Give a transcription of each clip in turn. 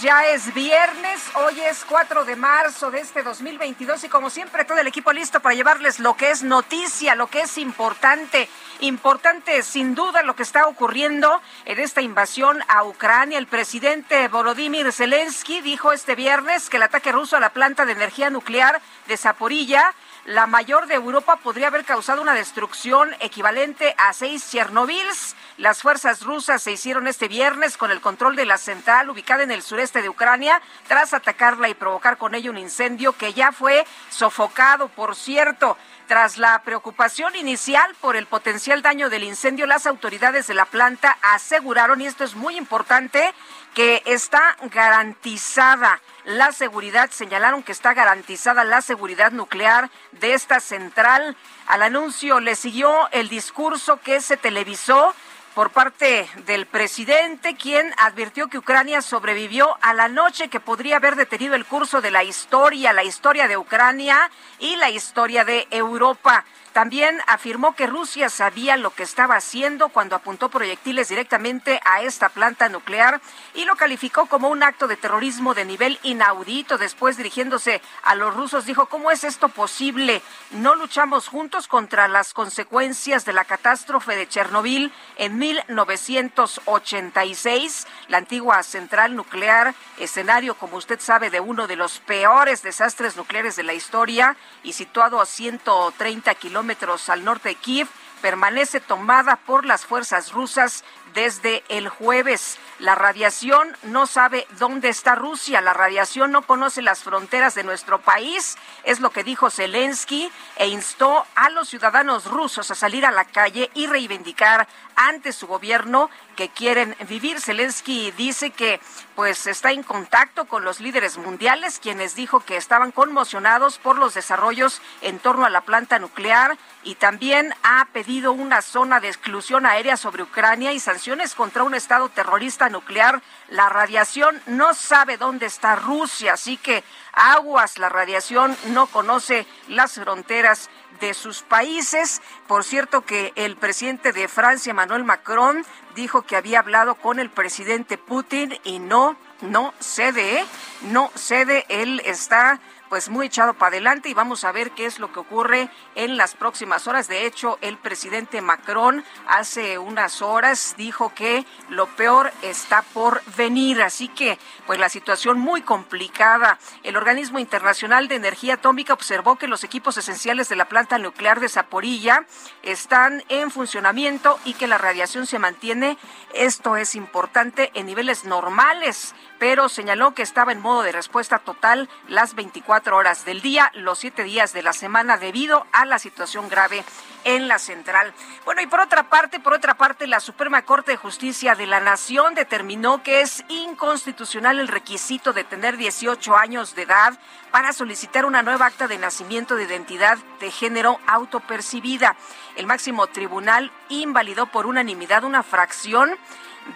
Ya es viernes, hoy es 4 de marzo de este 2022 y como siempre todo el equipo listo para llevarles lo que es noticia, lo que es importante. Importante sin duda lo que está ocurriendo en esta invasión a Ucrania. El presidente Volodymyr Zelensky dijo este viernes que el ataque ruso a la planta de energía nuclear de Zaporilla la mayor de Europa podría haber causado una destrucción equivalente a seis Chernobyls. Las fuerzas rusas se hicieron este viernes con el control de la central ubicada en el sureste de Ucrania tras atacarla y provocar con ello un incendio que ya fue sofocado, por cierto. Tras la preocupación inicial por el potencial daño del incendio, las autoridades de la planta aseguraron, y esto es muy importante, que está garantizada la seguridad, señalaron que está garantizada la seguridad nuclear de esta central. Al anuncio le siguió el discurso que se televisó por parte del presidente, quien advirtió que Ucrania sobrevivió a la noche que podría haber detenido el curso de la historia, la historia de Ucrania y la historia de Europa. También afirmó que Rusia sabía lo que estaba haciendo cuando apuntó proyectiles directamente a esta planta nuclear y lo calificó como un acto de terrorismo de nivel inaudito. Después, dirigiéndose a los rusos, dijo, ¿cómo es esto posible? ¿No luchamos juntos contra las consecuencias de la catástrofe de Chernobyl en 1986? La antigua central nuclear, escenario, como usted sabe, de uno de los peores desastres nucleares de la historia y situado a 130 kilómetros kilómetros al norte de Kiev, permanece tomada por las fuerzas rusas desde el jueves. La radiación no sabe dónde está Rusia, la radiación no conoce las fronteras de nuestro país, es lo que dijo Zelensky e instó a los ciudadanos rusos a salir a la calle y reivindicar ante su gobierno que quieren vivir. Zelensky dice que pues está en contacto con los líderes mundiales, quienes dijo que estaban conmocionados por los desarrollos en torno a la planta nuclear y también ha pedido una zona de exclusión aérea sobre Ucrania y sanciones contra un estado terrorista nuclear. La radiación no sabe dónde está Rusia, así que aguas, la radiación no conoce las fronteras de sus países. Por cierto que el presidente de Francia, Emmanuel Macron, dijo que había hablado con el presidente Putin y no, no cede, ¿eh? no cede, él está pues muy echado para adelante y vamos a ver qué es lo que ocurre en las próximas horas. De hecho, el presidente Macron hace unas horas dijo que lo peor está por venir, así que pues la situación muy complicada. El Organismo Internacional de Energía Atómica observó que los equipos esenciales de la planta nuclear de Zaporilla están en funcionamiento y que la radiación se mantiene, esto es importante, en niveles normales, pero señaló que estaba en modo de respuesta total las 24 horas del día, los siete días de la semana, debido a la situación grave en la central. Bueno, y por otra parte, por otra parte, la Suprema Corte de Justicia de la Nación determinó que es inconstitucional el requisito de tener 18 años de edad para solicitar una nueva acta de nacimiento de identidad de género autopercibida. El máximo tribunal invalidó por unanimidad una fracción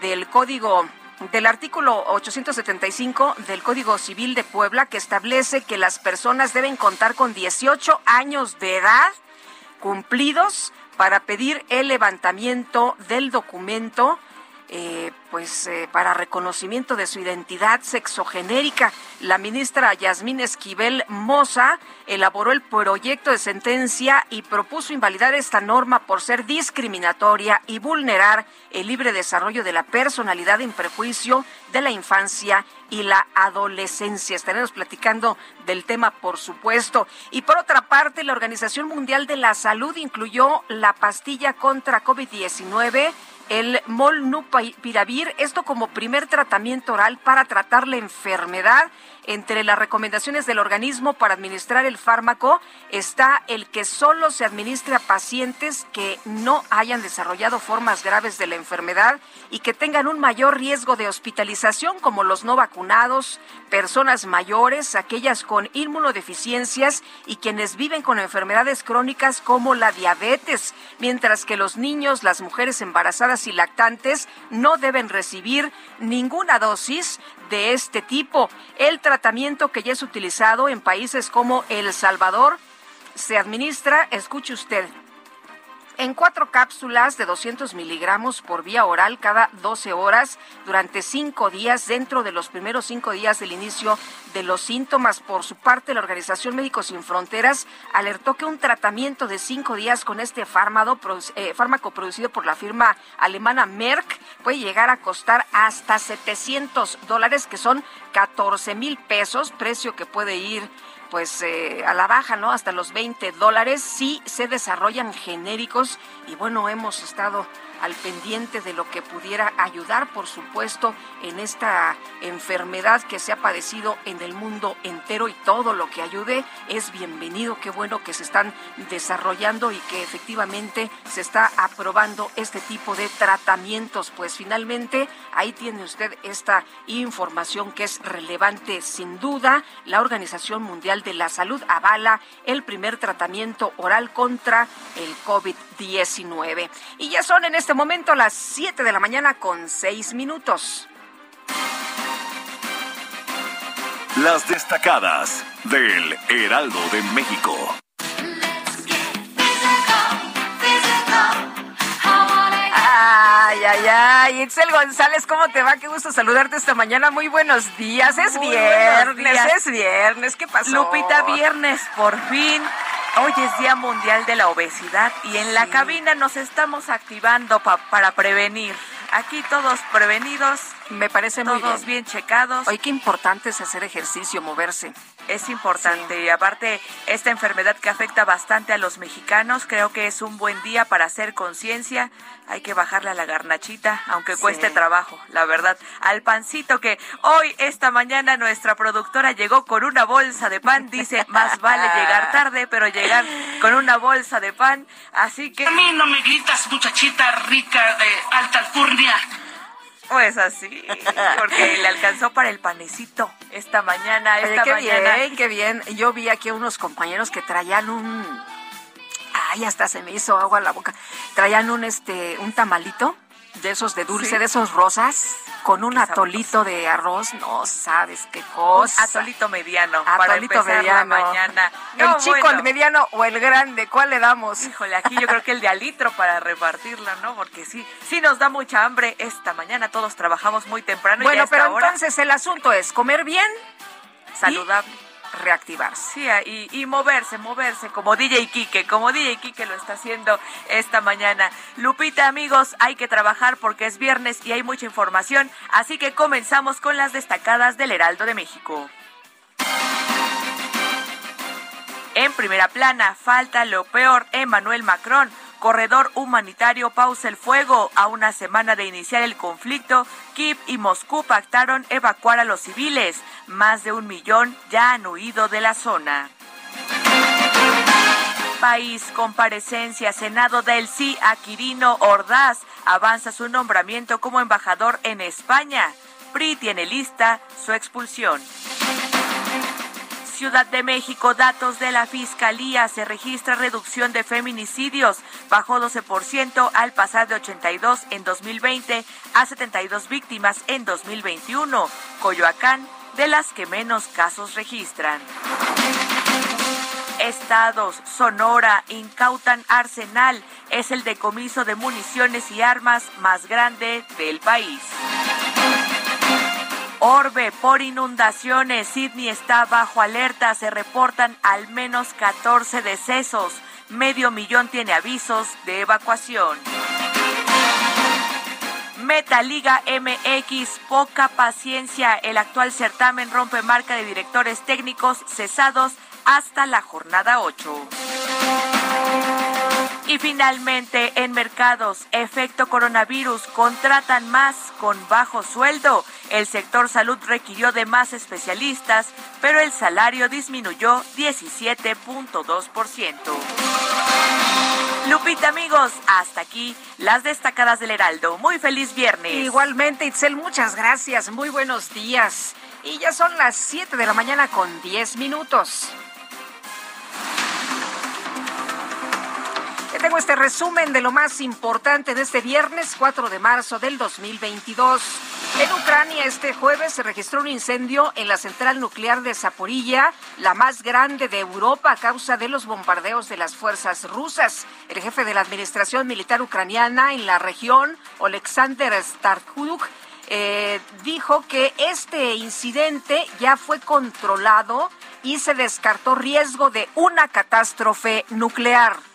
del Código del artículo 875 del Código Civil de Puebla que establece que las personas deben contar con 18 años de edad cumplidos para pedir el levantamiento del documento eh, pues eh, para reconocimiento de su identidad sexogenérica. La ministra Yasmín Esquivel Moza elaboró el proyecto de sentencia y propuso invalidar esta norma por ser discriminatoria y vulnerar el libre desarrollo de la personalidad en prejuicio de la infancia y la adolescencia. Estaremos platicando del tema, por supuesto. Y por otra parte, la Organización Mundial de la Salud incluyó la pastilla contra COVID-19 el molnupiravir, esto como primer tratamiento oral para tratar la enfermedad. Entre las recomendaciones del organismo para administrar el fármaco está el que solo se administre a pacientes que no hayan desarrollado formas graves de la enfermedad y que tengan un mayor riesgo de hospitalización, como los no vacunados, personas mayores, aquellas con inmunodeficiencias y quienes viven con enfermedades crónicas como la diabetes, mientras que los niños, las mujeres embarazadas y lactantes no deben recibir ninguna dosis de este tipo. El tratamiento que ya es utilizado en países como El Salvador se administra, escuche usted, en cuatro cápsulas de 200 miligramos por vía oral cada 12 horas durante cinco días dentro de los primeros cinco días del inicio de los síntomas. Por su parte, la Organización Médicos Sin Fronteras alertó que un tratamiento de cinco días con este fármaco, eh, fármaco producido por la firma alemana Merck puede llegar a costar hasta 700 dólares, que son 14 mil pesos, precio que puede ir pues eh, a la baja, ¿no? Hasta los 20 dólares. Sí se desarrollan genéricos y bueno, hemos estado al pendiente de lo que pudiera ayudar, por supuesto, en esta enfermedad que se ha padecido en el mundo entero y todo lo que ayude es bienvenido. Qué bueno que se están desarrollando y que efectivamente se está aprobando este tipo de tratamientos. Pues finalmente ahí tiene usted esta información que es relevante sin duda. La Organización Mundial de la Salud avala el primer tratamiento oral contra el COVID-19. Y ya son en este momento las 7 de la mañana con 6 minutos. Las destacadas del Heraldo de México. Ay, ay, ay. Itzel González, ¿cómo te va? Qué gusto saludarte esta mañana. Muy buenos días. Es viernes, es viernes. ¿Qué pasó? Lupita, viernes, por fin. Hoy es Día Mundial de la Obesidad y en la cabina nos estamos activando para prevenir. Aquí todos prevenidos. Me parece muy Todos bien checados. Hoy qué importante es hacer ejercicio, moverse es importante. Y aparte, esta enfermedad que afecta bastante a los mexicanos, creo que es un buen día para hacer conciencia. Hay que bajarle a la garnachita, aunque cueste trabajo, la verdad. Al pancito que hoy, esta mañana, nuestra productora llegó con una bolsa de pan. Dice, más vale llegar tarde, pero llegar con una bolsa de pan. Así que... A mí no me gritas, muchachita rica de alta alcurnia. Pues así, porque le alcanzó para el panecito esta mañana. Esta qué mañana. bien, qué bien. Yo vi aquí unos compañeros que traían un, ay, hasta se me hizo agua en la boca. Traían un, este, un tamalito de esos de dulce, de esos rosas, con un atolito de arroz, no sabes qué cosa. Un atolito mediano. Atolito para mediano. mañana. el chico, el mediano o el grande, ¿cuál le damos? Híjole, aquí yo creo que el de alitro para repartirla, ¿no? Porque sí, sí nos da mucha hambre esta mañana, todos trabajamos muy temprano. Bueno, pero entonces el asunto es comer bien, saludable reactivarse. Y, y, moverse, moverse, como DJ Kike, como DJ Kike lo está haciendo esta mañana. Lupita, amigos, hay que trabajar porque es viernes y hay mucha información, así que comenzamos con las destacadas del Heraldo de México. En primera plana, falta lo peor, Emmanuel Macron corredor humanitario pausa el fuego. A una semana de iniciar el conflicto, Kiev y Moscú pactaron evacuar a los civiles. Más de un millón ya han huido de la zona. País, comparecencia, Senado del sí a Quirino Ordaz. Avanza su nombramiento como embajador en España. PRI tiene lista su expulsión. Ciudad de México, datos de la Fiscalía, se registra reducción de feminicidios, bajó 12% al pasar de 82 en 2020 a 72 víctimas en 2021. Coyoacán, de las que menos casos registran. Estados, Sonora, incautan arsenal. Es el decomiso de municiones y armas más grande del país. Orbe por inundaciones. Sydney está bajo alerta. Se reportan al menos 14 decesos. Medio millón tiene avisos de evacuación. Metaliga MX, poca paciencia. El actual certamen rompe marca de directores técnicos cesados hasta la jornada 8. Y finalmente, en mercados, efecto coronavirus, contratan más con bajo sueldo. El sector salud requirió de más especialistas, pero el salario disminuyó 17.2%. Lupita, amigos, hasta aquí las destacadas del Heraldo. Muy feliz viernes. Igualmente, Itzel, muchas gracias. Muy buenos días. Y ya son las 7 de la mañana con 10 minutos. Tengo este resumen de lo más importante de este viernes 4 de marzo del 2022. En Ucrania este jueves se registró un incendio en la central nuclear de Zaporilla, la más grande de Europa a causa de los bombardeos de las fuerzas rusas. El jefe de la administración militar ucraniana en la región, Oleksandr Starkuk, eh, dijo que este incidente ya fue controlado y se descartó riesgo de una catástrofe nuclear.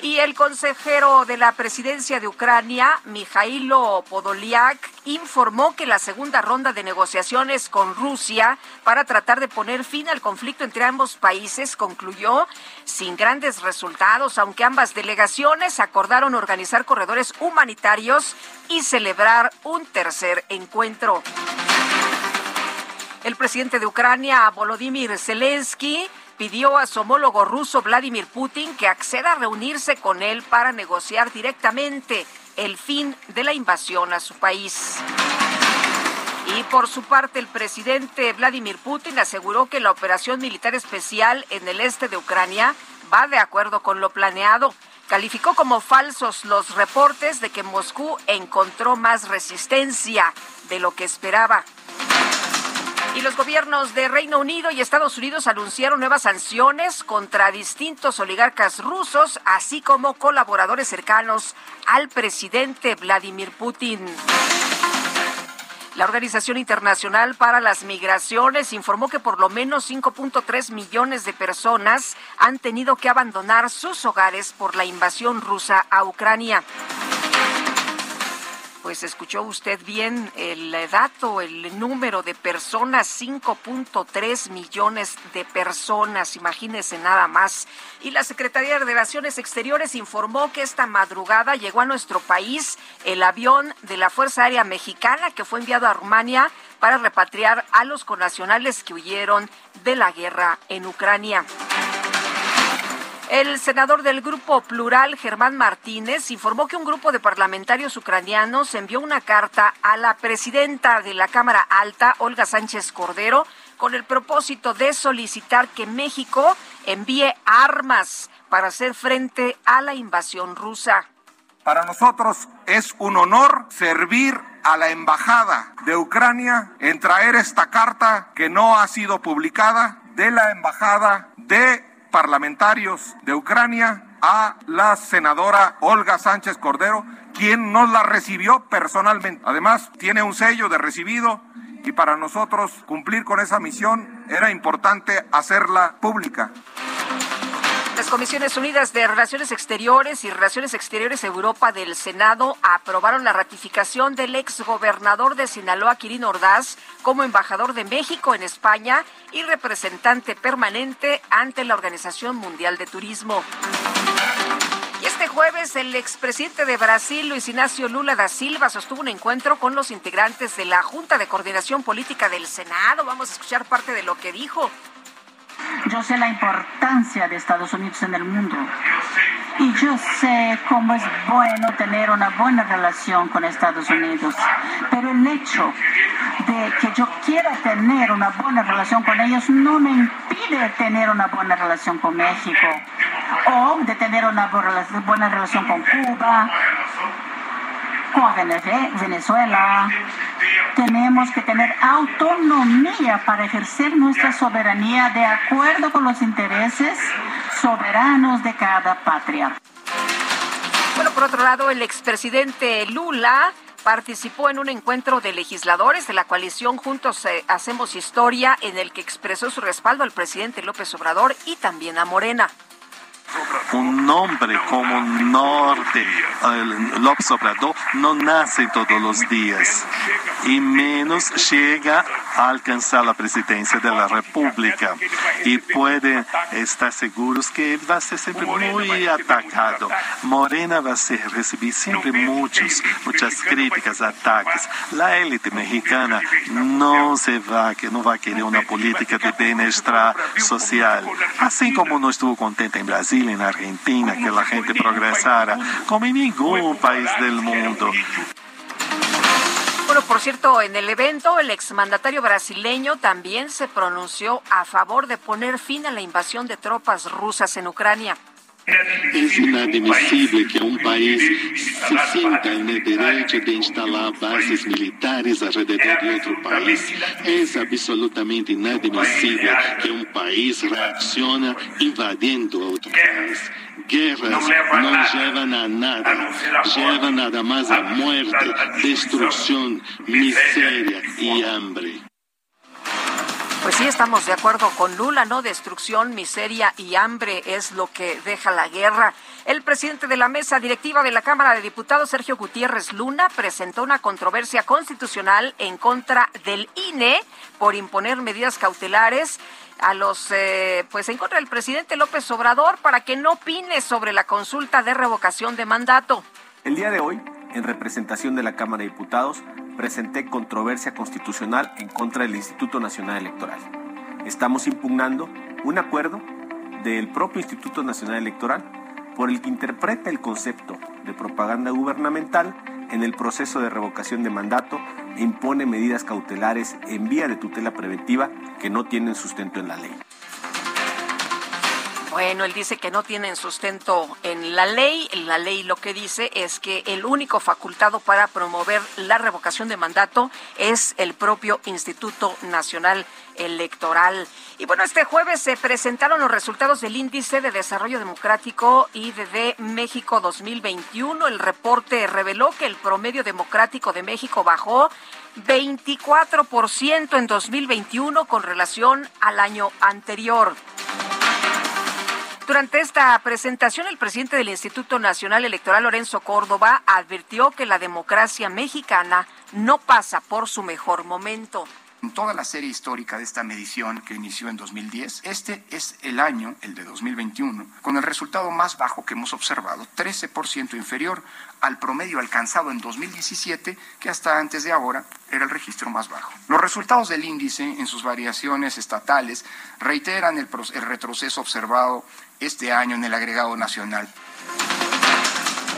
Y el consejero de la presidencia de Ucrania, Mijailo Podoliak, informó que la segunda ronda de negociaciones con Rusia para tratar de poner fin al conflicto entre ambos países concluyó sin grandes resultados, aunque ambas delegaciones acordaron organizar corredores humanitarios y celebrar un tercer encuentro. El presidente de Ucrania, Volodymyr Zelensky, pidió a su homólogo ruso Vladimir Putin que acceda a reunirse con él para negociar directamente el fin de la invasión a su país. Y por su parte, el presidente Vladimir Putin aseguró que la operación militar especial en el este de Ucrania va de acuerdo con lo planeado. Calificó como falsos los reportes de que Moscú encontró más resistencia de lo que esperaba. Y los gobiernos de Reino Unido y Estados Unidos anunciaron nuevas sanciones contra distintos oligarcas rusos, así como colaboradores cercanos al presidente Vladimir Putin. La Organización Internacional para las Migraciones informó que por lo menos 5.3 millones de personas han tenido que abandonar sus hogares por la invasión rusa a Ucrania pues escuchó usted bien el dato, el número de personas, 5.3 millones de personas, imagínese nada más. Y la Secretaría de Relaciones Exteriores informó que esta madrugada llegó a nuestro país el avión de la Fuerza Aérea Mexicana que fue enviado a Rumania para repatriar a los conacionales que huyeron de la guerra en Ucrania. El senador del Grupo Plural, Germán Martínez, informó que un grupo de parlamentarios ucranianos envió una carta a la presidenta de la Cámara Alta, Olga Sánchez Cordero, con el propósito de solicitar que México envíe armas para hacer frente a la invasión rusa. Para nosotros es un honor servir a la Embajada de Ucrania en traer esta carta que no ha sido publicada de la Embajada de parlamentarios de Ucrania a la senadora Olga Sánchez Cordero, quien nos la recibió personalmente. Además, tiene un sello de recibido y para nosotros cumplir con esa misión era importante hacerla pública. Comisiones Unidas de Relaciones Exteriores y Relaciones Exteriores Europa del Senado aprobaron la ratificación del exgobernador de Sinaloa, Kirin Ordaz, como embajador de México en España y representante permanente ante la Organización Mundial de Turismo. Y este jueves el expresidente de Brasil, Luis Ignacio Lula da Silva, sostuvo un encuentro con los integrantes de la Junta de Coordinación Política del Senado. Vamos a escuchar parte de lo que dijo. Yo sé la importancia de Estados Unidos en el mundo. Y yo sé cómo es bueno tener una buena relación con Estados Unidos. Pero el hecho de que yo quiera tener una buena relación con ellos no me impide tener una buena relación con México. O de tener una buena relación con Cuba, con Venezuela, tenemos que tener autonomía para ejercer nuestra soberanía de acuerdo con los intereses soberanos de cada patria. Bueno, por otro lado, el expresidente Lula participó en un encuentro de legisladores de la coalición Juntos eh, Hacemos Historia en el que expresó su respaldo al presidente López Obrador y también a Morena. Un hombre como Norte, López Obrador, no nace todos los días y menos llega a alcanzar la presidencia de la República. Y puede estar seguros que va a ser siempre muy atacado. Morena va a recibir siempre muchos, muchas críticas, ataques. La élite mexicana no se va, no va a querer una política de bienestar social. Así como no estuvo contenta en Brasil en Argentina, que la gente progresara, como en ningún país del mundo. Bueno, por cierto, en el evento el exmandatario brasileño también se pronunció a favor de poner fin a la invasión de tropas rusas en Ucrania. Es inadmisible que un país se sienta en el derecho de instalar bases militares alrededor de otro país. Es absolutamente inadmisible que un país reacciona invadiendo a otro país. Guerras no llevan a nada, llevan nada más a muerte, destrucción, miseria y hambre. Pues sí, estamos de acuerdo con Lula, ¿no? Destrucción, miseria y hambre es lo que deja la guerra. El presidente de la mesa directiva de la Cámara de Diputados, Sergio Gutiérrez Luna, presentó una controversia constitucional en contra del INE por imponer medidas cautelares a los, eh, pues en contra del presidente López Obrador para que no opine sobre la consulta de revocación de mandato. El día de hoy, en representación de la Cámara de Diputados, presenté controversia constitucional en contra del Instituto Nacional Electoral. Estamos impugnando un acuerdo del propio Instituto Nacional Electoral por el que interpreta el concepto de propaganda gubernamental en el proceso de revocación de mandato e impone medidas cautelares en vía de tutela preventiva que no tienen sustento en la ley. Bueno, él dice que no tienen sustento en la ley. La ley lo que dice es que el único facultado para promover la revocación de mandato es el propio Instituto Nacional Electoral. Y bueno, este jueves se presentaron los resultados del Índice de Desarrollo Democrático IDD México 2021. El reporte reveló que el promedio democrático de México bajó 24% en 2021 con relación al año anterior. Durante esta presentación, el presidente del Instituto Nacional Electoral, Lorenzo Córdoba, advirtió que la democracia mexicana no pasa por su mejor momento en toda la serie histórica de esta medición que inició en 2010, este es el año, el de 2021, con el resultado más bajo que hemos observado, 13% inferior al promedio alcanzado en 2017, que hasta antes de ahora era el registro más bajo. Los resultados del índice en sus variaciones estatales reiteran el, el retroceso observado este año en el agregado nacional.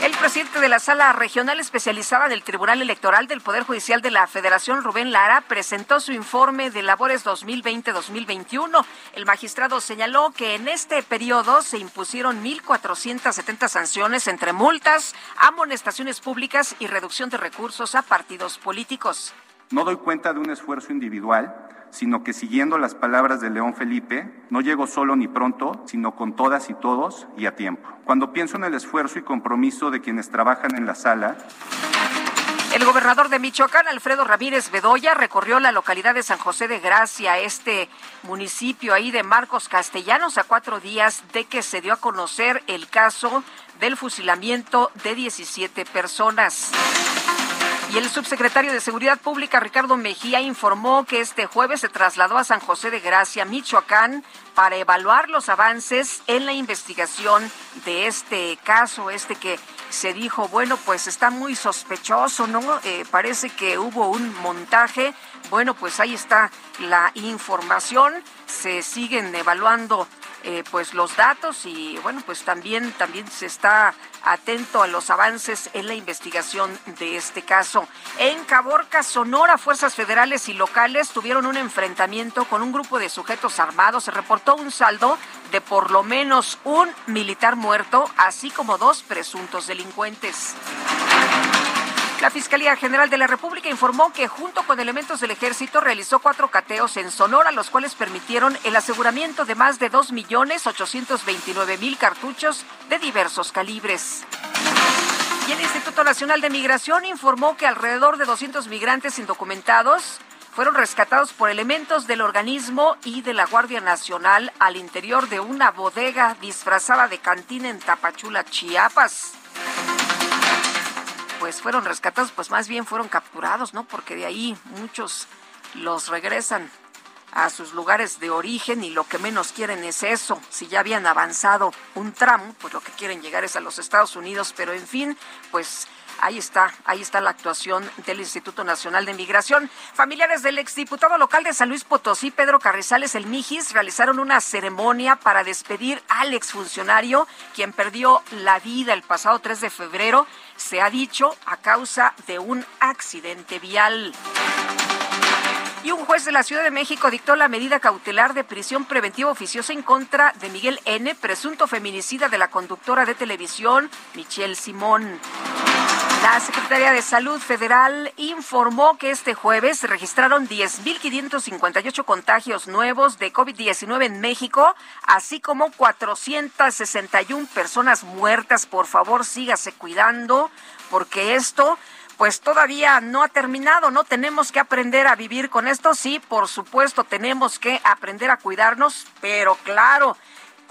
El presidente de la Sala Regional Especializada del Tribunal Electoral del Poder Judicial de la Federación, Rubén Lara, presentó su informe de labores 2020-2021. El magistrado señaló que en este periodo se impusieron 1.470 sanciones entre multas, amonestaciones públicas y reducción de recursos a partidos políticos. No doy cuenta de un esfuerzo individual sino que siguiendo las palabras de León Felipe, no llego solo ni pronto, sino con todas y todos y a tiempo. Cuando pienso en el esfuerzo y compromiso de quienes trabajan en la sala, el gobernador de Michoacán, Alfredo Ramírez Bedoya, recorrió la localidad de San José de Gracia, este municipio ahí de Marcos Castellanos, a cuatro días de que se dio a conocer el caso del fusilamiento de 17 personas. Y el subsecretario de Seguridad Pública, Ricardo Mejía, informó que este jueves se trasladó a San José de Gracia, Michoacán, para evaluar los avances en la investigación de este caso, este que se dijo, bueno, pues está muy sospechoso, ¿no? Eh, parece que hubo un montaje. Bueno, pues ahí está la información. Se siguen evaluando eh, pues los datos y bueno pues también también se está atento a los avances en la investigación de este caso. En Caborca, Sonora, fuerzas federales y locales tuvieron un enfrentamiento con un grupo de sujetos armados. Se reportó un saldo de por lo menos un militar muerto, así como dos presuntos delincuentes. La Fiscalía General de la República informó que junto con elementos del ejército realizó cuatro cateos en Sonora, los cuales permitieron el aseguramiento de más de 2.829.000 cartuchos de diversos calibres. Y el Instituto Nacional de Migración informó que alrededor de 200 migrantes indocumentados fueron rescatados por elementos del organismo y de la Guardia Nacional al interior de una bodega disfrazada de cantina en Tapachula, Chiapas pues fueron rescatados, pues más bien fueron capturados, ¿no? Porque de ahí muchos los regresan a sus lugares de origen y lo que menos quieren es eso. Si ya habían avanzado un tramo, pues lo que quieren llegar es a los Estados Unidos, pero en fin, pues Ahí está, ahí está la actuación del Instituto Nacional de Migración. Familiares del exdiputado local de San Luis Potosí, Pedro Carrizales El Mijis, realizaron una ceremonia para despedir al exfuncionario, quien perdió la vida el pasado 3 de febrero, se ha dicho, a causa de un accidente vial. Y un juez de la Ciudad de México dictó la medida cautelar de prisión preventiva oficiosa en contra de Miguel N., presunto feminicida de la conductora de televisión, Michelle Simón. La Secretaría de Salud Federal informó que este jueves se registraron 10.558 contagios nuevos de COVID-19 en México, así como 461 personas muertas. Por favor, sígase cuidando, porque esto pues todavía no ha terminado, ¿no? Tenemos que aprender a vivir con esto, sí, por supuesto, tenemos que aprender a cuidarnos, pero claro,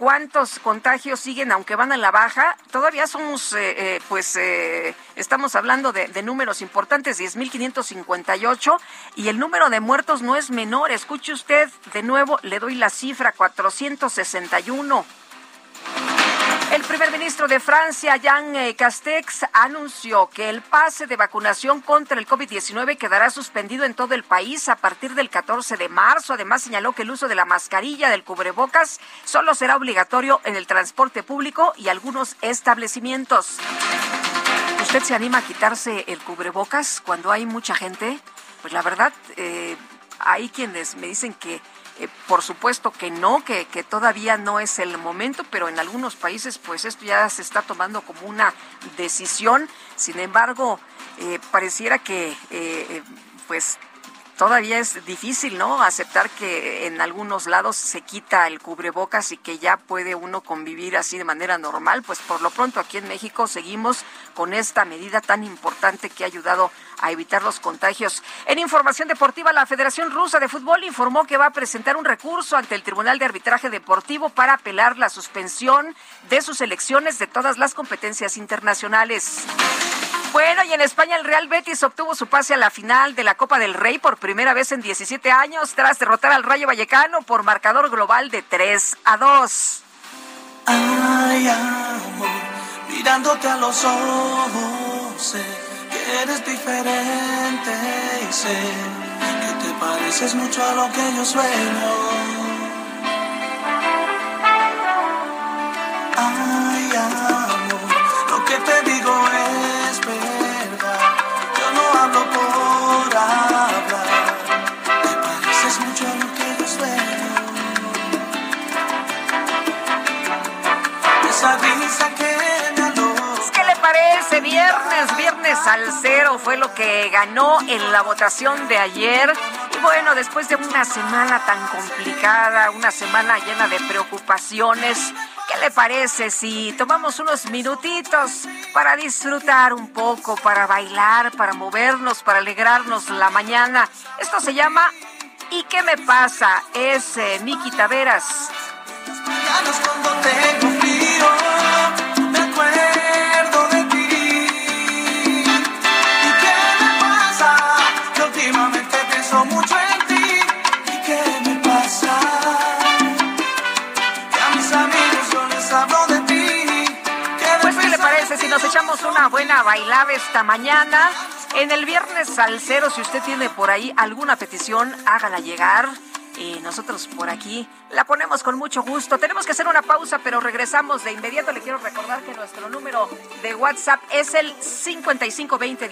cuántos contagios siguen, aunque van a la baja, todavía somos, eh, eh, pues, eh, estamos hablando de, de números importantes, 10.558, y el número de muertos no es menor. Escuche usted, de nuevo, le doy la cifra, 461. El primer ministro de Francia, Jean eh, Castex, anunció que el pase de vacunación contra el COVID-19 quedará suspendido en todo el país a partir del 14 de marzo. Además, señaló que el uso de la mascarilla del cubrebocas solo será obligatorio en el transporte público y algunos establecimientos. ¿Usted se anima a quitarse el cubrebocas cuando hay mucha gente? Pues la verdad, eh, hay quienes me dicen que eh, por supuesto que no, que, que, todavía no es el momento, pero en algunos países pues esto ya se está tomando como una decisión. Sin embargo, eh, pareciera que eh, pues todavía es difícil, ¿no? Aceptar que en algunos lados se quita el cubrebocas y que ya puede uno convivir así de manera normal. Pues por lo pronto aquí en México seguimos con esta medida tan importante que ha ayudado a evitar los contagios. En información deportiva, la Federación Rusa de Fútbol informó que va a presentar un recurso ante el Tribunal de Arbitraje Deportivo para apelar la suspensión de sus elecciones de todas las competencias internacionales. Bueno, y en España el Real Betis obtuvo su pase a la final de la Copa del Rey por primera vez en 17 años tras derrotar al Rayo Vallecano por marcador global de 3 a 2. Ay, amor, mirándote a los ojos, sé que eres diferente sé que te pareces mucho a lo que yo sueño. Ay, amor, lo que te digo es Esa risa que me aló. ¿Qué le parece? Viernes, viernes al cero fue lo que ganó en la votación de ayer. Y bueno, después de una semana tan complicada, una semana llena de preocupaciones, ¿Qué le parece si tomamos unos minutitos para disfrutar un poco, para bailar, para movernos, para alegrarnos la mañana? Esto se llama ¿Y qué me pasa? Es eh, Miki Taveras. Esta mañana? En el viernes salsero, si usted tiene por ahí alguna petición, hágala llegar. Y nosotros por aquí la ponemos con mucho gusto. Tenemos que hacer una pausa, pero regresamos de inmediato. Le quiero recordar que nuestro número de WhatsApp es el 5520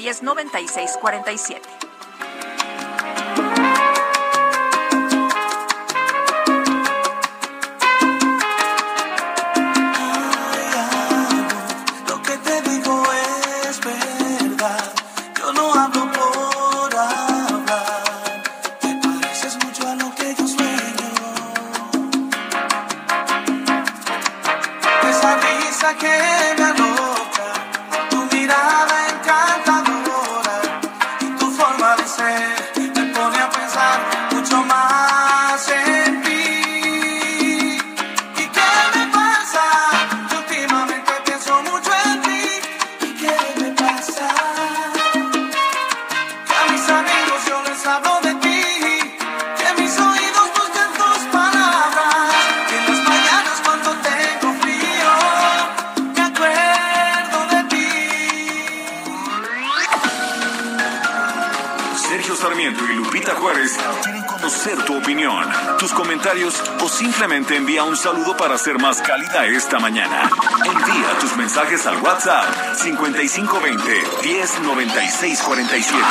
al WhatsApp 5520 109647.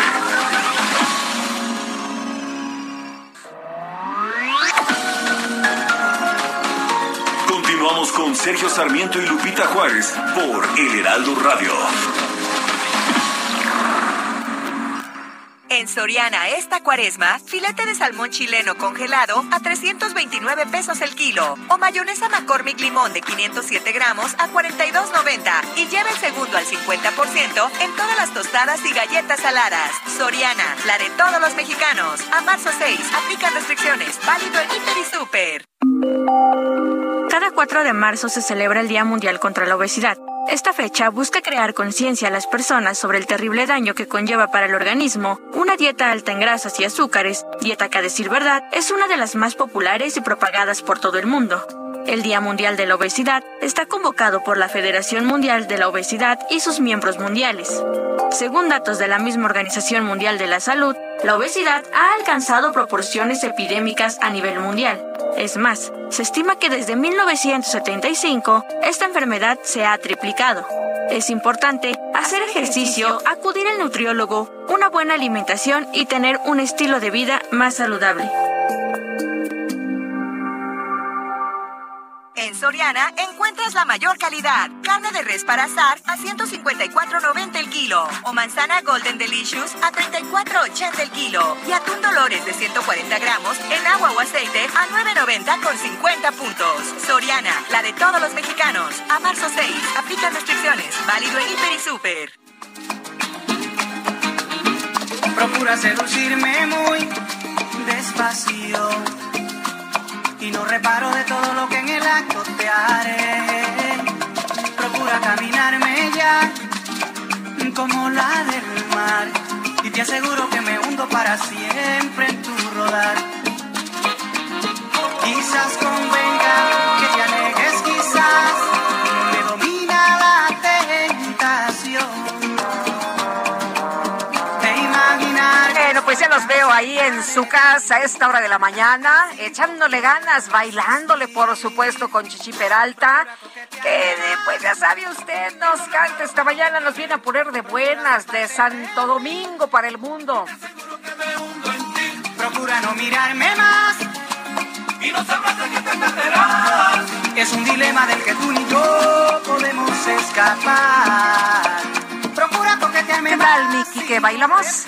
Continuamos con Sergio Sarmiento y Lupita Juárez por El Heraldo Radio. Soriana esta cuaresma, filete de salmón chileno congelado a 329 pesos el kilo o mayonesa McCormick limón de 507 gramos a 42.90 y lleva el segundo al 50% en todas las tostadas y galletas saladas. Soriana, la de todos los mexicanos. A marzo 6, aplican restricciones. Válido en Hiper y Super. Cada 4 de marzo se celebra el Día Mundial contra la Obesidad. Esta fecha busca crear conciencia a las personas sobre el terrible daño que conlleva para el organismo una dieta alta en grasas y azúcares, dieta que a decir verdad es una de las más populares y propagadas por todo el mundo. El Día Mundial de la Obesidad está convocado por la Federación Mundial de la Obesidad y sus miembros mundiales. Según datos de la misma Organización Mundial de la Salud, la obesidad ha alcanzado proporciones epidémicas a nivel mundial. Es más, se estima que desde 1975 esta enfermedad se ha triplicado. Es importante hacer ejercicio, acudir al nutriólogo, una buena alimentación y tener un estilo de vida más saludable. En Soriana encuentras la mayor calidad. Carne de res para asar a 154.90 el kilo. O manzana Golden Delicious a 34.80 el kilo. Y atún Dolores de 140 gramos en agua o aceite a 9.90 con 50 puntos. Soriana, la de todos los mexicanos. A marzo 6, aplican restricciones. Válido en Hiper y Super. Procura seducirme muy despacio y no reparo de todo lo que en el acto te haré. Procura caminarme ya como la del mar y te aseguro que me hundo para siempre en tu rodar. Quizás convenga pues ya los veo ahí en su casa a esta hora de la mañana, echándole ganas, bailándole, por supuesto, con Chichi Peralta, que eh, pues ya sabe usted, nos canta esta mañana, nos viene a poner de buenas, de Santo Domingo para el mundo. Procura no mirarme más y no sabrás te perderás. Es un dilema del que tú y yo podemos escapar. Procura coquetearme ¿Qué tal, Miki? ¿Qué bailamos?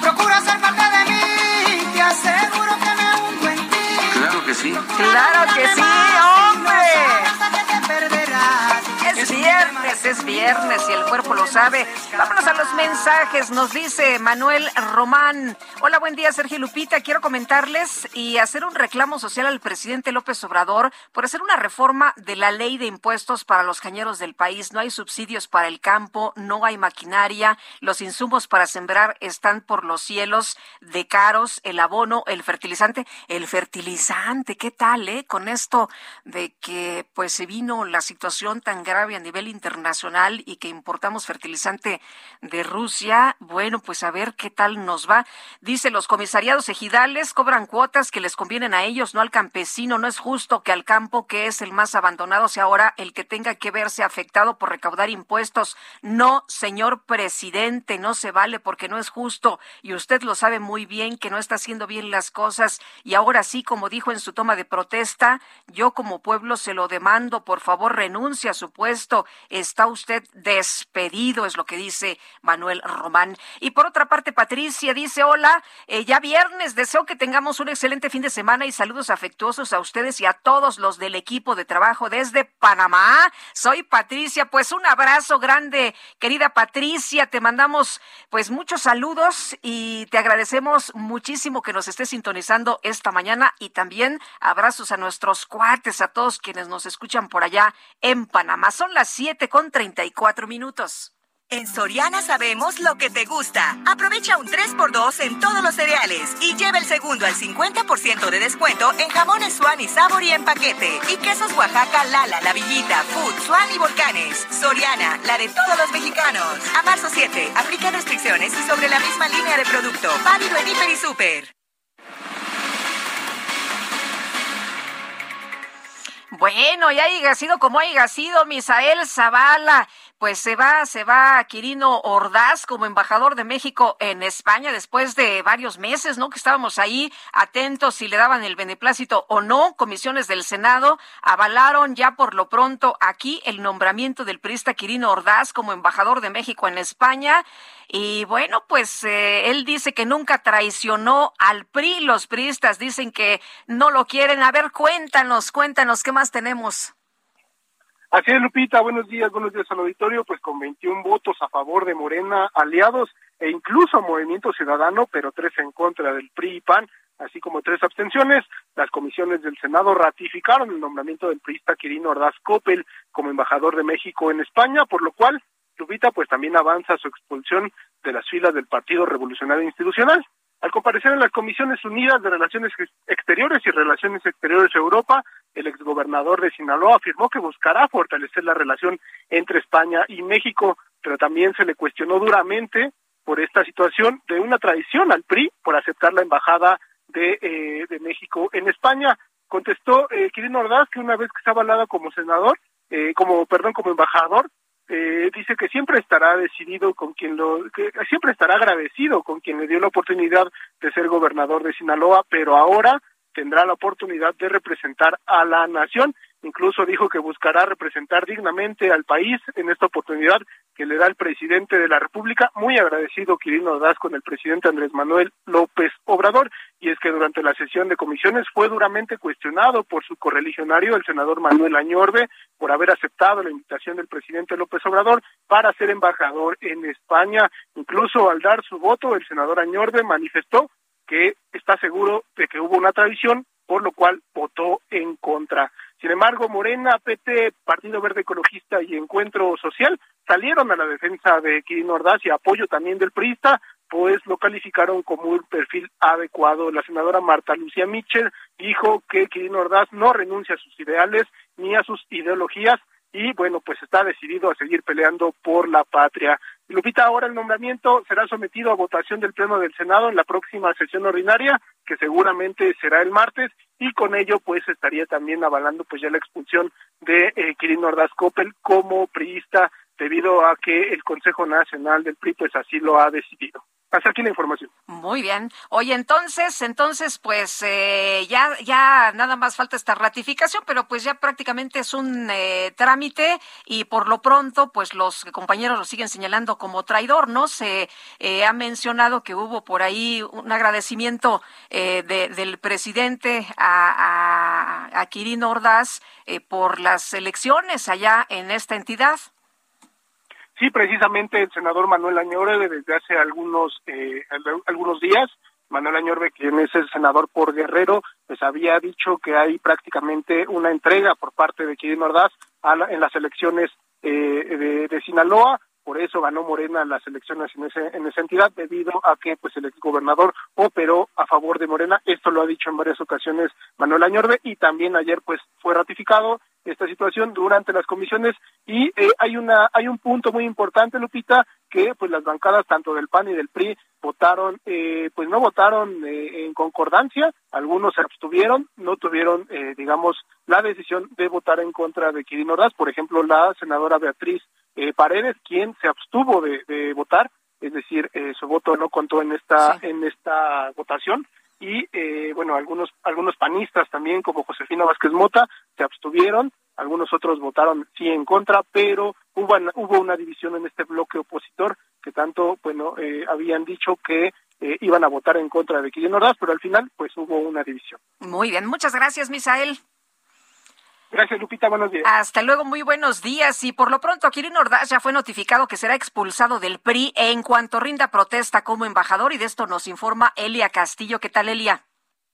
Procura ser parte de mí, te aseguro que me hundo en ti. Claro que sí. Claro que sí, hombre. Es viernes, es viernes y el cuerpo lo sabe. Vámonos a los mensajes. Nos dice Manuel Román. Hola, buen día, Sergio Lupita. Quiero comentarles y hacer un reclamo social al presidente López Obrador por hacer una reforma de la ley de impuestos para los cañeros del país. No hay subsidios para el campo, no hay maquinaria, los insumos para sembrar están por los cielos de caros, el abono, el fertilizante, el fertilizante, ¿qué tal, eh? Con esto de que pues se vino la situación tan grave a nivel internacional y que importamos fertilizante de Rusia, bueno, pues a ver qué tal nos va. Dice, los comisariados ejidales cobran cuotas que les convienen a ellos, no al campesino. No es justo que al campo, que es el más abandonado, sea ahora el que tenga que verse afectado por recaudar impuestos. No, señor presidente, no se vale porque no es justo. Y usted lo sabe muy bien que no está haciendo bien las cosas. Y ahora sí, como dijo en su toma de protesta, yo como pueblo se lo demando, por favor, renuncia a su puesto. Está usted despedido, es lo que dice Manuel Román. Y por otra parte, Patricia dice, hola, eh, ya viernes, deseo que tengamos un excelente fin de semana y saludos afectuosos a ustedes y a todos los del equipo de trabajo desde Panamá. Soy Patricia, pues un abrazo grande, querida Patricia, te mandamos pues muchos saludos y te agradecemos muchísimo que nos estés sintonizando esta mañana y también abrazos a nuestros cuates, a todos quienes nos escuchan por allá en Panamá. Son las siete con treinta y cuatro minutos. En Soriana sabemos lo que te gusta. Aprovecha un 3x2 en todos los cereales y lleva el segundo al 50% de descuento en jamones Swan y Sabor y en paquete. Y quesos Oaxaca, Lala, La Villita, Food, Swan y Volcanes. Soriana, la de todos los mexicanos. A marzo 7, aplica restricciones y sobre la misma línea de producto. Válido en Hiper y Super. Bueno, ya haya sido como haya sido, Misael Zavala pues se va, se va Quirino Ordaz como embajador de México en España después de varios meses, ¿no? Que estábamos ahí atentos si le daban el beneplácito o no. Comisiones del Senado avalaron ya por lo pronto aquí el nombramiento del priista Quirino Ordaz como embajador de México en España. Y bueno, pues eh, él dice que nunca traicionó al PRI. Los priistas dicen que no lo quieren. A ver, cuéntanos, cuéntanos, ¿qué más tenemos? Así es, Lupita, buenos días, buenos días al auditorio, pues con 21 votos a favor de Morena, aliados e incluso Movimiento Ciudadano, pero tres en contra del PRI y PAN, así como tres abstenciones, las comisiones del Senado ratificaron el nombramiento del priista Quirino Ordaz Coppel como embajador de México en España, por lo cual Lupita pues también avanza su expulsión de las filas del Partido Revolucionario Institucional. Al comparecer en las Comisiones Unidas de Relaciones Exteriores y Relaciones Exteriores Europa, el exgobernador de Sinaloa afirmó que buscará fortalecer la relación entre España y México, pero también se le cuestionó duramente por esta situación de una traición al PRI por aceptar la embajada de, eh, de México en España. Contestó eh, Quirino Ordaz que una vez que está avalado como senador, eh, como, perdón, como embajador, eh, dice que siempre estará decidido con quien lo, que siempre estará agradecido con quien le dio la oportunidad de ser gobernador de Sinaloa, pero ahora tendrá la oportunidad de representar a la nación. Incluso dijo que buscará representar dignamente al país en esta oportunidad que le da el presidente de la República. Muy agradecido Quirino Ordaz con el presidente Andrés Manuel López Obrador. Y es que durante la sesión de comisiones fue duramente cuestionado por su correligionario, el senador Manuel Añorbe, por haber aceptado la invitación del presidente López Obrador para ser embajador en España. Incluso al dar su voto, el senador Añorbe manifestó que está seguro de que hubo una traición, por lo cual votó en contra. Sin embargo, Morena, PT, Partido Verde Ecologista y Encuentro Social salieron a la defensa de Quirino Ordaz y apoyo también del PRIista, pues lo calificaron como un perfil adecuado. La senadora Marta Lucía Mitchell dijo que Quirino Ordaz no renuncia a sus ideales ni a sus ideologías y bueno, pues está decidido a seguir peleando por la patria. Lupita, ahora el nombramiento será sometido a votación del Pleno del Senado en la próxima sesión ordinaria, que seguramente será el martes, y con ello pues estaría también avalando pues ya la expulsión de eh, Quirino Ordaz Coppel como priista debido a que el Consejo Nacional del PRI pues así lo ha decidido. Hasta aquí la información. Muy bien. Oye, entonces, entonces, pues eh, ya, ya nada más falta esta ratificación, pero pues ya prácticamente es un eh, trámite y por lo pronto, pues los compañeros lo siguen señalando como traidor, ¿no? Se eh, ha mencionado que hubo por ahí un agradecimiento del presidente a, a, a Quirino Ordaz por las elecciones allá en esta entidad. Sí, precisamente el senador Manuel Añorbe desde hace algunos eh, algunos días, Manuel Añorbe, quien es el senador por Guerrero, pues había dicho que hay prácticamente una entrega por parte de Quirino Ordaz en las elecciones eh, de, Sinaloa, por eso ganó Morena las elecciones en, ese, en esa entidad, debido a que pues el gobernador operó a favor de Morena. Esto lo ha dicho en varias ocasiones Manuel Añorbe y también ayer pues fue ratificado esta situación durante las comisiones y eh, hay una hay un punto muy importante Lupita que pues las bancadas tanto del PAN y del PRI votaron eh, pues no votaron eh, en concordancia algunos se abstuvieron no tuvieron digamos la decisión de votar en contra de Quirino Ordaz. Por ejemplo la senadora Beatriz Paredes quien se abstuvo de, votar es decir su voto no contó en esta en esta votación y eh, bueno algunos algunos panistas también como Josefina Vázquez Mota se abstuvieron algunos otros votaron sí en contra, pero hubo, hubo una división en este bloque opositor que tanto, bueno, eh, habían dicho que eh, iban a votar en contra de Quirino Ordaz, pero al final pues hubo una división. Muy bien, muchas gracias, Misael. Gracias, Lupita. Buenos días. Hasta luego, muy buenos días. Y por lo pronto, Quirino Ordaz ya fue notificado que será expulsado del PRI en cuanto rinda protesta como embajador. Y de esto nos informa Elia Castillo. ¿Qué tal, Elia?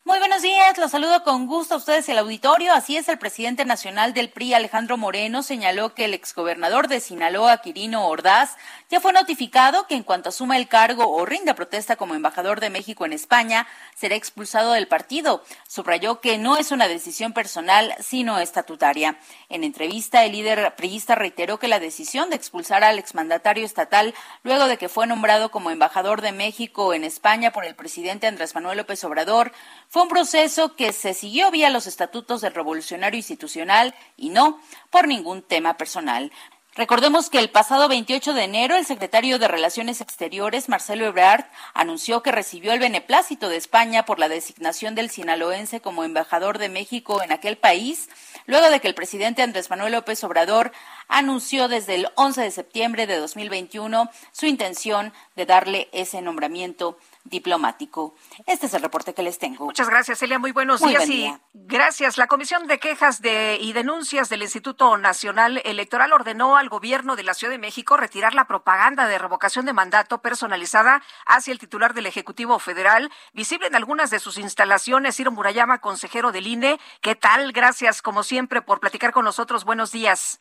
Muy buenos días, los saludo con gusto a ustedes el auditorio. Así es, el presidente nacional del PRI, Alejandro Moreno, señaló que el exgobernador de Sinaloa, Quirino Ordaz, ya fue notificado que en cuanto asuma el cargo o rinda protesta como embajador de México en España, será expulsado del partido. Subrayó que no es una decisión personal, sino estatutaria. En entrevista, el líder priista reiteró que la decisión de expulsar al exmandatario estatal, luego de que fue nombrado como embajador de México en España por el presidente Andrés Manuel López Obrador, fue un proceso que se siguió vía los estatutos del revolucionario institucional y no por ningún tema personal. Recordemos que el pasado 28 de enero el secretario de Relaciones Exteriores, Marcelo Ebrard, anunció que recibió el beneplácito de España por la designación del sinaloense como embajador de México en aquel país, luego de que el presidente Andrés Manuel López Obrador anunció desde el 11 de septiembre de 2021 su intención de darle ese nombramiento diplomático. Este es el reporte que les tengo. Muchas gracias, Elia. Muy buenos días y gracias. La Comisión de Quejas de, y Denuncias del Instituto Nacional Electoral ordenó al gobierno de la Ciudad de México retirar la propaganda de revocación de mandato personalizada hacia el titular del Ejecutivo Federal, visible en algunas de sus instalaciones. Ciro Murayama, consejero del INE. ¿Qué tal? Gracias, como siempre, por platicar con nosotros. Buenos días.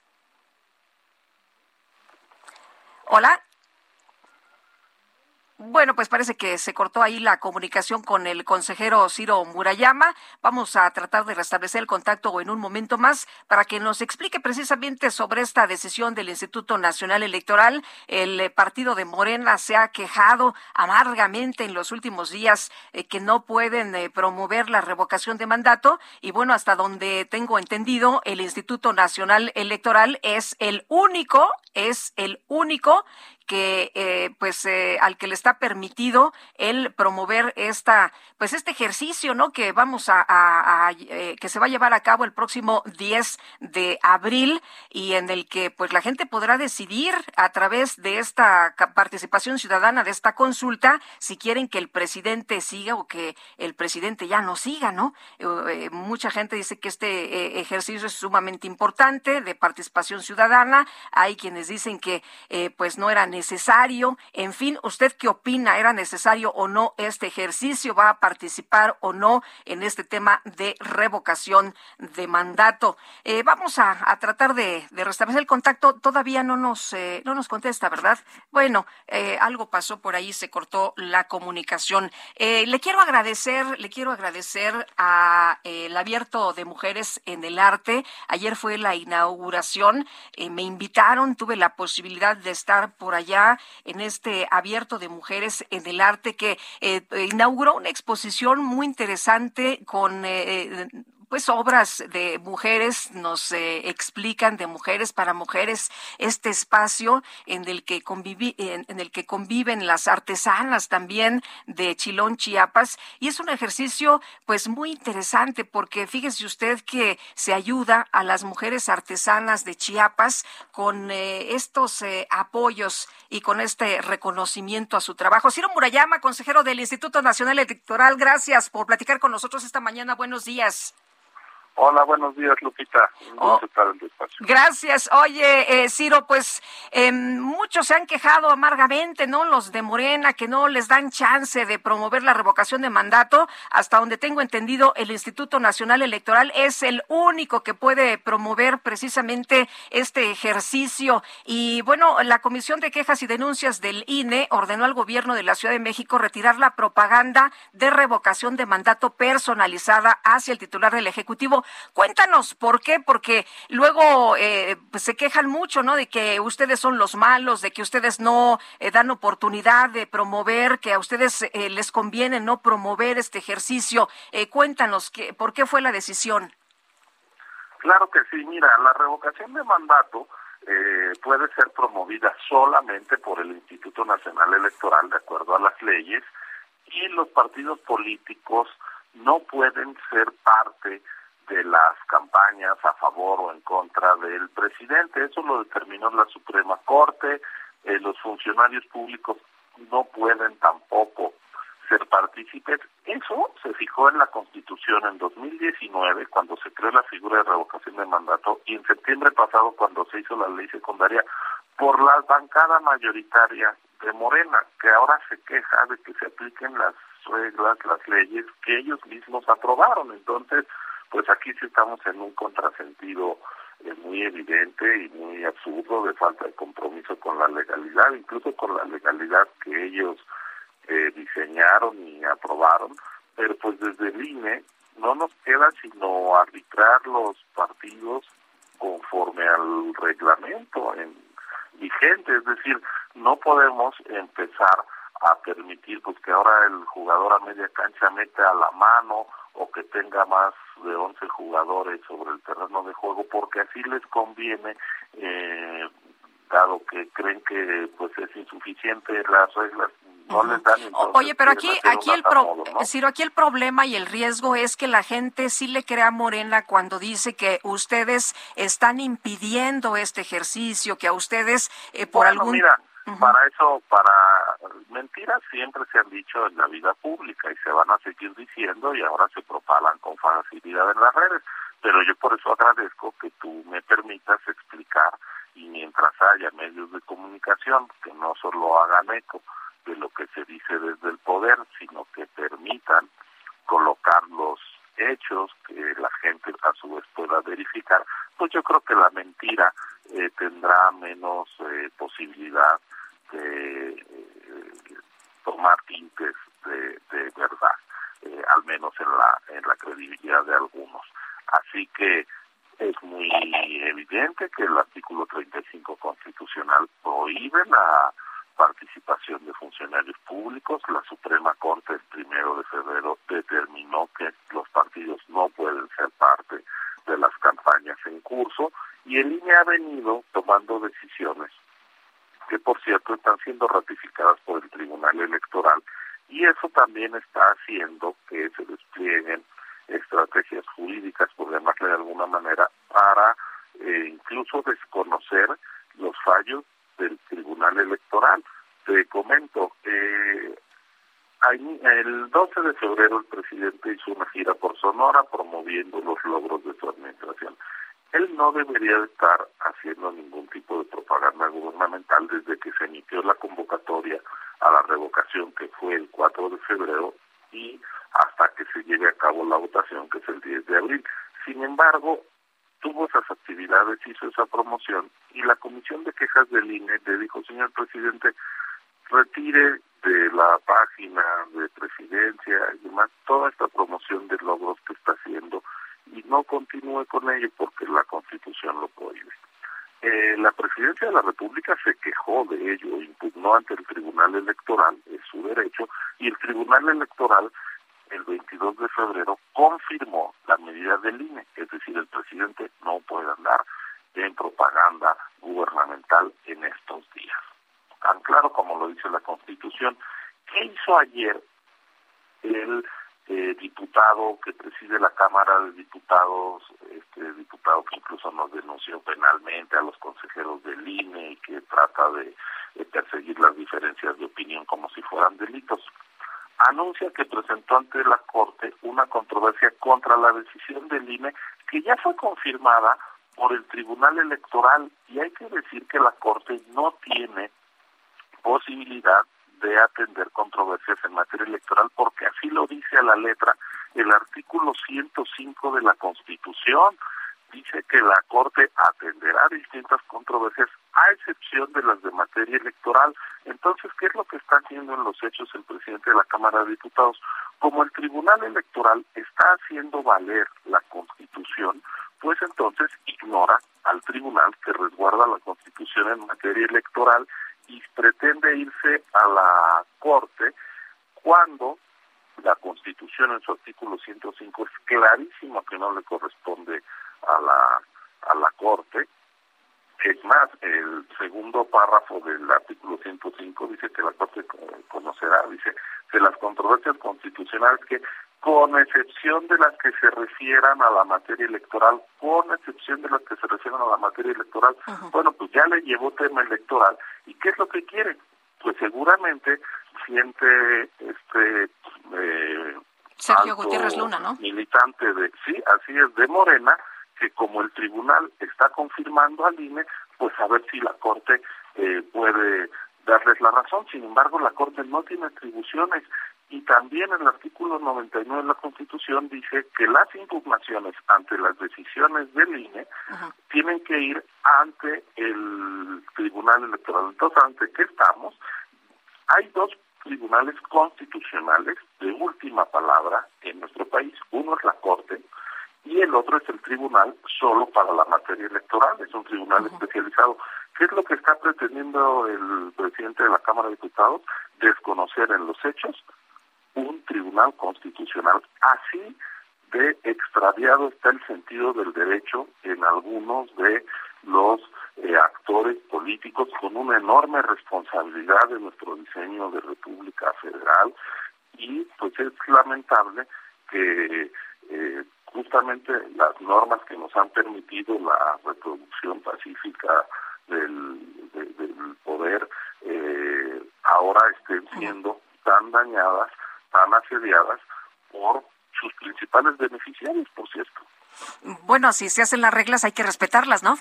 Hola. Bueno, pues parece que se cortó ahí la comunicación con el consejero Ciro Murayama. Vamos a tratar de restablecer el contacto en un momento más para que nos explique precisamente sobre esta decisión del Instituto Nacional Electoral. El eh, partido de Morena se ha quejado amargamente en los últimos días eh, que no pueden eh, promover la revocación de mandato y bueno, hasta donde tengo entendido, el Instituto Nacional Electoral es el único, es el único que eh, pues eh, al que le está permitido el promover esta pues este ejercicio no que vamos a, eh, que se va a llevar a cabo el próximo 10 de abril y en el que pues la gente podrá decidir a través de esta participación ciudadana de esta consulta si quieren que el presidente siga o que el presidente ya no siga no mucha gente dice que este ejercicio es sumamente importante de participación ciudadana. Hay quienes dicen que pues no era necesario. En fin, ¿usted qué opina? ¿Era necesario o no este ejercicio? ¿Va a participar o no en este tema de revocación de mandato? Eh, vamos a, tratar de, restablecer el contacto. Todavía no nos, eh, no nos contesta, ¿verdad? Bueno, eh, algo pasó por ahí, se cortó la comunicación. le quiero agradecer, le quiero agradecer a abierto de mujeres en el arte. Ayer fue la inauguración. me invitaron, tuve la posibilidad de estar por allá en este abierto de mujeres en el arte que eh, inauguró una exposición muy interesante con eh, pues obras de mujeres nos eh, explican de mujeres para mujeres este espacio en el que convivi en, el que conviven las artesanas también de Chilón Chiapas y es un ejercicio pues muy interesante porque fíjese usted que se ayuda a las mujeres artesanas de Chiapas con eh, estos eh, apoyos y con este reconocimiento a su trabajo. Ciro Murayama, consejero del Instituto Nacional Electoral, gracias por platicar con nosotros esta mañana. Buenos días. Hola, buenos días, Lupita. Oh, gracias. Oye, eh, Ciro, pues eh, muchos se han quejado amargamente, ¿no? Los de Morena, que no les dan chance de promover la revocación de mandato. Hasta donde tengo entendido, el Instituto Nacional Electoral es el único que puede promover precisamente este ejercicio. Y bueno, la Comisión de Quejas y Denuncias del INE ordenó al gobierno de la Ciudad de México retirar la propaganda de revocación de mandato personalizada hacia el titular del Ejecutivo. Cuéntanos por qué, porque luego eh, pues se quejan mucho, ¿no? De que ustedes son los malos, de que ustedes no eh, dan oportunidad de promover, que a ustedes eh, les conviene no promover este ejercicio. cuéntanos que, por qué fue la decisión. Claro que sí, mira, la revocación de mandato puede ser promovida solamente por el Instituto Nacional Electoral de acuerdo a las leyes y los partidos políticos no pueden ser parte de las campañas a favor o en contra del presidente. Eso lo determinó la Suprema Corte. Eh, los funcionarios públicos no pueden tampoco ser partícipes. Eso se fijó en la Constitución en 2019, cuando se creó la figura de revocación de mandato, y en septiembre pasado, cuando se hizo la ley secundaria, por la bancada mayoritaria de Morena, que ahora se queja de que se apliquen las reglas, las leyes que ellos mismos aprobaron. Entonces, pues aquí sí estamos en un contrasentido eh, muy evidente y muy absurdo de falta de compromiso con la legalidad, incluso con la legalidad que ellos eh, diseñaron y aprobaron, pero pues desde el INE no nos queda sino arbitrar los partidos conforme al reglamento en, vigente, es decir, no podemos empezar a permitir pues que ahora el jugador a media cancha mete a la mano o que tenga más de 11 jugadores sobre el terreno de juego porque así les conviene eh, dado que creen que pues es insuficiente las reglas no les dan Oye, pero aquí aquí el pro, aquí el problema y el riesgo es que la gente sí le crea a Morena cuando dice que ustedes están impidiendo este ejercicio, que a ustedes eh, por algún mira, para eso para mentiras siempre se han dicho en la vida pública y se van a seguir diciendo y ahora se propalan con facilidad en las redes, pero yo por eso agradezco que tú me permitas explicar y mientras haya medios de comunicación que no solo hagan eco de lo que se dice desde el poder, sino que permitan colocar los hechos que la gente a su vez pueda verificar, pues yo creo que la mentira eh, tendrá menos eh, posibilidad eh, tomar tintes de, verdad, al menos en la, en la credibilidad de algunos. Así que es muy evidente que el artículo 35 constitucional prohíbe la participación de funcionarios públicos. La Suprema Corte el primero de febrero determinó que los partidos no pueden ser parte de las campañas en curso y el INE ha venido tomando decisiones que por cierto están siendo ratificadas por el Tribunal Electoral y eso también está haciendo que se desplieguen estrategias jurídicas, por llamarle de alguna manera, para eh, incluso desconocer los fallos del Tribunal Electoral. Te comento, eh, el 12 de febrero el presidente hizo una gira por Sonora promoviendo los logros de su administración. Él no debería estar haciendo ningún tipo de propaganda gubernamental desde que se emitió la convocatoria a la revocación que fue el 4 de febrero y hasta que se lleve a cabo la votación, que es el 10 de abril. Sin embargo, tuvo esas actividades, hizo esa promoción y la Comisión de Quejas del INE le dijo, señor presidente, retire de la página de presidencia y demás toda esta promoción de logros que está haciendo y no continúe con ello porque la Constitución lo prohíbe. Eh, la presidencia de la República se quejó de ello, impugnó ante el Tribunal Electoral, es su derecho, y el Tribunal Electoral el 22 de febrero confirmó la medida del INE, es decir, el presidente no puede andar en propaganda gubernamental en estos días. Tan claro como lo dice la Constitución. ¿Qué hizo ayer que preside la Cámara de Diputados, este diputado que incluso nos denunció penalmente a los consejeros del INE que trata de perseguir las diferencias de opinión como si fueran delitos? anuncia que presentó ante la Corte una controversia contra la decisión del INE que ya fue confirmada por el Tribunal Electoral y hay que decir que la Corte no tiene posibilidad de atender controversias en materia electoral porque así lo dice a la letra el artículo 105 de la Constitución dice que la Corte atenderá distintas controversias a excepción de las de materia electoral. Entonces, ¿qué es lo que está haciendo en los hechos el presidente de la Cámara de Diputados? Como el Tribunal Electoral está haciendo valer la Constitución, pues entonces ignora al tribunal que resguarda la Constitución en materia electoral y pretende irse a la Corte cuando la Constitución en su artículo 105 es clarísimo que no le corresponde a la, a la Corte. Es más, el segundo párrafo del artículo 105 dice que la Corte conocerá, dice, de las controversias constitucionales que con excepción de las que se refieran a la materia electoral, con excepción de las que se refieran a la materia electoral. Bueno, pues ya le llevó tema electoral. ¿Y qué es lo que quiere? Pues seguramente siente este eh, Sergio Gutiérrez Luna, ¿no? Militante de, sí, así es, de Morena, que como el tribunal está confirmando al INE, pues a ver si la Corte eh, puede darles la razón. Sin embargo, la Corte no tiene atribuciones y también el artículo 99 de la Constitución dice que las impugnaciones ante las decisiones del INE tienen que ir ante el Tribunal Electoral. Entonces, ¿ante qué estamos? Hay dos tribunales constitucionales de última palabra en nuestro país. Uno es la Corte y el otro es el tribunal solo para la materia electoral. Es un tribunal especializado. ¿Qué es lo que está pretendiendo el presidente de la Cámara de Diputados? Desconocer en los hechos un tribunal constitucional. Así de extraviado está el sentido del derecho en algunos de los eh, actores políticos con una enorme responsabilidad de nuestro diseño de República Federal y pues es lamentable que eh, justamente las normas que nos han permitido la reproducción pacífica del, del poder eh, ahora estén siendo tan dañadas tan asediadas por sus principales beneficiarios, por cierto. Bueno, si se hacen las reglas hay que respetarlas, ¿no?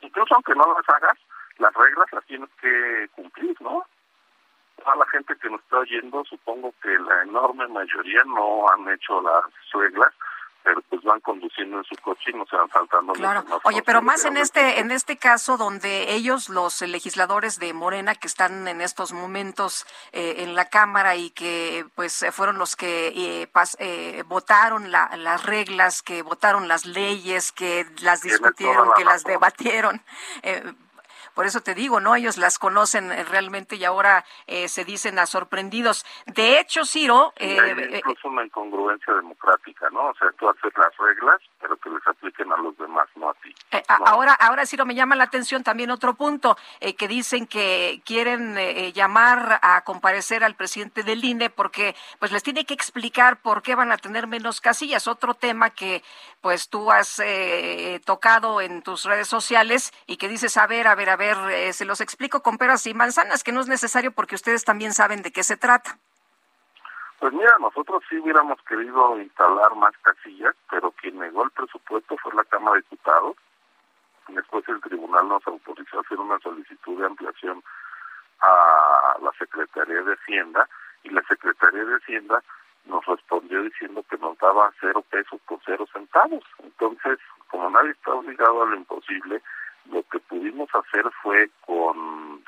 Incluso aunque no las hagas, las reglas las tienes que cumplir, ¿no? A la gente que nos está oyendo, supongo que la enorme mayoría no han hecho las reglas pero pues van conduciendo en su coche y no se van saltando. Claro. Oye, pero más en este en este caso donde ellos, los legisladores de Morena que están en estos momentos eh, en la Cámara y que pues fueron los que eh, eh, votaron las reglas, que votaron las leyes, que las discutieron, que las debatieron. Por eso te digo, ¿no? Ellos las conocen eh, realmente y ahora eh, se dicen a sorprendidos. De hecho, Ciro... Eh, incluso una incongruencia democrática, ¿no? O sea, tú haces las reglas, pero que les apliquen a los demás, no a ti. Ahora, ahora, Ciro, me llama la atención también otro punto, que dicen que quieren llamar a comparecer al presidente del INE porque pues les tiene que explicar por qué van a tener menos casillas. Otro tema que pues tú has tocado en tus redes sociales y que dices, a ver, a ver, a ver, eh, se los explico con peras y manzanas, que no es necesario porque ustedes también saben de qué se trata. Pues mira, nosotros sí hubiéramos querido instalar más casillas, pero quien negó el presupuesto fue la Cámara de Diputados. Después el tribunal nos autorizó a hacer una solicitud de ampliación a la Secretaría de Hacienda y la Secretaría de Hacienda nos respondió diciendo que nos daba cero pesos por cero centavos. Entonces, como nadie está obligado a lo imposible, lo que pudimos hacer fue con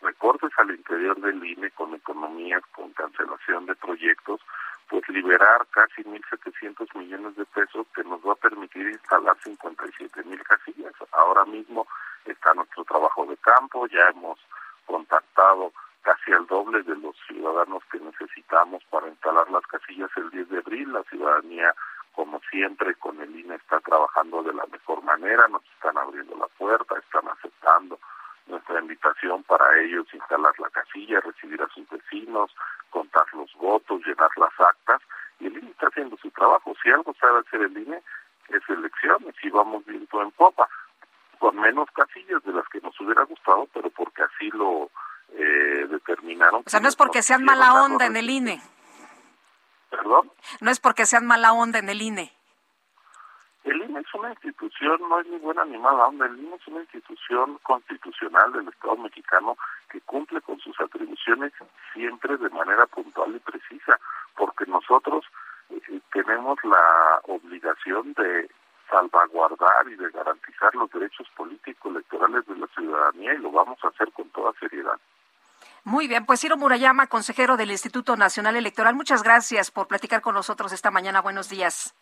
recortes al interior del INE, con economías, con cancelación de proyectos, pues liberar casi 1.700 millones de pesos que nos va a permitir instalar 57.000 casillas. Ahora mismo está nuestro trabajo de campo, ya hemos contactado casi al doble de los ciudadanos que necesitamos para instalar las casillas el 10 de abril. La ciudadanía como siempre con el INE está trabajando de la mejor manera, nos están abriendo la puerta, están aceptando nuestra invitación para ellos instalar la casilla, recibir a sus vecinos, contar los votos, llenar las actas, y el INE está haciendo su trabajo. Si algo sabe hacer el INE, es elecciones, y vamos viendo en popa, con menos casillas de las que nos hubiera gustado, pero porque así lo eh, determinaron. O sea, no es porque sean mala onda en el INE. ¿Perdón? No es porque sean mala onda en el INE. El INE es una institución, no es ni buena ni mala onda, el INE es una institución constitucional del Estado mexicano que cumple con sus atribuciones siempre de manera puntual y precisa, porque nosotros eh, tenemos la obligación de salvaguardar y de garantizar los derechos políticos electorales de la ciudadanía y lo vamos a hacer con toda seriedad. Muy bien, pues Ciro Murayama, consejero del Instituto Nacional Electoral, muchas gracias por platicar con nosotros esta mañana. Buenos días.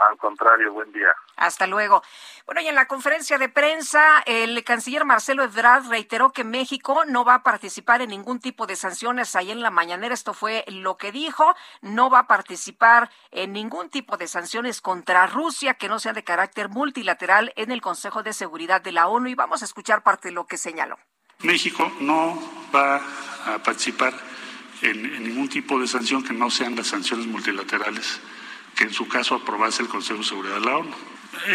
Al contrario, buen día. Hasta luego. Bueno, y en la conferencia de prensa, el canciller Marcelo Ebrard reiteró que México no va a participar en ningún tipo de sanciones. Ahí en la mañanera esto fue lo que dijo. No va a participar en ningún tipo de sanciones contra Rusia que no sean de carácter multilateral en el Consejo de Seguridad de la ONU. Y vamos a escuchar parte de lo que señaló. México no va a participar en, ningún tipo de sanción que no sean las sanciones multilaterales que en su caso aprobase el Consejo de Seguridad de la ONU.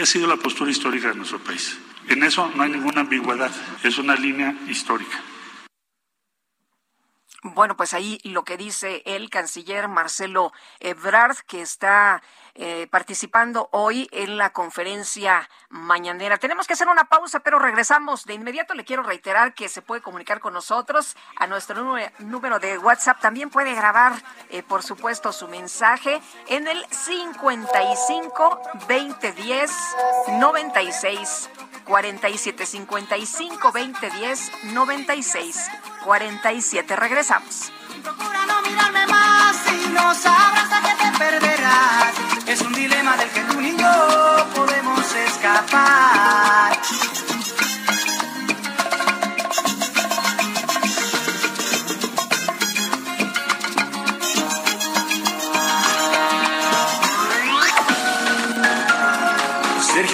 Ha sido la postura histórica de nuestro país. En eso no hay ninguna ambigüedad, es una línea histórica. Bueno, pues ahí lo que dice el canciller Marcelo Ebrard, que está eh, participando hoy en la conferencia mañanera. Tenemos que hacer una pausa, pero regresamos de inmediato. Le quiero reiterar que se puede comunicar con nosotros a nuestro número de WhatsApp. También puede grabar, eh, por supuesto, su mensaje en el 55 2010 96 47 55 2010 96 47. Regresamos. Procura no mirarme más y no sabrás Es un dilema del que tú ni yo podemos escapar.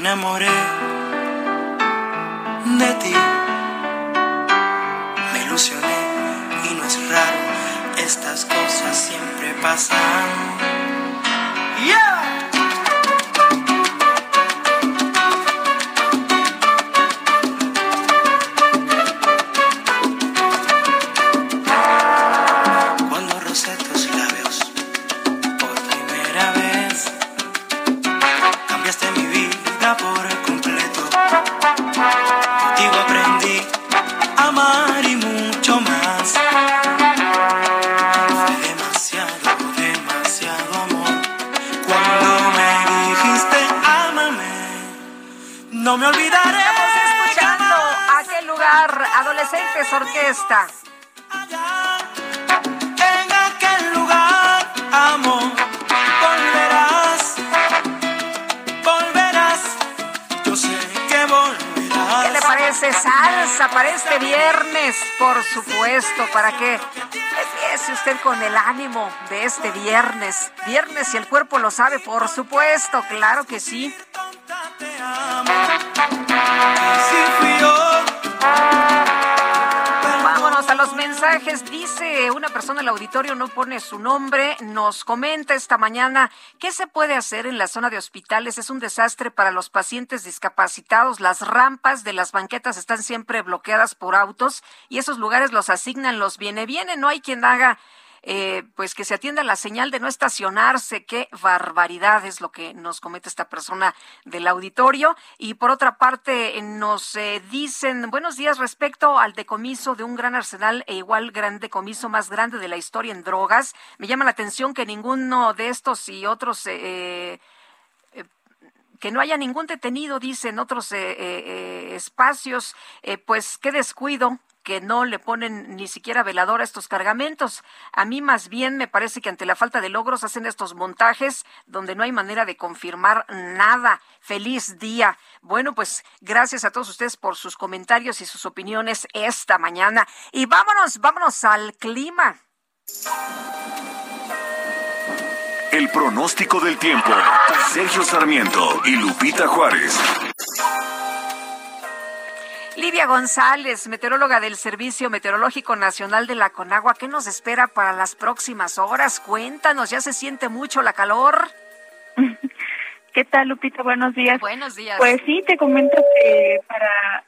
Enamoré de ti. Me ilusioné y no es raro, estas cosas siempre pasan. Yeah. Orquesta. En aquel lugar, amor, volverás, volverás. Yo sé que volverás. ¿Qué le parece salsa para este viernes? Por supuesto, para que empiece usted con el ánimo de este viernes. Viernes, si el cuerpo lo sabe, por supuesto, claro que sí. Vámonos a los mensajes. Dice una persona del auditorio, no pone su nombre, nos comenta esta mañana qué se puede hacer en la zona de hospitales. Es un desastre para los pacientes discapacitados. Las rampas de las banquetas están siempre bloqueadas por autos y esos lugares los asignan los viene viene. No hay quien haga eh, pues que se atienda la señal de no estacionarse. Qué barbaridad es lo que nos comete esta persona del auditorio. Y por otra parte, nos eh, dicen buenos días respecto al decomiso de un gran arsenal e igual gran decomiso más grande de la historia en drogas. Me llama la atención que ninguno de estos y otros eh, eh, que no haya ningún detenido, dicen otros espacios, pues qué descuido que no le ponen ni siquiera velador a estos cargamentos. A mí más bien me parece que ante la falta de logros hacen estos montajes donde no hay manera de confirmar nada. Feliz día. Bueno, pues gracias a todos ustedes por sus comentarios y sus opiniones esta mañana. Y vámonos, vámonos al clima. El pronóstico del tiempo. Sergio Sarmiento y Lupita Juárez. Lidia González, meteoróloga del Servicio Meteorológico Nacional de la Conagua, ¿qué nos espera para las próximas horas? Cuéntanos, ¿ya se siente mucho la calor? ¿Qué tal, Lupita? Buenos días. Buenos días. Pues sí, te comento que para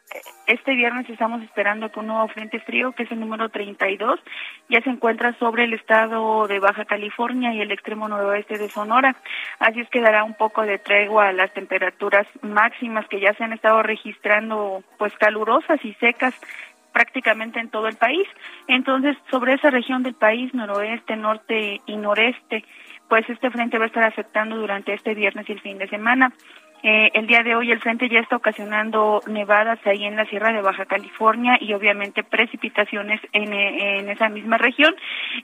este viernes estamos esperando que un nuevo frente frío, que es el número 32, ya se encuentra sobre el estado de Baja California y el extremo noroeste de Sonora. Así es que dará un poco de tregua a las temperaturas máximas que ya se han estado registrando, pues calurosas y secas prácticamente en todo el país. Entonces, sobre esa región del país, noroeste, norte y noreste, pues este frente va a estar afectando durante este viernes y el fin de semana. Eh, el día de hoy el frente ya está ocasionando nevadas ahí en la Sierra de Baja California y obviamente precipitaciones en, en esa misma región.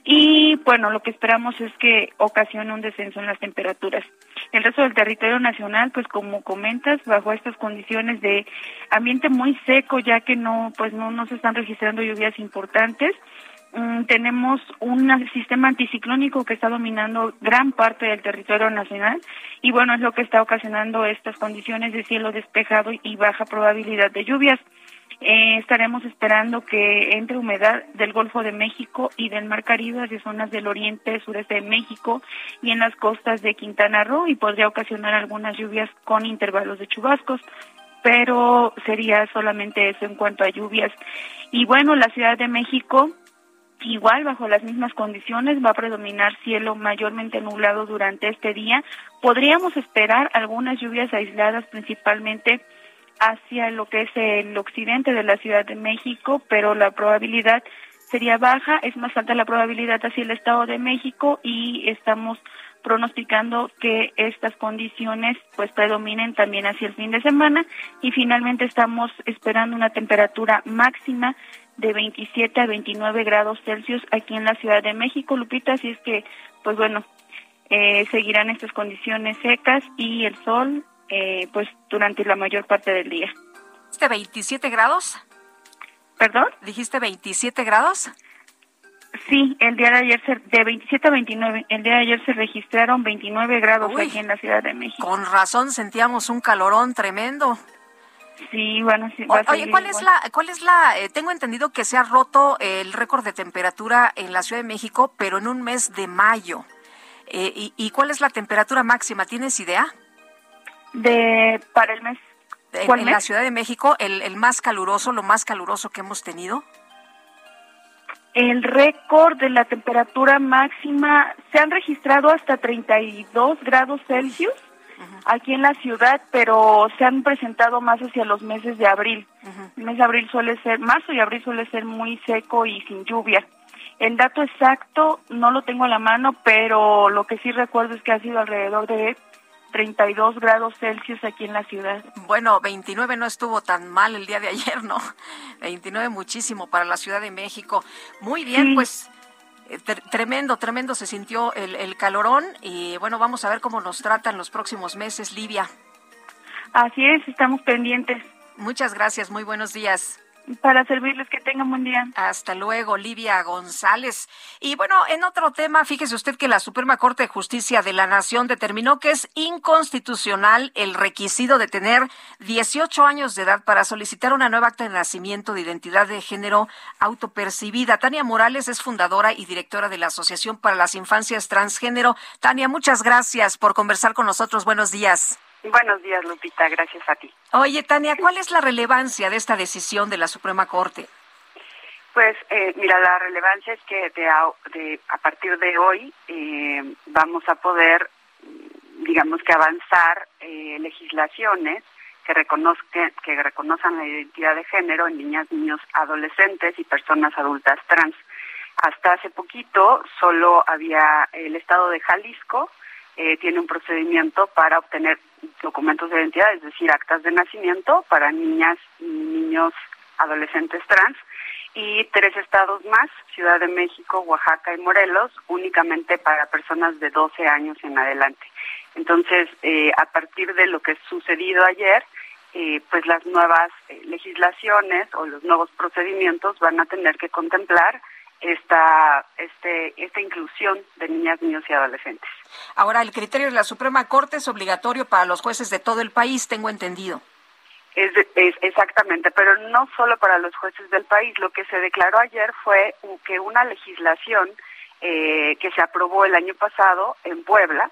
Y bueno, lo que esperamos es que ocasione un descenso en las temperaturas. El resto del territorio nacional, pues como comentas, bajo estas condiciones de ambiente muy seco, ya que no, pues no, no se están registrando lluvias importantes. Mm, tenemos un sistema anticiclónico que está dominando gran parte del territorio nacional y bueno, es lo que está ocasionando estas condiciones de cielo despejado y baja probabilidad de lluvias. Eh, estaremos esperando que entre humedad del Golfo de México y del Mar Caribe de zonas del oriente, sureste de México y en las costas de Quintana Roo y podría ocasionar algunas lluvias con intervalos de chubascos pero sería solamente eso en cuanto a lluvias. Y bueno, la Ciudad de México Igual, bajo las mismas condiciones, va a predominar cielo mayormente nublado durante este día. Podríamos esperar algunas lluvias aisladas, principalmente hacia lo que es el occidente de la Ciudad de México, pero la probabilidad sería baja, es más alta la probabilidad hacia el Estado de México y estamos pronosticando que estas condiciones pues predominen también hacia el fin de semana y finalmente estamos esperando una temperatura máxima de 27 a 29 grados Celsius aquí en la Ciudad de México, Lupita, así es que, pues bueno, eh, seguirán estas condiciones secas y el sol, eh, pues durante la mayor parte del día. ¿Dijiste 27 grados? ¿Perdón? ¿Dijiste 27 grados? Sí, el día de ayer, se, de 27 a 29, el día de ayer se registraron 29 grados aquí en la Ciudad de México. Con razón sentíamos un calorón tremendo. Sí, bueno, sí. oye, ¿cuál es la, cuál es la, eh, tengo entendido que se ha roto el récord de temperatura en la Ciudad de México, pero en un mes de mayo. Eh, y, cuál es la temperatura máxima? ¿Tienes idea? De, para el mes. En, la Ciudad de México, el, el más caluroso, lo más caluroso que hemos tenido. El récord de la temperatura máxima se han registrado hasta 32 grados Celsius aquí en la ciudad, pero se han presentado más hacia los meses de abril. El mes de abril suele ser, marzo y abril suele ser muy seco y sin lluvia. El dato exacto no lo tengo a la mano, pero lo que sí recuerdo es que ha sido alrededor de 32 grados Celsius aquí en la ciudad. Bueno, 29 no estuvo tan mal el día de ayer, ¿no? 29 muchísimo para la Ciudad de México. Muy bien, pues tremendo, tremendo se sintió el, el calorón y bueno, vamos a ver cómo nos tratan los próximos meses, Livia. Así es, estamos pendientes. Muchas gracias, muy buenos días. Para servirles, que tengan buen día. Hasta luego, Livia González. Y bueno, en otro tema, fíjese usted que la Suprema Corte de Justicia de la Nación determinó que es inconstitucional el requisito de tener 18 años de edad para solicitar una nueva acta de nacimiento de identidad de género autopercibida. Tania Morales es fundadora y directora de la Asociación para las Infancias Transgénero. Tania, muchas gracias por conversar con nosotros. Buenos días. Buenos días, Lupita. Gracias a ti. Oye, Tania, ¿cuál es la relevancia de esta decisión de la Suprema Corte? Pues, eh, mira, la relevancia es que de a, de, a partir de hoy eh, vamos a poder, digamos que avanzar eh, legislaciones que, reconozcan, que reconozcan la identidad de género en niñas, niños, adolescentes y personas adultas trans. Hasta hace poquito solo había el estado de Jalisco, eh, tiene un procedimiento para obtener documentos de identidad, es decir, actas de nacimiento para niñas y niños adolescentes trans y tres estados más, Ciudad de México, Oaxaca y Morelos, únicamente para personas de 12 años en adelante. Entonces, eh, a partir de lo que sucedido ayer, eh, pues las nuevas legislaciones o los nuevos procedimientos van a tener que contemplar esta, este, esta inclusión de niñas, niños y adolescentes. Ahora, el criterio de la Suprema Corte es obligatorio para los jueces de todo el país, tengo entendido. Es, es, exactamente, pero no solo para los jueces del país. Lo que se declaró ayer fue que una legislación eh, que se aprobó el año pasado en Puebla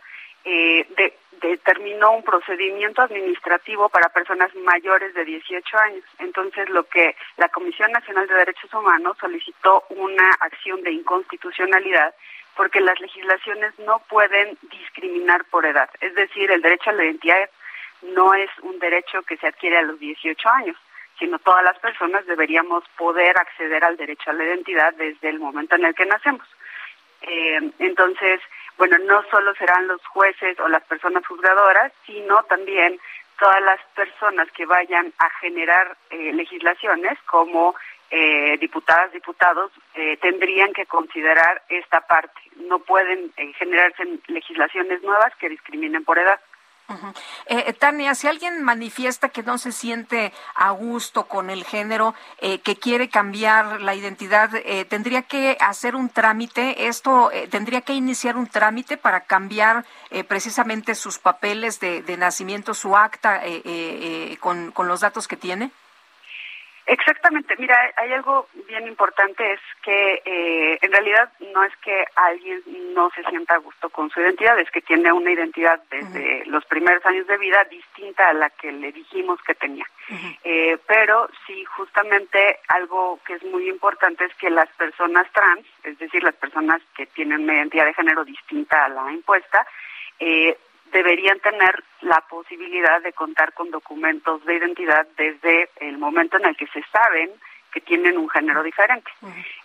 eh, determinó un procedimiento administrativo para personas mayores de 18 años. Entonces, lo que la Comisión Nacional de Derechos Humanos solicitó una acción de inconstitucionalidad porque las legislaciones no pueden discriminar por edad. Es decir, el derecho a la identidad no es un derecho que se adquiere a los 18 años, sino todas las personas deberíamos poder acceder al derecho a la identidad desde el momento en el que nacemos. Eh, entonces, bueno, no solo serán los jueces o las personas juzgadoras, sino también todas las personas que vayan a generar eh, legislaciones como eh, diputadas, diputados, eh, tendrían que considerar esta parte. No pueden eh, generarse legislaciones nuevas que discriminen por edad. Eh, Tania, si alguien manifiesta que no se siente a gusto con el género, eh, que quiere cambiar la identidad, eh, ¿tendría que hacer un trámite? ¿Esto eh, tendría que iniciar un trámite para cambiar eh, precisamente sus papeles de, nacimiento, su acta eh, con los datos que tiene? Exactamente, mira, hay algo bien importante, es que eh, en realidad no es que alguien no se sienta a gusto con su identidad, es que tiene una identidad desde los primeros años de vida distinta a la que le dijimos que tenía. Eh, pero sí, justamente algo que es muy importante es que las personas trans, es decir, las personas que tienen una identidad de género distinta a la impuesta, eh, deberían tener la posibilidad de contar con documentos de identidad desde el momento en el que se saben que tienen un género diferente.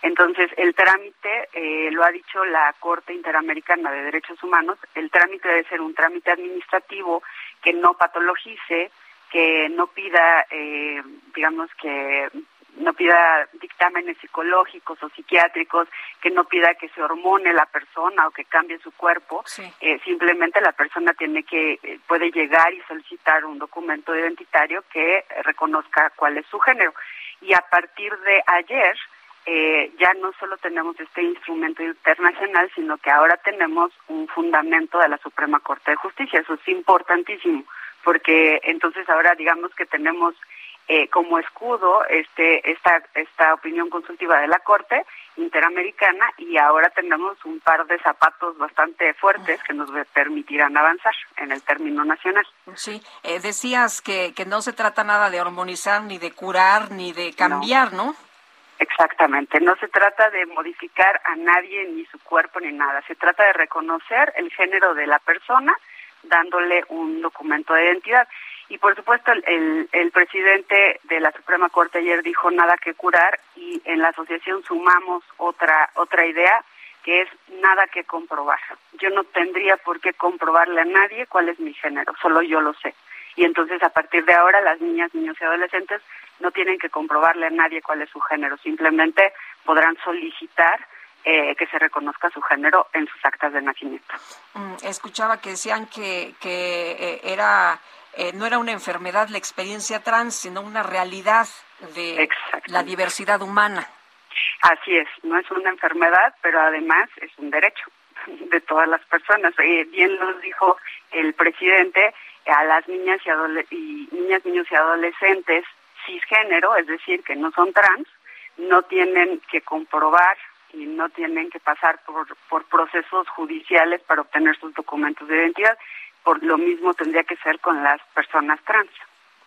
Entonces, el trámite, eh, lo ha dicho la Corte Interamericana de Derechos Humanos, el trámite debe ser un trámite administrativo que no patologice, que no pida, eh, digamos que no pida dictámenes psicológicos o psiquiátricos, que no pida que se hormone la persona o que cambie su cuerpo. Eh, simplemente la persona tiene que, eh, puede llegar y solicitar un documento identitario que reconozca cuál es su género. Y a partir de ayer, eh, ya no solo tenemos este instrumento internacional, sino que ahora tenemos un fundamento de la Suprema Corte de Justicia. Eso es importantísimo, porque entonces ahora digamos que tenemos eh, como escudo este esta esta opinión consultiva de la Corte Interamericana y ahora tenemos un par de zapatos bastante fuertes que nos permitirán avanzar en el término nacional. Sí, eh, decías que, que no se trata nada de hormonizar, ni de curar, ni de cambiar, ¿no? Exactamente, no se trata de modificar a nadie ni su cuerpo ni nada, se trata de reconocer el género de la persona dándole un documento de identidad. Y por supuesto el, el, el, presidente de la Suprema Corte ayer dijo nada que curar y en la asociación sumamos otra otra idea que es nada que comprobar. Yo no tendría por qué comprobarle a nadie cuál es mi género, solo yo lo sé. Y entonces a partir de ahora las niñas, niños y adolescentes no tienen que comprobarle a nadie cuál es su género, simplemente podrán solicitar eh, que se reconozca su género en sus actas de nacimiento. Mm, escuchaba que decían que, que eh, era eh, no era una enfermedad la experiencia trans, sino una realidad de la diversidad humana. Así es, no es una enfermedad, pero además es un derecho de todas las personas. Eh, bien lo dijo el presidente, a las niñas y, adole y niñas, niños y adolescentes cisgénero, es decir, que no son trans, no tienen que comprobar y no tienen que pasar por, por procesos judiciales para obtener sus documentos de identidad. Por lo mismo tendría que ser con las personas trans.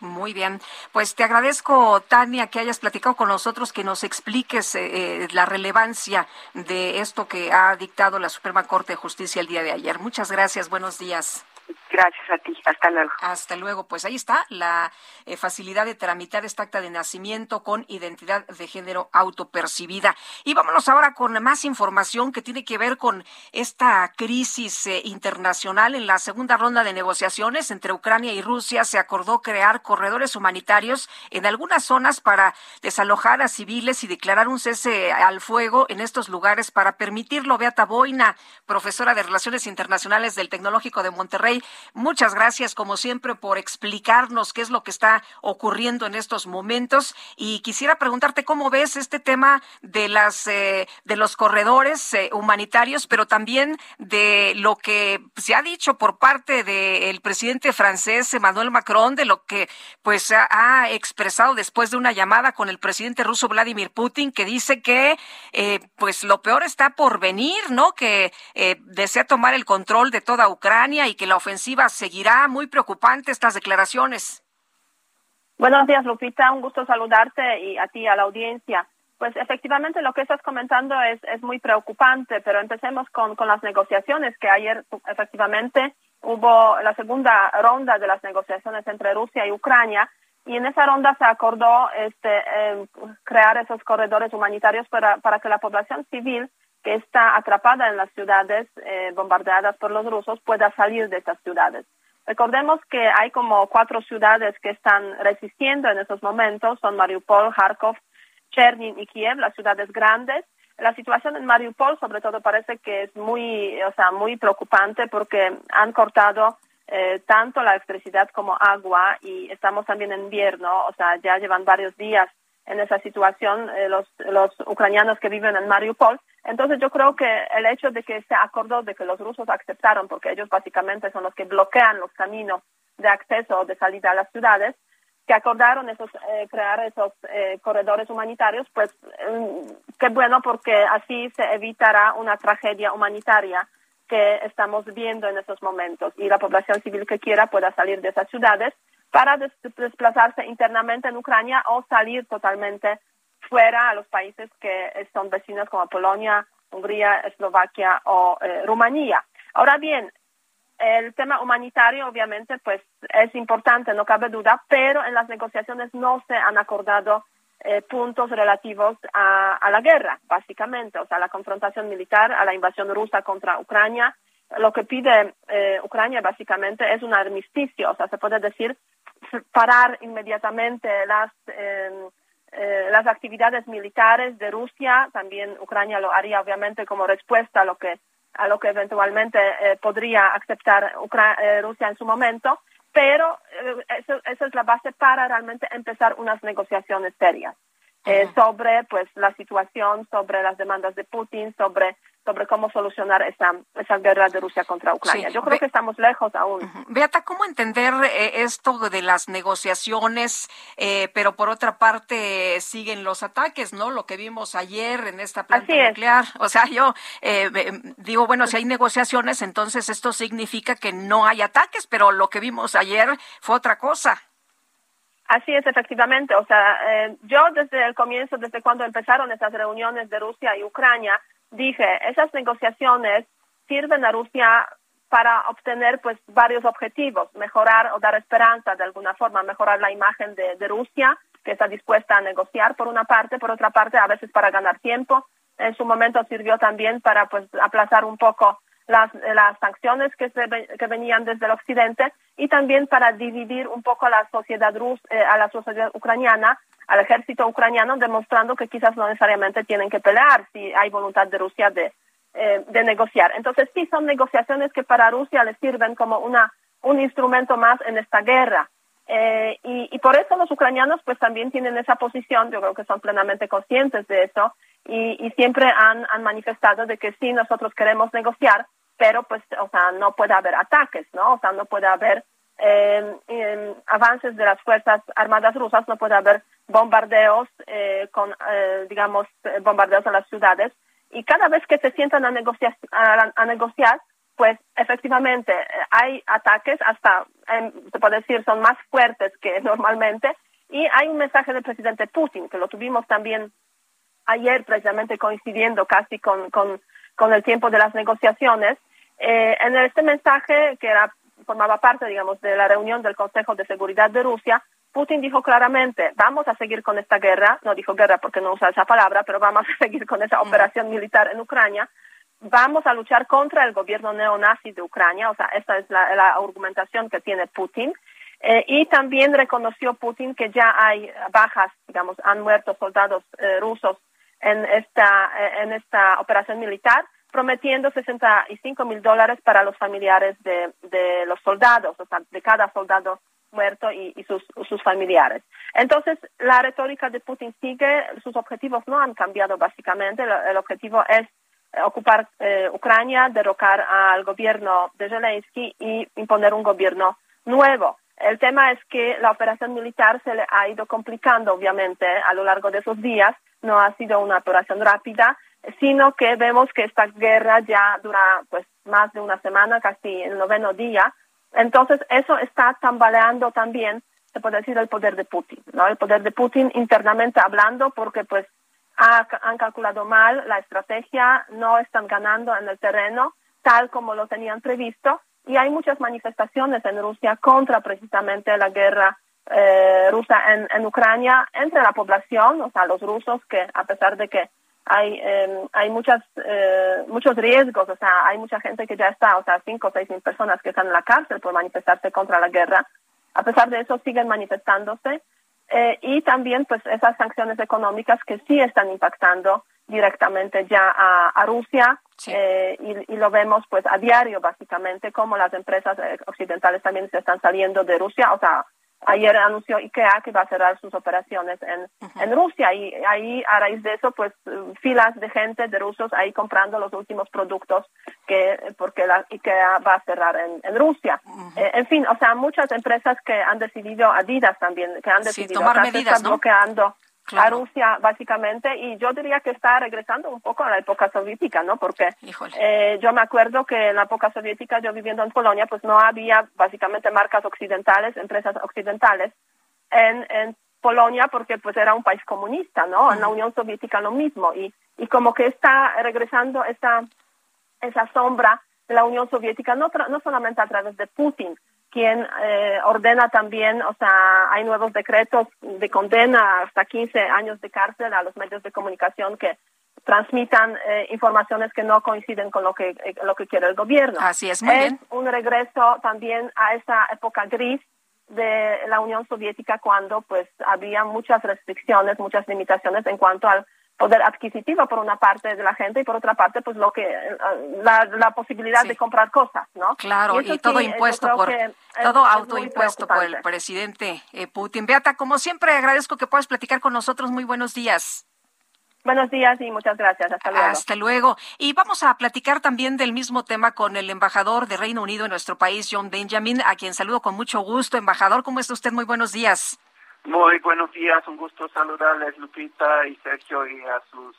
Muy bien, pues te agradezco, Tania, que hayas platicado con nosotros, que nos expliques eh, la relevancia de esto que ha dictado la Suprema Corte de Justicia el día de ayer. Muchas gracias, buenos días. Gracias a ti. Hasta luego. Hasta luego. Pues ahí está la eh, facilidad de tramitar esta acta de nacimiento con identidad de género autopercibida. Y vámonos ahora con más información que tiene que ver con esta crisis eh, internacional. En la segunda ronda de negociaciones entre Ucrania y Rusia se acordó crear corredores humanitarios en algunas zonas para desalojar a civiles y declarar un cese al fuego en estos lugares para permitirlo. Beata Boina, profesora de Relaciones Internacionales del Tecnológico de Monterrey. Muchas gracias, como siempre, por explicarnos qué es lo que está ocurriendo en estos momentos. Y quisiera preguntarte cómo ves este tema de las eh, de los corredores eh, humanitarios, pero también de lo que se ha dicho por parte del presidente francés Emmanuel Macron, de lo que pues ha, expresado después de una llamada con el presidente ruso Vladimir Putin, que dice que eh, pues lo peor está por venir, ¿no? Que desea tomar el control de toda Ucrania y que la ofensiva seguirá. Muy preocupante estas declaraciones. Buenos días, Lupita. Un gusto saludarte y a ti, a la audiencia. Pues efectivamente lo que estás comentando es, es muy preocupante, pero empecemos con, con las negociaciones que ayer efectivamente hubo la segunda ronda de las negociaciones entre Rusia y Ucrania y en esa ronda se acordó este, eh, crear esos corredores humanitarios para, para que la población civil que está atrapada en las ciudades eh, bombardeadas por los rusos pueda salir de estas ciudades. Recordemos que hay como cuatro ciudades que están resistiendo en esos momentos, son Mariupol, Kharkov, Chernin y Kiev, las ciudades grandes. La situación en Mariupol, sobre todo, parece que es muy, o sea, muy preocupante porque han cortado eh, tanto la electricidad como agua y estamos también en invierno, o sea, ya llevan varios días en esa situación eh, los, los ucranianos que viven en Mariupol. Entonces yo creo que el hecho de que se acordó de que los rusos aceptaron, porque ellos básicamente son los que bloquean los caminos de acceso o de salida a las ciudades, que acordaron esos, eh, crear esos eh, corredores humanitarios, pues mm, qué bueno porque así se evitará una tragedia humanitaria que estamos viendo en estos momentos y la población civil que quiera pueda salir de esas ciudades para desplazarse internamente en Ucrania o salir totalmente fuera a los países que son vecinos como Polonia, Hungría, Eslovaquia o eh, Rumanía. Ahora bien, el tema humanitario obviamente pues es importante, no cabe duda, pero en las negociaciones no se han acordado eh, puntos relativos a, la guerra, básicamente, o sea, la confrontación militar, a la invasión rusa contra Ucrania. Lo que pide eh, Ucrania básicamente es un armisticio, o sea, se puede decir parar inmediatamente las, em, eh, las actividades militares de Rusia. También Ucrania lo haría obviamente como respuesta a lo que, a lo que eventualmente eh, podría aceptar eh, Rusia en su momento. Pero eso, esa es la base para realmente empezar unas negociaciones serias. sobre pues la situación, sobre las demandas de Putin, sobre sobre cómo solucionar esa, esa guerra de Rusia contra Ucrania. Yo creo que estamos lejos aún. Beata, ¿cómo entender eh, esto de las negociaciones, eh, pero por otra parte siguen los ataques, ¿no? Lo que vimos ayer en esta planta nuclear. O sea, yo eh, digo, bueno, si hay negociaciones, entonces esto significa que no hay ataques, pero lo que vimos ayer fue otra cosa. Así es, efectivamente. O sea, yo desde el comienzo, desde cuando empezaron esas reuniones de Rusia y Ucrania, dije, esas negociaciones sirven a Rusia para obtener pues varios objetivos, mejorar o dar esperanza de alguna forma, mejorar la imagen de, Rusia, que está dispuesta a negociar por una parte, por otra parte a veces para ganar tiempo. En su momento sirvió también para pues aplazar un poco las, las sanciones que, se, que venían desde el occidente y también para dividir un poco la sociedad rus, eh, a la sociedad ucraniana al ejército ucraniano, demostrando que quizás no necesariamente tienen que pelear si hay voluntad de Rusia de, eh, de negociar. Entonces, sí, son negociaciones que para Rusia le sirven como una, un instrumento más en esta guerra. Eh, y, y, por eso los ucranianos pues también tienen esa posición, yo creo que son plenamente conscientes de eso y, y siempre han, han manifestado de que sí, nosotros queremos negociar, pero pues, o sea, no puede haber ataques, ¿no? O sea, no puede haber eh, avances de las Fuerzas Armadas rusas, no puede haber bombardeos, eh, con, eh, digamos, bombardeos en las ciudades. Y cada vez que se sientan a negociar, a, negociar pues efectivamente eh, hay ataques, hasta, em, se puede decir, son más fuertes que normalmente. Y hay un mensaje del presidente Putin, que lo tuvimos también ayer, precisamente coincidiendo casi con, con, con el tiempo de las negociaciones. en este mensaje, que era, formaba parte, digamos, de la reunión del Consejo de Seguridad de Rusia, Putin dijo claramente, vamos a seguir con esta guerra, no dijo guerra porque no usa esa palabra, pero vamos a seguir con esa operación militar en Ucrania, vamos a luchar contra el gobierno neonazi de Ucrania, o sea, esta es la, argumentación que tiene Putin. Eh, y también reconoció Putin que ya hay bajas, digamos, han muerto soldados eh, rusos en esta, eh, en esta operación militar, prometiendo 65 mil dólares para los familiares de, de los soldados, o sea, de cada soldado muerto y, sus, sus, familiares. Entonces, la retórica de Putin sigue, sus objetivos no han cambiado básicamente, el, objetivo es eh, ocupar eh, Ucrania, derrocar al gobierno de Zelensky y imponer un gobierno nuevo. El tema es que la operación militar se le ha ido complicando, obviamente, a lo largo de esos días. No ha sido una operación rápida, sino que vemos que esta guerra ya dura pues más de una semana, casi el noveno día, entonces, eso está tambaleando también, se puede decir, el poder de Putin, ¿no? El poder de Putin internamente hablando, porque pues han calculado mal la estrategia, no están ganando en el terreno tal como lo tenían previsto, y hay muchas manifestaciones en Rusia contra precisamente la guerra eh, rusa en, en Ucrania entre la población, o sea, los rusos que a pesar de que hay em, hay muchas eh, muchos riesgos, o sea, hay mucha gente que ya está, o sea, cinco o seis mil personas que están en la cárcel por manifestarse contra la guerra. A pesar de eso, siguen manifestándose. Eh, y también, pues, esas sanciones económicas que sí están impactando directamente ya a, Rusia eh, y, y, lo vemos pues a diario básicamente como las empresas occidentales también se están saliendo de Rusia, o sea, Ayer anunció IKEA que va a cerrar sus operaciones en, en Rusia. Y ahí a raíz de eso pues filas de gente de rusos ahí comprando los últimos productos que porque la IKEA va a cerrar en, en Rusia. Eh, en fin, o sea, muchas empresas que han decidido, Adidas también, que han decidido tomar medidas, bloqueando a Rusia, básicamente, y yo diría que está regresando un poco a la época soviética, ¿no? Porque eh, yo me acuerdo que en la época soviética, yo viviendo en Polonia, pues no había básicamente marcas occidentales, empresas occidentales en, en Polonia, porque pues era un país comunista, ¿no? En la Unión Soviética lo mismo, y, y como que está regresando esa, esa sombra de la Unión Soviética, no, no solamente a través de Putin, quien eh, ordena también, o sea, hay nuevos decretos de condena hasta 15 años de cárcel a los medios de comunicación que transmitan eh, informaciones que no coinciden con lo que eh, lo que quiere el gobierno. Así es, muy es un regreso también a esa época gris de la Unión Soviética cuando pues había muchas restricciones, muchas limitaciones en cuanto al poder adquisitivo por una parte de la gente y por otra parte pues lo que eh, la, la posibilidad de comprar cosas no claro y, todo impuesto por todo autoimpuesto por el presidente eh, Putin Beata como siempre agradezco que puedas platicar con nosotros muy buenos días Buenos días y muchas gracias. Hasta luego. Hasta luego. Y vamos a platicar también del mismo tema con el embajador de Reino Unido en nuestro país, John Benjamin, a quien saludo con mucho gusto. Embajador, ¿cómo está usted? Muy buenos días. Muy buenos días, un gusto saludarles Lupita y Sergio y a sus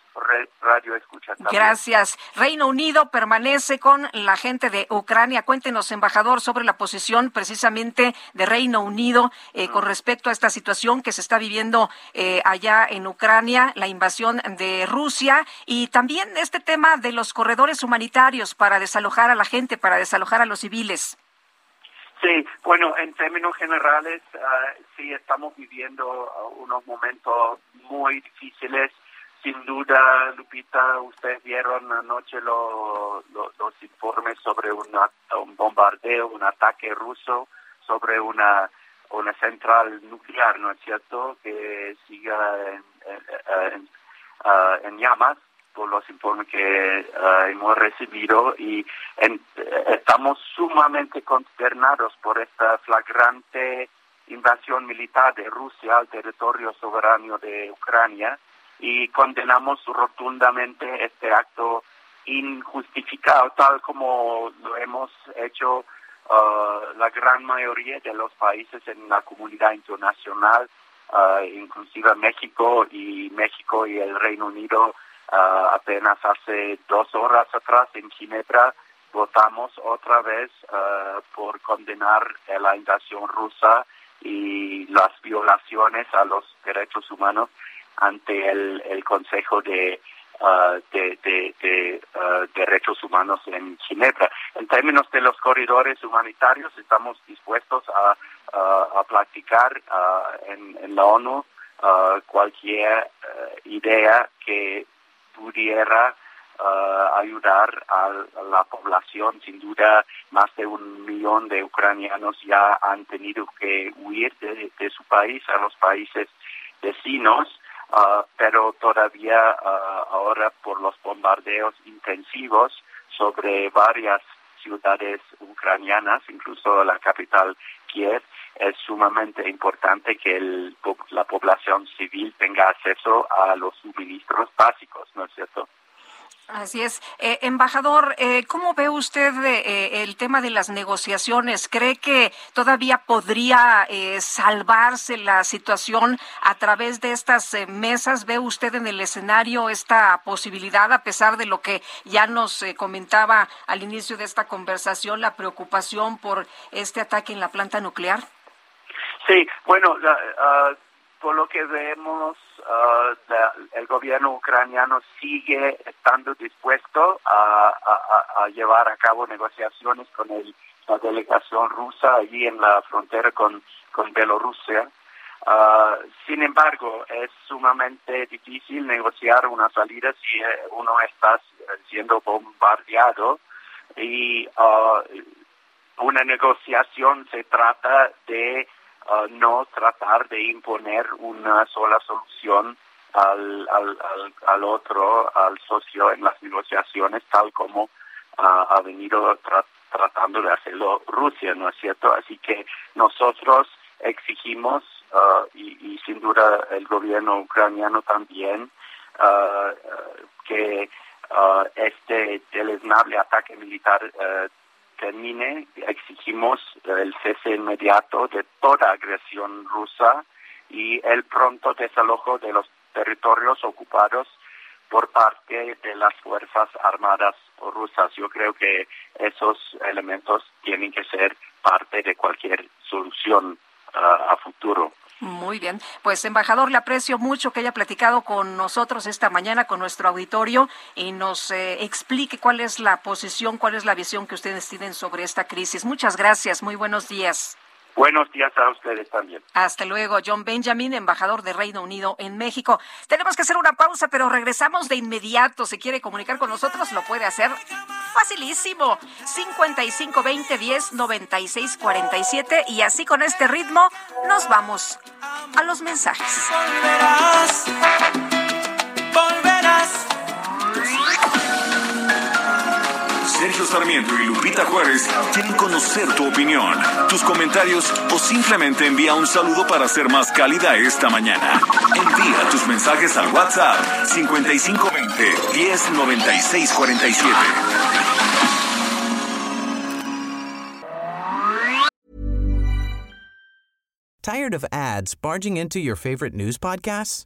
radio escuchas. Gracias. Reino Unido permanece con la gente de Ucrania. Cuéntenos, embajador, sobre la posición precisamente de Reino Unido eh, con respecto a esta situación que se está viviendo eh, allá en Ucrania, la invasión de Rusia y también este tema de los corredores humanitarios para desalojar a la gente, para desalojar a los civiles. Sí, bueno, en términos generales, uh, sí estamos viviendo unos momentos muy difíciles. Sin duda, Lupita, ustedes vieron anoche los informes sobre un bombardeo, un ataque ruso sobre una, una central nuclear, ¿no es cierto?, que siga en, en llamas por los informes que hemos recibido y estamos sumamente consternados por esta flagrante invasión militar de Rusia al territorio soberano de Ucrania y condenamos rotundamente este acto injustificado, tal como lo hemos hecho uh, la gran mayoría de los países en la comunidad internacional, uh, inclusive México y México y el Reino Unido Uh, apenas hace dos horas atrás en Ginebra votamos otra vez uh, por condenar la invasión rusa y las violaciones a los derechos humanos ante el, el Consejo de, uh, de, de, de Derechos Humanos en Ginebra. En términos de los corredores humanitarios, estamos dispuestos a, a platicar en, en, la ONU cualquier idea que pudiera uh, ayudar a, la población. Sin duda, más de un millón de ucranianos ya han tenido que huir de, su país a los países vecinos. Uh, pero todavía uh, ahora por los bombardeos intensivos sobre varias ciudades ucranianas, incluso la capital Kiev, es sumamente importante que el, la población civil tenga acceso a los suministros básicos, ¿no es cierto? Así es. Eh, embajador, eh, ¿cómo ve usted eh, el tema de las negociaciones? ¿Cree que todavía podría salvarse la situación a través de estas mesas? ¿Ve usted en el escenario esta posibilidad, a pesar de lo que ya nos comentaba al inicio de esta conversación, la preocupación por este ataque en la planta nuclear? Sí, bueno, uh, por lo que vemos, uh, el gobierno ucraniano sigue estando dispuesto a, llevar a cabo negociaciones con el, la delegación rusa allí en la frontera con, con Bielorrusia. Ah, sin embargo, es sumamente difícil negociar una salida si eh, uno está siendo bombardeado y ah, una negociación se trata de ah, no tratar de imponer una sola solución al, al, al, otro, al socio en las negociaciones, tal como ha venido tratando de hacerlo Rusia, ¿no es cierto? Así que nosotros exigimos Uh, y, sin duda el gobierno ucraniano también uh, uh, que este deleznable ataque militar termine. Exigimos el cese inmediato de toda agresión rusa y el pronto desalojo de los territorios ocupados por parte de las Fuerzas Armadas rusas. Yo creo que esos elementos tienen que ser parte de cualquier solución a futuro. Muy bien, pues embajador, le aprecio mucho que haya platicado con nosotros esta mañana, con nuestro auditorio, y nos eh, explique cuál es la posición, cuál es la visión que ustedes tienen sobre esta crisis. Muchas gracias, muy buenos días. Buenos días a ustedes también. Hasta luego, John Benjamin, embajador de Reino Unido en México. Tenemos que hacer una pausa, pero regresamos de inmediato. Si quiere comunicar con nosotros, lo puede hacer facilísimo. 55 20 10 96 47 y así con este ritmo nos vamos a los mensajes. Sergio Sarmiento y Lupita Juárez quieren conocer tu opinión, tus comentarios o simplemente envía un saludo para ser más cálida esta mañana. Envía tus mensajes al WhatsApp 5520 109647. Tired of ads barging into your favorite news podcasts?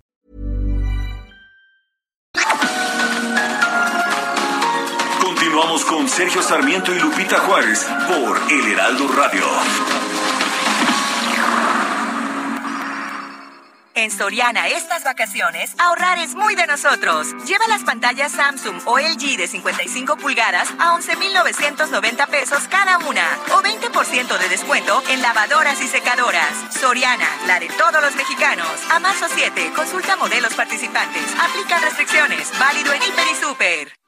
Continuamos con Sergio Sarmiento y Lupita Juárez por El Heraldo Radio. En Soriana estas vacaciones, ahorrar es muy de nosotros. Lleva las pantallas Samsung o LG de 55 pulgadas a 11,990 pesos cada una o 20% de descuento en lavadoras y secadoras. Soriana, la de todos los mexicanos. A marzo 7, consulta modelos participantes. Aplican restricciones. Válido en Hiper y Super.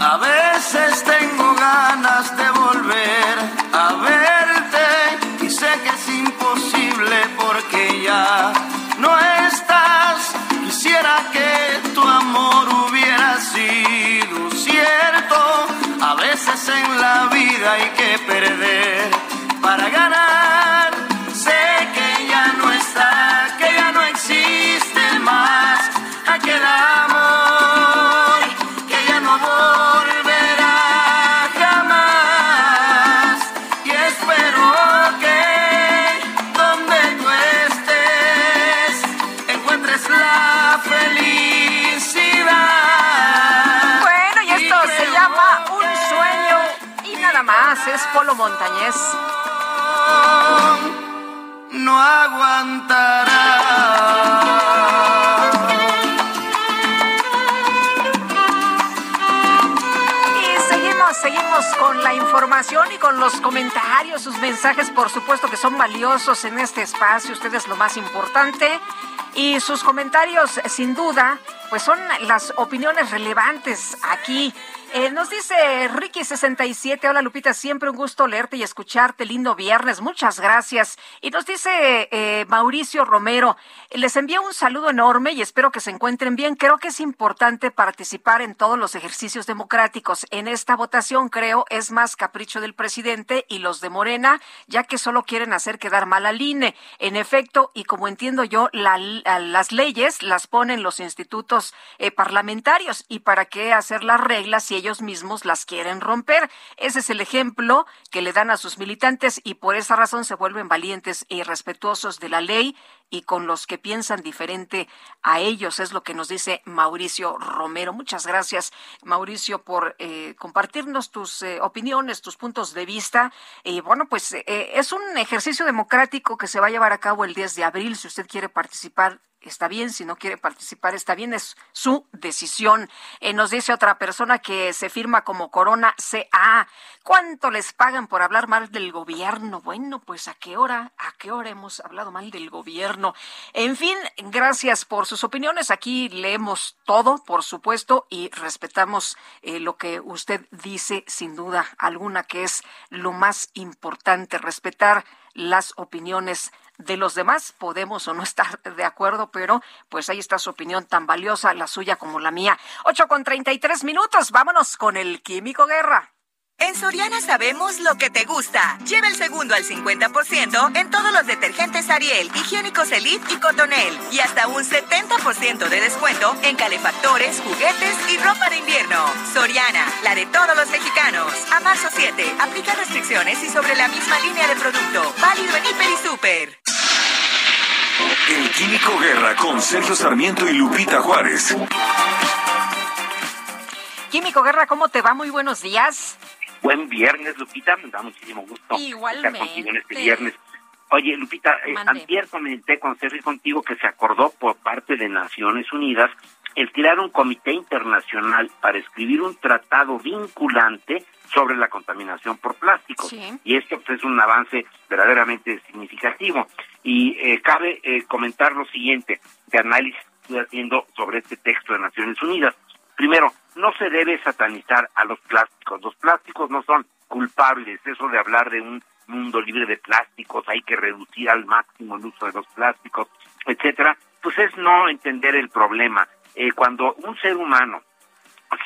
A veces tengo ganas de volver a verte y sé que es imposible porque ya no estás. Quisiera que tu amor hubiera sido cierto. A veces en la vida hay que perder para ganar. Es Polo Montañés. No aguantará. Y seguimos, seguimos con la información y con los comentarios, sus mensajes, por supuesto que son valiosos en este espacio, ustedes lo más importante. Y sus comentarios, sin duda, pues son las opiniones relevantes aquí. Eh, nos dice Ricky67, hola Lupita, siempre un gusto leerte y escucharte, lindo viernes, muchas gracias. Y nos dice eh, Mauricio Romero, les envío un saludo enorme y espero que se encuentren bien. Creo que es importante participar en todos los ejercicios democráticos. En esta votación creo es más capricho del presidente y los de Morena, ya que solo quieren hacer quedar mal al INE. En efecto, y como entiendo yo, la, las leyes las ponen los institutos eh, parlamentarios y para qué hacer las reglas si ellos mismos las quieren romper. Ese es el ejemplo que le dan a sus militantes y por esa razón se vuelven valientes e irrespetuosos de la ley y con los que piensan diferente a ellos, es lo que nos dice Mauricio Romero. Muchas gracias, Mauricio, por eh, compartirnos tus eh, opiniones, tus puntos de vista. Y bueno, pues eh, es un ejercicio democrático que se va a llevar a cabo el 10 de abril. Si usted quiere participar, está bien, si no quiere participar, está bien, es su decisión. Nos dice otra persona que se firma como Corona CA. ¿Cuánto les pagan por hablar mal del gobierno? Bueno, pues a qué hora, a qué hora hemos hablado mal del gobierno. En fin, gracias por sus opiniones. Aquí leemos todo, por supuesto, y respetamos eh, lo que usted dice, sin duda alguna, que es lo más importante, respetar las opiniones de los demás. Podemos o no estar de acuerdo, pero pues ahí está su opinión tan valiosa, la suya como la mía. Ocho con treinta y tres minutos. Vámonos con el Químico Guerra. En Soriana sabemos lo que te gusta. Lleva el segundo al 50% en todos los detergentes Ariel, higiénicos Elite y Cotonel. Y hasta un 70% de descuento en calefactores, juguetes y ropa de invierno. Soriana, la de todos los mexicanos. A marzo 7, aplica restricciones y sobre la misma línea de producto. Válido en Hiper y Super. El Químico Guerra con Sergio Sarmiento y Lupita Juárez. Químico Guerra, ¿cómo te va? Muy buenos días. Buen viernes, Lupita. Me da muchísimo gusto Igualmente. estar contigo en este viernes. Oye, Lupita, eh, antier comenté con Sergio contigo que se acordó por parte de Naciones Unidas el crear un comité internacional para escribir un tratado vinculante sobre la contaminación por plásticos. Y esto pues, es un avance verdaderamente significativo. Y eh, cabe eh, comentar lo siguiente, de análisis que estoy haciendo sobre este texto de Naciones Unidas. Primero, no se debe satanizar a los plásticos. Los plásticos no son culpables. Eso de hablar de un mundo libre de plásticos, hay que reducir al máximo el uso de los plásticos, etcétera, pues es no entender el problema. Eh, cuando un ser humano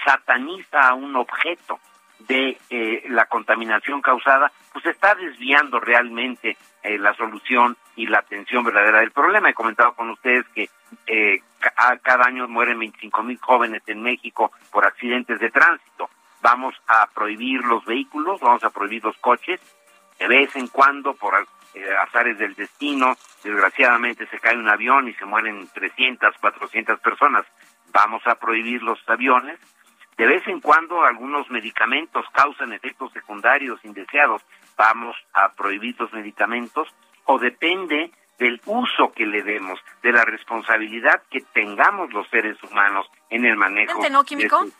sataniza a un objeto de eh, la contaminación causada, pues está desviando realmente eh, la solución y la atención verdadera del problema. He comentado con ustedes que eh, ca- cada año mueren 25 mil jóvenes en México por accidentes de tránsito. Vamos a prohibir los vehículos, vamos a prohibir los coches. De vez en cuando, por eh, azares del destino, desgraciadamente se cae un avión y se mueren 300, 400 personas. Vamos a prohibir los aviones. De vez en cuando algunos medicamentos causan efectos secundarios indeseados. Vamos a prohibir los medicamentos o depende del uso que le demos, de la responsabilidad que tengamos los seres humanos en el manejo. ¿no, de Químico? su-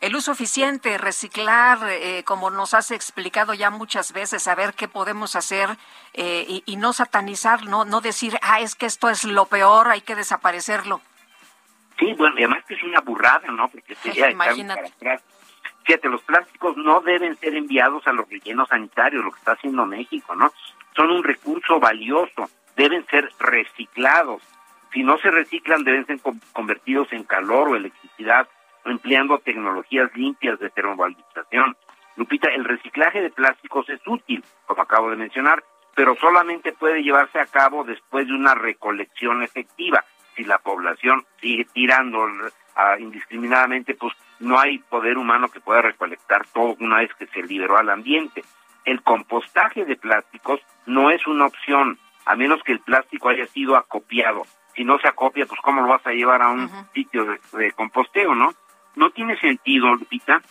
El uso eficiente, reciclar, eh, como nos has explicado ya muchas veces, saber qué podemos hacer eh, y, y no satanizar, no, no decir, ah, es que esto es lo peor, hay que desaparecerlo. Sí, bueno, y además que es una burrada, ¿no? Porque sería Imagínate. para atrás. Fíjate, los plásticos no deben ser enviados a los rellenos sanitarios, lo que está haciendo México, ¿no? Son un recurso valioso, deben ser reciclados. Si no se reciclan, deben ser con- convertidos en calor o electricidad, empleando tecnologías limpias de termovalorización. Lupita, el reciclaje de plásticos es útil, como acabo de mencionar, pero solamente puede llevarse a cabo después de una recolección efectiva. Si la población sigue tirando indiscriminadamente, pues no hay poder humano que pueda recolectar todo una vez que se liberó al ambiente. El compostaje de plásticos no es una opción, a menos que el plástico haya sido acopiado. Si no se acopia, pues cómo lo vas a llevar a un sitio de, de composteo, ¿no? No tiene sentido, Lupita,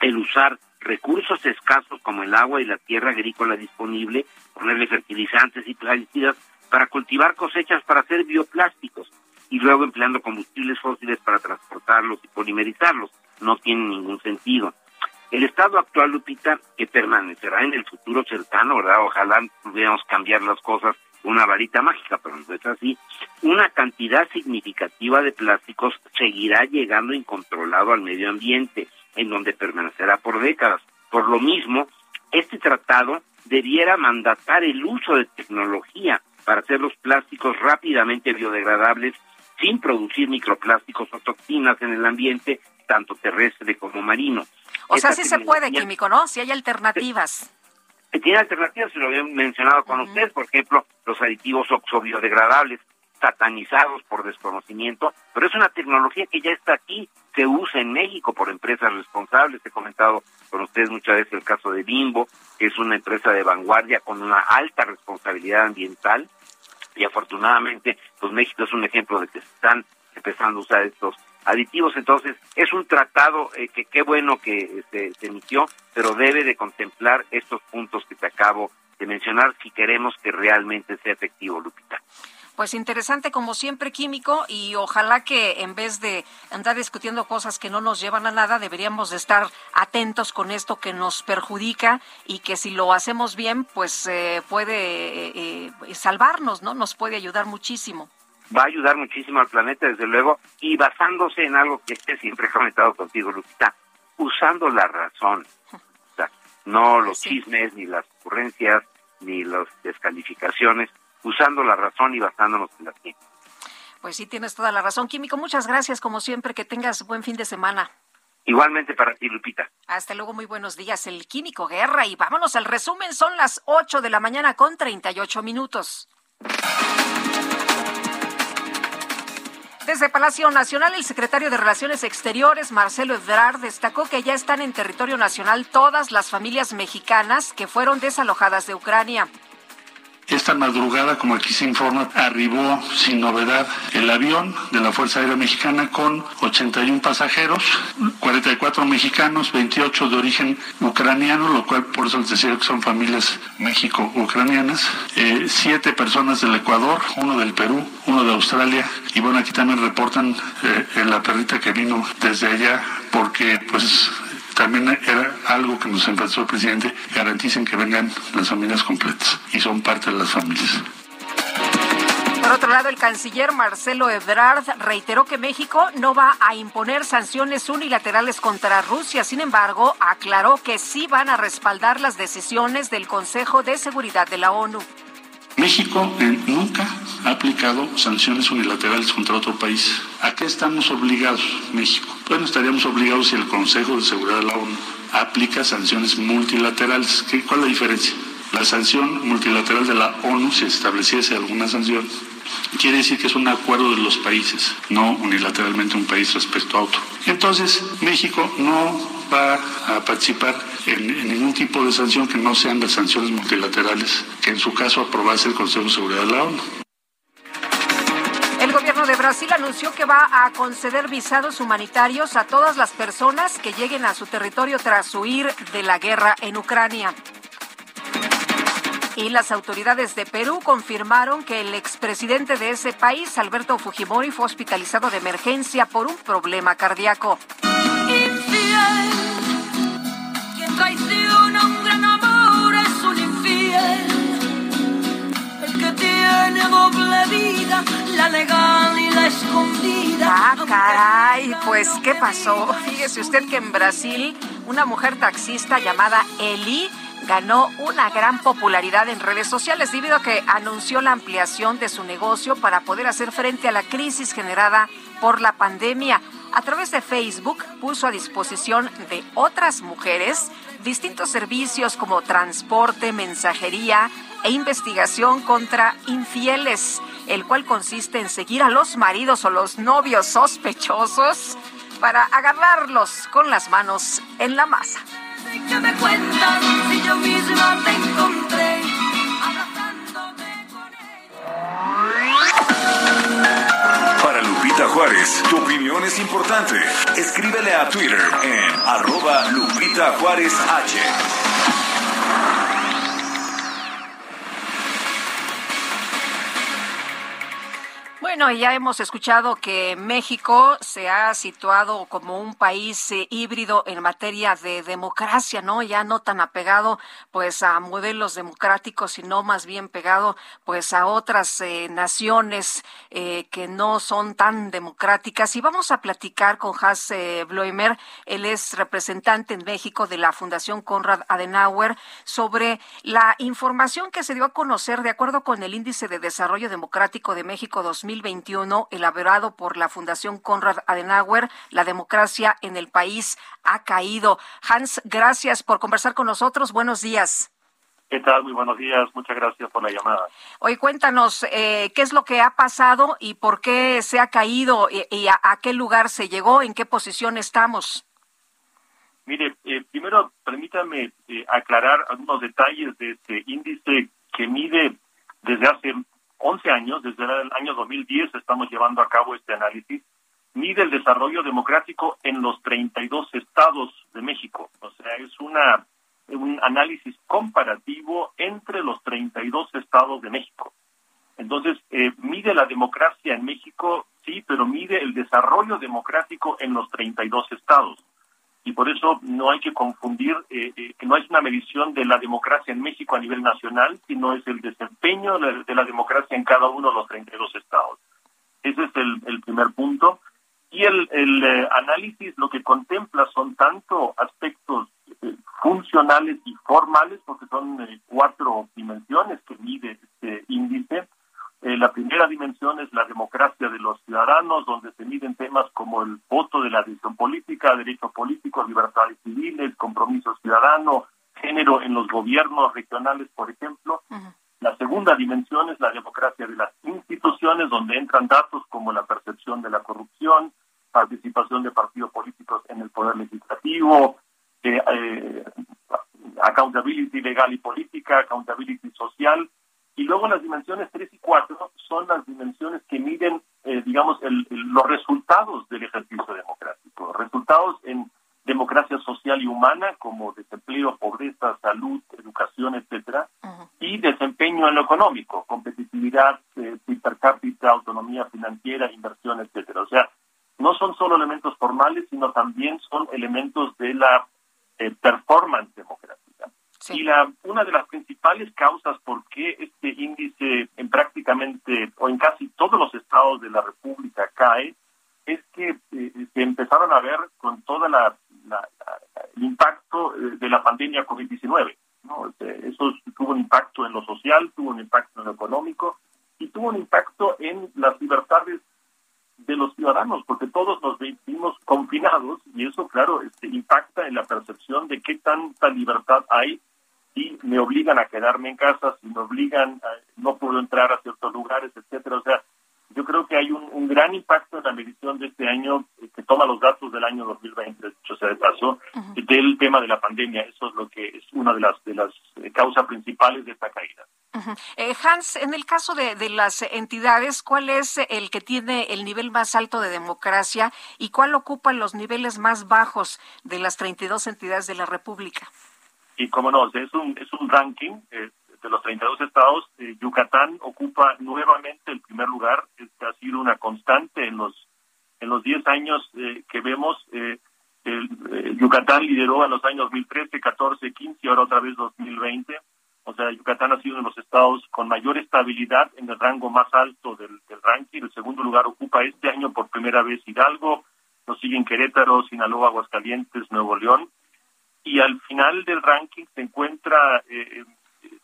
el usar recursos escasos como el agua y la tierra agrícola disponible, ponerle fertilizantes y plaguicidas para cultivar cosechas para hacer bioplásticos y luego empleando combustibles fósiles para transportarlos y polimerizarlos. No tiene ningún sentido. El estado actual, Lupita, que permanecerá en el futuro cercano, ¿verdad? Ojalá pudiéramos cambiar las cosas una varita mágica, pero no es así. Una cantidad significativa de plásticos seguirá llegando incontrolado al medio ambiente, en donde permanecerá por décadas. Por lo mismo, este tratado debiera mandatar el uso de tecnología para hacer los plásticos rápidamente biodegradables sin producir microplásticos o toxinas en el ambiente, tanto terrestre como marino. O sea, sí se puede, Químico, ¿no? Si hay alternativas. Tiene alternativas, se lo había mencionado con ustedes, por ejemplo, los aditivos oxobiodegradables, satanizados por desconocimiento, pero es una tecnología que ya está aquí. se usa en México por empresas responsables. He comentado con ustedes muchas veces el caso de Bimbo, que es una empresa de vanguardia con una alta responsabilidad ambiental y afortunadamente pues México es un ejemplo de que se están empezando a usar estos aditivos. Entonces, es un tratado eh, que qué bueno que este, se emitió, pero debe de contemplar estos puntos que te acabo de mencionar si queremos que realmente sea efectivo, Lupita. Pues interesante como siempre, Químico, y ojalá que en vez de andar discutiendo cosas que no nos llevan a nada, deberíamos de estar atentos con esto que nos perjudica y que si lo hacemos bien, pues eh, puede eh, salvarnos, ¿no? Nos puede ayudar muchísimo va a ayudar muchísimo al planeta, desde luego, y basándose en algo que siempre he comentado contigo, Lupita, usando la razón. O sea, no los chismes, ni las ocurrencias, ni las descalificaciones, usando la razón y basándonos en la ciencia. Pues sí, tienes toda la razón, Químico. Muchas gracias, como siempre, que tengas buen fin de semana. Igualmente para ti, Lupita. Hasta luego, muy buenos días, el Químico Guerra. Y vámonos al resumen, son las 8 de la mañana con 38 minutos. Desde Palacio Nacional, el secretario de Relaciones Exteriores, Marcelo Ebrard, destacó que ya están en territorio nacional todas las familias mexicanas que fueron desalojadas de Ucrania. Esta madrugada, como aquí se informa, arribó sin novedad el avión de la Fuerza Aérea Mexicana con 81 pasajeros, 44 mexicanos, 28 de origen ucraniano, lo cual por eso les decía que son familias México-ucranianas, eh, siete personas del Ecuador, uno del Perú, uno de Australia, y bueno, aquí también reportan eh, la perrita que vino desde allá porque pues también era algo que nos enfrentó el presidente, garanticen que vengan las familias completas y son parte de las familias. Por otro lado, el canciller Marcelo Ebrard reiteró que México no va a imponer sanciones unilaterales contra Rusia. Sin embargo, aclaró que sí van a respaldar las decisiones del Consejo de Seguridad de la ONU. México nunca ha aplicado sanciones unilaterales contra otro país. ¿A qué estamos obligados, México? Bueno, estaríamos obligados si el Consejo de Seguridad de la ONU aplica sanciones multilaterales. ¿Cuál es la diferencia? La sanción multilateral de la ONU, si estableciese alguna sanción, quiere decir que es un acuerdo de los países, no unilateralmente un país respecto a otro. Entonces, México no va a participar en, ningún tipo de sanción que no sean las sanciones multilaterales que en su caso aprobase el Consejo de Seguridad de la ONU. De Brasil anunció que va a conceder visados humanitarios a todas las personas que lleguen a su territorio tras huir de la guerra en Ucrania. Y las autoridades de Perú confirmaron que el expresidente de ese país, Alberto Fujimori, fue hospitalizado de emergencia por un problema cardíaco. traiciona vida, la legal y la escondida. Ah, caray, pues ¿qué pasó? Fíjese usted que en Brasil una mujer taxista llamada Eli ganó una gran popularidad en redes sociales debido a que anunció la ampliación de su negocio para poder hacer frente a la crisis generada por la pandemia. A través de Facebook puso a disposición de otras mujeres distintos servicios como transporte, mensajería e investigación contra infieles, el cual consiste en seguir a los maridos o los novios sospechosos para agarrarlos con las manos en la masa. Para Lupita Juárez, tu opinión es importante. Escríbele a Twitter en arroba Lupita Juárez H. Bueno, ya hemos escuchado que México se ha situado como un país eh, híbrido en materia de democracia, ¿no? Ya no tan apegado pues a modelos democráticos, sino más bien pegado pues a otras eh, naciones eh, que no son tan democráticas. Y vamos a platicar con Hans Bloimer, él es representante en México de la Fundación Konrad Adenauer, sobre la información que se dio a conocer de acuerdo con el Índice de Desarrollo Democrático de México 2020 2021 elaborado por la Fundación Konrad Adenauer, la democracia en el país ha caído. Hans, gracias por conversar con nosotros. Buenos días. ¿Qué tal? Muy buenos días. Muchas gracias por la llamada. Hoy cuéntanos eh, qué es lo que ha pasado y por qué se ha caído y, y a, a, qué lugar se llegó, en qué posición estamos. Mire, eh, primero permítame eh, aclarar algunos detalles de este índice que mide desde hace 11 años, desde el año 2010 estamos llevando a cabo este análisis, mide el desarrollo democrático en los 32 estados de México. O sea, es una un análisis comparativo entre los 32 estados de México. Entonces, eh, mide la democracia en México, sí, pero mide el desarrollo democrático en los 32 estados. Y por eso no hay que confundir eh, eh, que no es una medición de la democracia en México a nivel nacional, sino es el desempeño de, la democracia en cada uno de los 32 estados. Ese es el, primer punto. Y el, eh, análisis lo que contempla son tanto aspectos funcionales y formales, porque son cuatro dimensiones que mide este índice. Eh, la primera dimensión es la democracia de los ciudadanos, donde se miden temas como el voto de la decisión política, derechos políticos, libertades civiles, compromiso ciudadano, género en los gobiernos regionales, por ejemplo. Uh -huh. La segunda dimensión es la democracia de las instituciones, donde entran datos como la percepción de la corrupción, participación de partidos políticos en el poder legislativo, eh, eh, accountability legal y política, accountability social, y luego las dimensiones 3 y 4 son las dimensiones que miden, eh, digamos, el, el, los resultados del ejercicio democrático, resultados en democracia social y humana como desempleo, pobreza, salud, educación, etcétera, uh -huh. y desempeño en lo económico, competitividad eh, per cápita, autonomía financiera, inversión, etcétera. O sea, no son solo elementos formales, sino también son elementos de la eh, performance democrática. Y la, una de las principales causas por qué este índice en prácticamente o en casi todos los estados de la República cae es que eh, se empezaron a ver con toda la, el impacto eh, de la pandemia COVID-19. ¿no? Este, eso tuvo un impacto en lo social, tuvo un impacto en lo económico y tuvo un impacto en las libertades de los ciudadanos, porque todos nos vimos confinados y eso, claro, este, impacta en la percepción de qué tanta libertad hay si me obligan a quedarme en casa, si me obligan, a, no puedo entrar a ciertos lugares, etcétera. O sea, yo creo que hay un, un gran impacto en la medición de este año eh, que toma los datos del año 2020, o sea, de paso, uh -huh. del tema de la pandemia. Eso es lo que es una de las de las eh, causas principales de esta caída. Uh -huh. eh, Hans, en el caso de, de, las entidades, ¿cuál es el que tiene el nivel más alto de democracia y cuál ocupa los niveles más bajos de las 32 entidades de la República? Y como no, es un, es un ranking eh, de los 32 estados. Eh, Yucatán ocupa nuevamente el primer lugar. Este ha sido una constante en los en los 10 años eh, que vemos. El, Yucatán lideró en los años 2013, 14, 15 y ahora otra vez 2020 o sea, Yucatán ha sido uno de los estados con mayor estabilidad en el rango más alto del, del, ranking. El segundo lugar ocupa este año por primera vez Hidalgo, nos siguen Querétaro, Sinaloa, Aguascalientes, Nuevo León. Y al final del ranking se encuentra eh,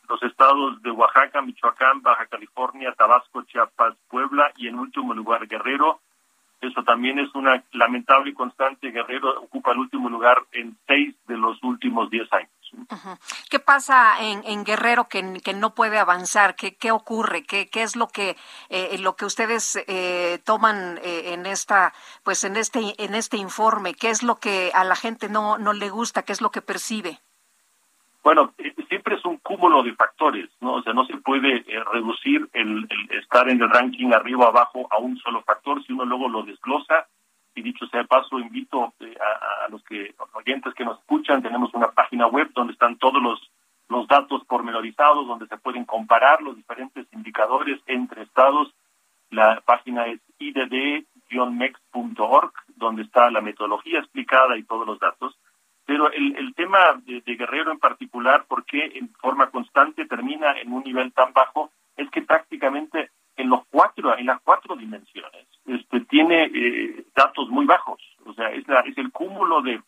los estados de Oaxaca, Michoacán, Baja California, Tabasco, Chiapas, Puebla y en último lugar Guerrero. Eso también es una lamentable y constante. Guerrero ocupa el último lugar en seis de los últimos diez años. ¿Qué pasa en, en Guerrero que, que, no puede avanzar? ¿Qué, qué ocurre? ¿Qué, ¿Qué, es lo que eh, lo que ustedes eh, toman eh, en esta pues en este en este informe? ¿Qué es lo que a la gente no no le gusta? ¿Qué es lo que percibe? Bueno, siempre es un cúmulo de factores, ¿no? O sea, no se puede reducir el, el estar en el ranking arriba o abajo a un solo factor. Si uno luego lo desglosa, y dicho sea paso, invito eh, a, los que oyentes que nos escuchan, tenemos una página web donde están todos los, los datos pormenorizados, donde se pueden comparar los diferentes indicadores entre estados. La página es idd-mex.org, donde está la metodología explicada y todos los datos. Pero el, el tema de, de Guerrero en particular, ¿por qué en forma constante termina en un nivel tan bajo? Es que prácticamente en los cuatro, en las cuatro dimensiones, este, tiene eh, datos muy bajos. O sea, es, la, es el cúmulo de,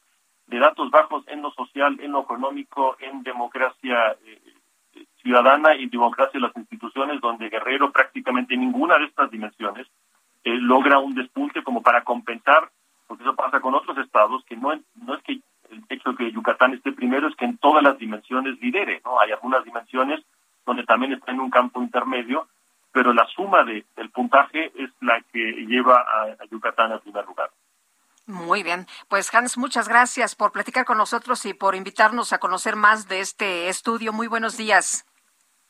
de, datos bajos en lo social, en lo económico, en democracia eh, ciudadana y democracia de las instituciones, donde Guerrero prácticamente ninguna de estas dimensiones eh, logra un despunte como para compensar, porque eso pasa con otros estados, que no, no es que el hecho de que Yucatán esté primero es que en todas las dimensiones lidere, ¿no? Hay algunas dimensiones donde también está en un campo intermedio, pero la suma de, del puntaje es la que lleva a, a Yucatán al primer lugar. Muy bien, pues Hans, muchas gracias por platicar con nosotros y por invitarnos a conocer más de este estudio. Muy buenos días.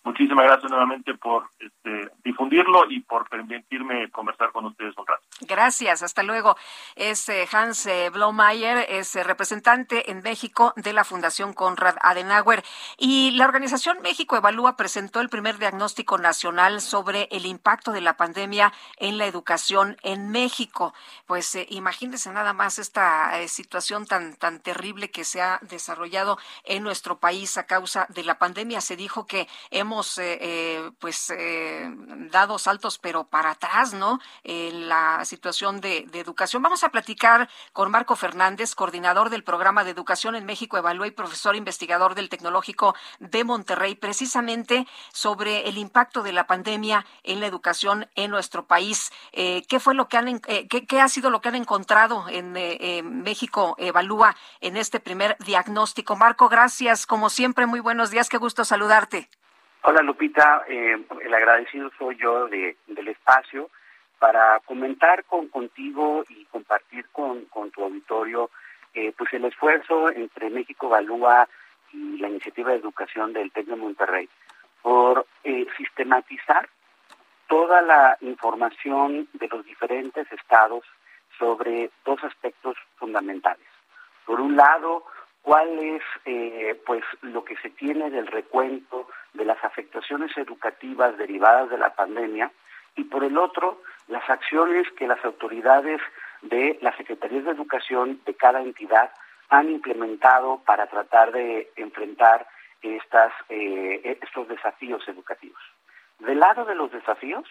Muchísimas gracias nuevamente por este, difundirlo y por permitirme conversar con ustedes un rato. Gracias, hasta luego. Es eh, Hans eh, Blomeyer, es eh, representante en México de la Fundación Conrad Adenauer. Y la organización México Evalúa presentó el primer diagnóstico nacional sobre el impacto de la pandemia en la educación en México. Pues imagínense nada más esta situación tan, tan terrible que se ha desarrollado en nuestro país a causa de la pandemia. Se dijo que hemos hemos eh, eh, pues eh, dado saltos pero para atrás no en la situación de, educación. Vamos a platicar con Marco Fernández coordinador del programa de educación en México Evalúa y profesor investigador del tecnológico de Monterrey precisamente sobre el impacto de la pandemia en la educación en nuestro país. Qué fue lo que han qué, ha sido lo que han encontrado en México Evalúa en este primer diagnóstico Marco gracias como siempre muy buenos días qué gusto saludarte Hola Lupita, eh, el agradecido soy yo de, del espacio para comentar con contigo y compartir con, tu auditorio eh, pues el esfuerzo entre México Evalúa y la iniciativa de educación del TEC Monterrey por eh, sistematizar toda la información de los diferentes estados sobre dos aspectos fundamentales. Por un lado, cuál es eh, pues lo que se tiene del recuento de las afectaciones educativas derivadas de la pandemia y por el otro las acciones que las autoridades de las secretarías de educación de cada entidad han implementado para tratar de enfrentar estas, eh, estos desafíos educativos. Del lado de los desafíos,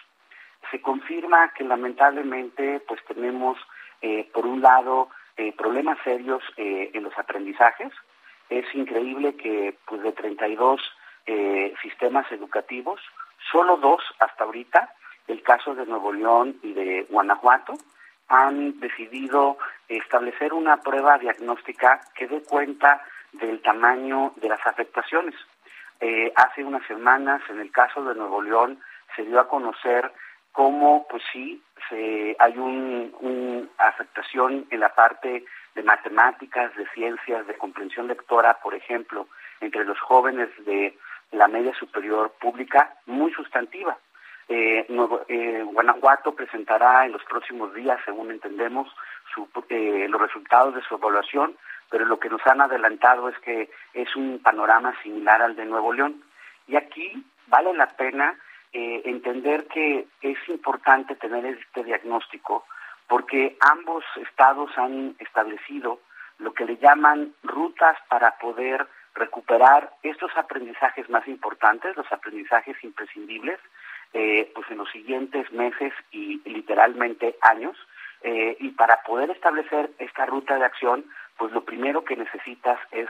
se confirma que lamentablemente pues tenemos eh, por un lado eh, problemas serios eh, en los aprendizajes. Es increíble que pues de 32 eh, sistemas educativos, solo dos hasta ahorita, el caso de Nuevo León y de Guanajuato, han decidido establecer una prueba diagnóstica que dé cuenta del tamaño de las afectaciones. hace unas semanas, en el caso de Nuevo León, se dio a conocer cómo, pues sí, hay una afectación en la parte de matemáticas, de ciencias, de comprensión lectora, por ejemplo, entre los jóvenes de la media superior pública, muy sustantiva. Eh, eh, Guanajuato presentará en los próximos días, según entendemos, eh, los resultados de su evaluación, pero lo que nos han adelantado es que es un panorama similar al de Nuevo León. Y aquí vale la pena eh, entender que es importante tener este diagnóstico porque ambos estados han establecido lo que le llaman rutas para poder recuperar estos aprendizajes más importantes, los aprendizajes imprescindibles, eh, pues en los siguientes meses y literalmente años. Eh, y para poder establecer esta ruta de acción, pues lo primero que necesitas es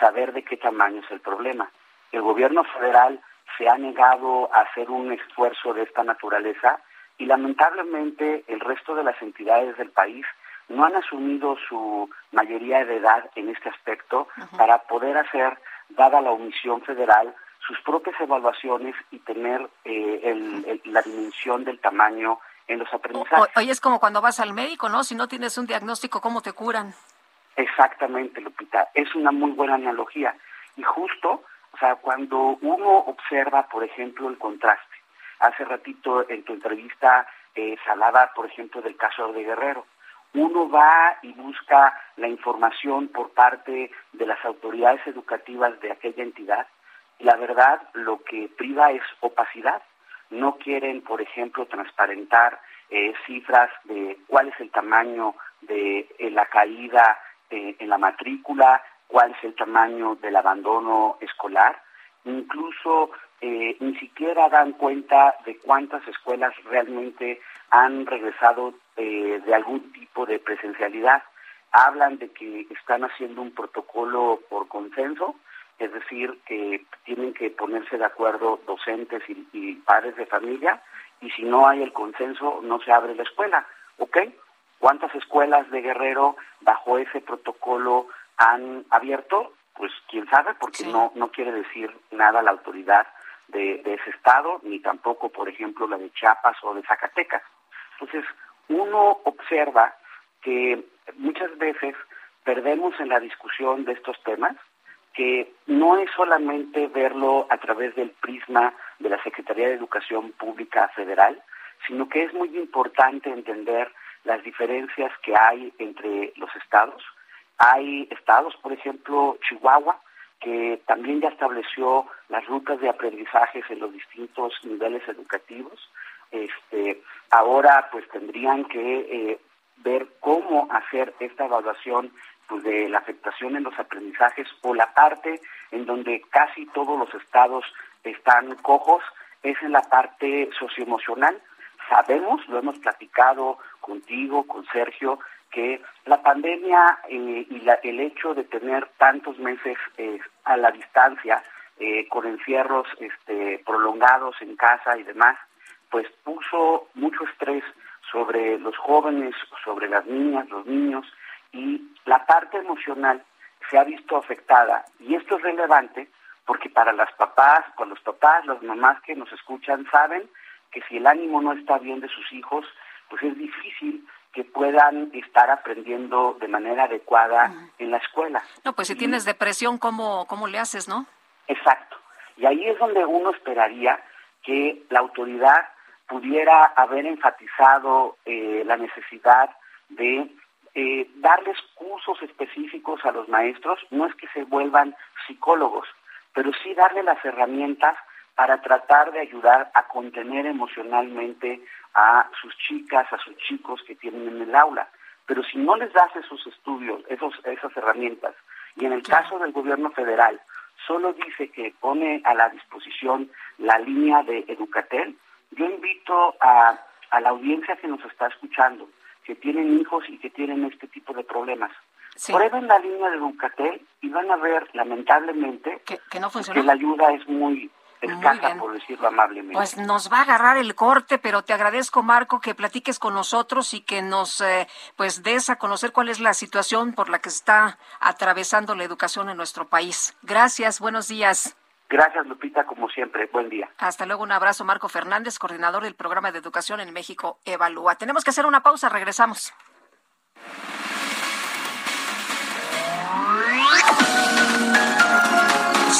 saber de qué tamaño es el problema. El gobierno federal se ha negado a hacer un esfuerzo de esta naturaleza y lamentablemente el resto de las entidades del país no han asumido su mayoría de edad en este aspecto para poder hacer, dada la omisión federal, sus propias evaluaciones y tener eh, la dimensión del tamaño en los aprendizajes. Hoy es como cuando vas al médico, ¿no? Si no tienes un diagnóstico, ¿cómo te curan? Exactamente, Lupita. Es una muy buena analogía. Y justo o sea, cuando uno observa, por ejemplo, el contraste, hace ratito en tu entrevista eh, salada, por ejemplo, del caso de Guerrero, uno va y busca la información por parte de las autoridades educativas de aquella entidad la verdad lo que priva es opacidad. No quieren, por ejemplo, transparentar eh, cifras de cuál es el tamaño de eh, la caída eh, en la matrícula, cuál es el tamaño del abandono escolar, incluso eh, ni siquiera dan cuenta de cuántas escuelas realmente han regresado eh, de algún tipo de presencialidad. Hablan de que están haciendo un protocolo por consenso, es decir, que tienen que ponerse de acuerdo docentes y, y padres de familia, y si no hay el consenso, no se abre la escuela. ¿Ok? ¿Cuántas escuelas de Guerrero bajo ese protocolo han abierto, pues quién sabe, porque no, no quiere decir nada la autoridad de, de ese estado, ni tampoco, por ejemplo, la de Chiapas o de Zacatecas. Entonces, uno observa que muchas veces perdemos en la discusión de estos temas que no es solamente verlo a través del prisma de la Secretaría de Educación Pública Federal, sino que es muy importante entender las diferencias que hay entre los estados. Hay estados, por ejemplo, Chihuahua, que también ya estableció las rutas de aprendizajes en los distintos niveles educativos. Este, ahora, pues tendrían que eh, ver cómo hacer esta evaluación pues, de la afectación en los aprendizajes o la parte en donde casi todos los estados están cojos es en la parte socioemocional. Sabemos, lo hemos platicado contigo, con Sergio, que la pandemia eh, y la, el hecho de tener tantos meses eh, a la distancia, eh, con encierros este, prolongados en casa y demás, pues puso mucho estrés sobre los jóvenes, sobre las niñas, los niños, y la parte emocional se ha visto afectada. Y esto es relevante porque para las papás, con los papás, las mamás que nos escuchan saben que si el ánimo no está bien de sus hijos, pues es difícil que puedan estar aprendiendo de manera adecuada en la escuela. No, pues si tienes depresión, ¿cómo, ¿cómo le haces, no? Exacto. Y ahí es donde uno esperaría que la autoridad pudiera haber enfatizado eh, la necesidad de eh, darles cursos específicos a los maestros, no es que se vuelvan psicólogos, pero sí darle las herramientas para tratar de ayudar a contener emocionalmente a sus chicas, a sus chicos que tienen en el aula. Pero si no les das esos estudios, esos, esas herramientas, y en el caso del gobierno federal, solo dice que pone a la disposición la línea de Educatel, yo invito a, a la audiencia que nos está escuchando, que tienen hijos y que tienen este tipo de problemas. Prueben la línea de Educatel y van a ver, lamentablemente, que, no funciona. que la ayuda es muy escasa, por decirlo amablemente. Pues nos va a agarrar el corte, pero te agradezco, Marco, que platiques con nosotros y que nos eh, pues des a conocer cuál es la situación por la que está atravesando la educación en nuestro país. Gracias, buenos días. Gracias, Lupita, como siempre. Buen día. Hasta luego, un abrazo, Marco Fernández, coordinador del programa de educación en México, Evalúa. Tenemos que hacer una pausa, regresamos.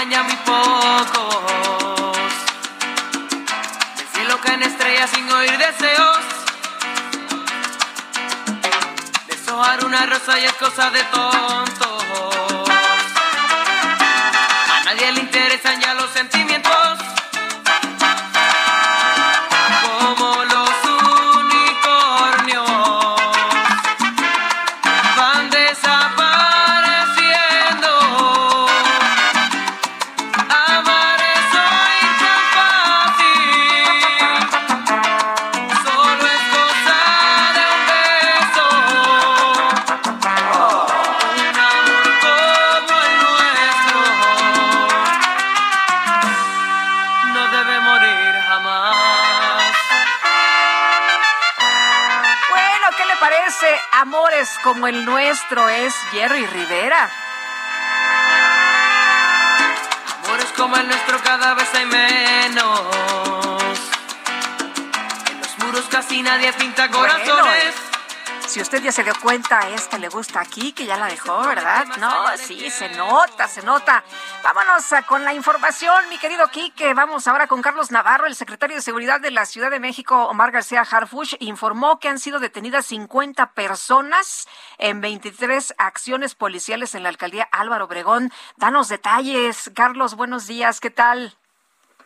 El nuestro que daña muy pocos. Del cielo caen estrellas sin oír deseos. Deshojar una rosa y es cosa de tontos. A nadie le interesan ya los sentimientos. El nuestro es Jerry Rivera. Amores como el nuestro cada vez hay menos. En los muros casi nadie pinta corazones. Bueno, si usted ya se dio cuenta, esta le gusta aquí, que ya la dejó, ¿verdad? No, sí, se nota, se nota. Vámonos a- con la información, mi querido Quique. Vamos ahora con Carlos Navarro, el secretario de Seguridad de la Ciudad de México, Omar García Harfush, informó que han sido detenidas 50 personas en 23 acciones policiales en la alcaldía Álvaro Obregón. Danos detalles. Carlos, buenos días, ¿qué tal?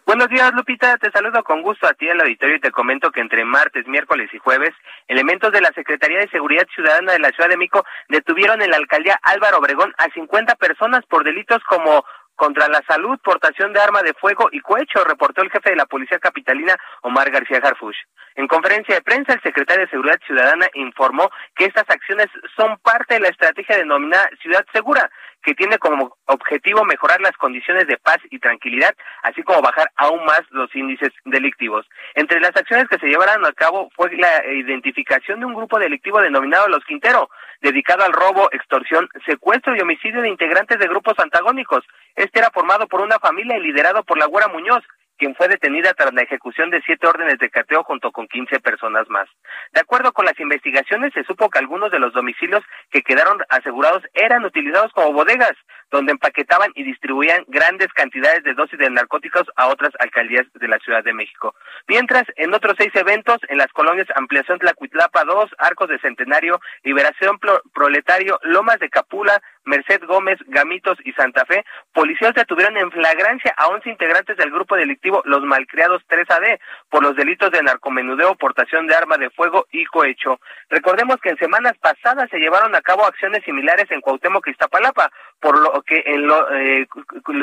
Buenos días, Lupita. Te saludo con gusto a ti en el auditorio y te comento que entre martes, miércoles y jueves, elementos de la Secretaría de Seguridad Ciudadana de la Ciudad de México detuvieron en la alcaldía Álvaro Obregón a 50 personas por delitos como contra la salud, portación de arma de fuego y cohecho, reportó el jefe de la Policía Capitalina, Omar García Harfush. En conferencia de prensa, el secretario de Seguridad Ciudadana informó que estas acciones son parte de la estrategia denominada Ciudad Segura, que tiene como objetivo mejorar las condiciones de paz y tranquilidad, así como bajar aún más los índices delictivos. Entre las acciones que se llevaron a cabo fue la identificación de un grupo delictivo denominado Los Quintero, dedicado al robo, extorsión, secuestro y homicidio de integrantes de grupos antagónicos. Este era formado por una familia y liderado por la Güera Muñoz, quien fue detenida tras la ejecución de siete órdenes de cateo junto con 15 personas más. De acuerdo con las investigaciones, se supo que algunos de los domicilios que quedaron asegurados eran utilizados como bodegas, donde empaquetaban y distribuían grandes cantidades de dosis de narcóticos a otras alcaldías de la Ciudad de México. Mientras, en otros seis eventos, en las colonias Ampliación Tlacuitlapa 2, Arcos de Centenario, Liberación Proletario, Lomas de Capula, Merced Gómez, Gamitos y Santa Fe, policías detuvieron en flagrancia a 11 integrantes del grupo delictivo Los Malcriados 3AD por los delitos de narcomenudeo, portación de arma de fuego y cohecho. Recordemos que en semanas pasadas se llevaron a cabo acciones similares en Cuauhtémoc, Iztapalapa, por lo que en lo, eh,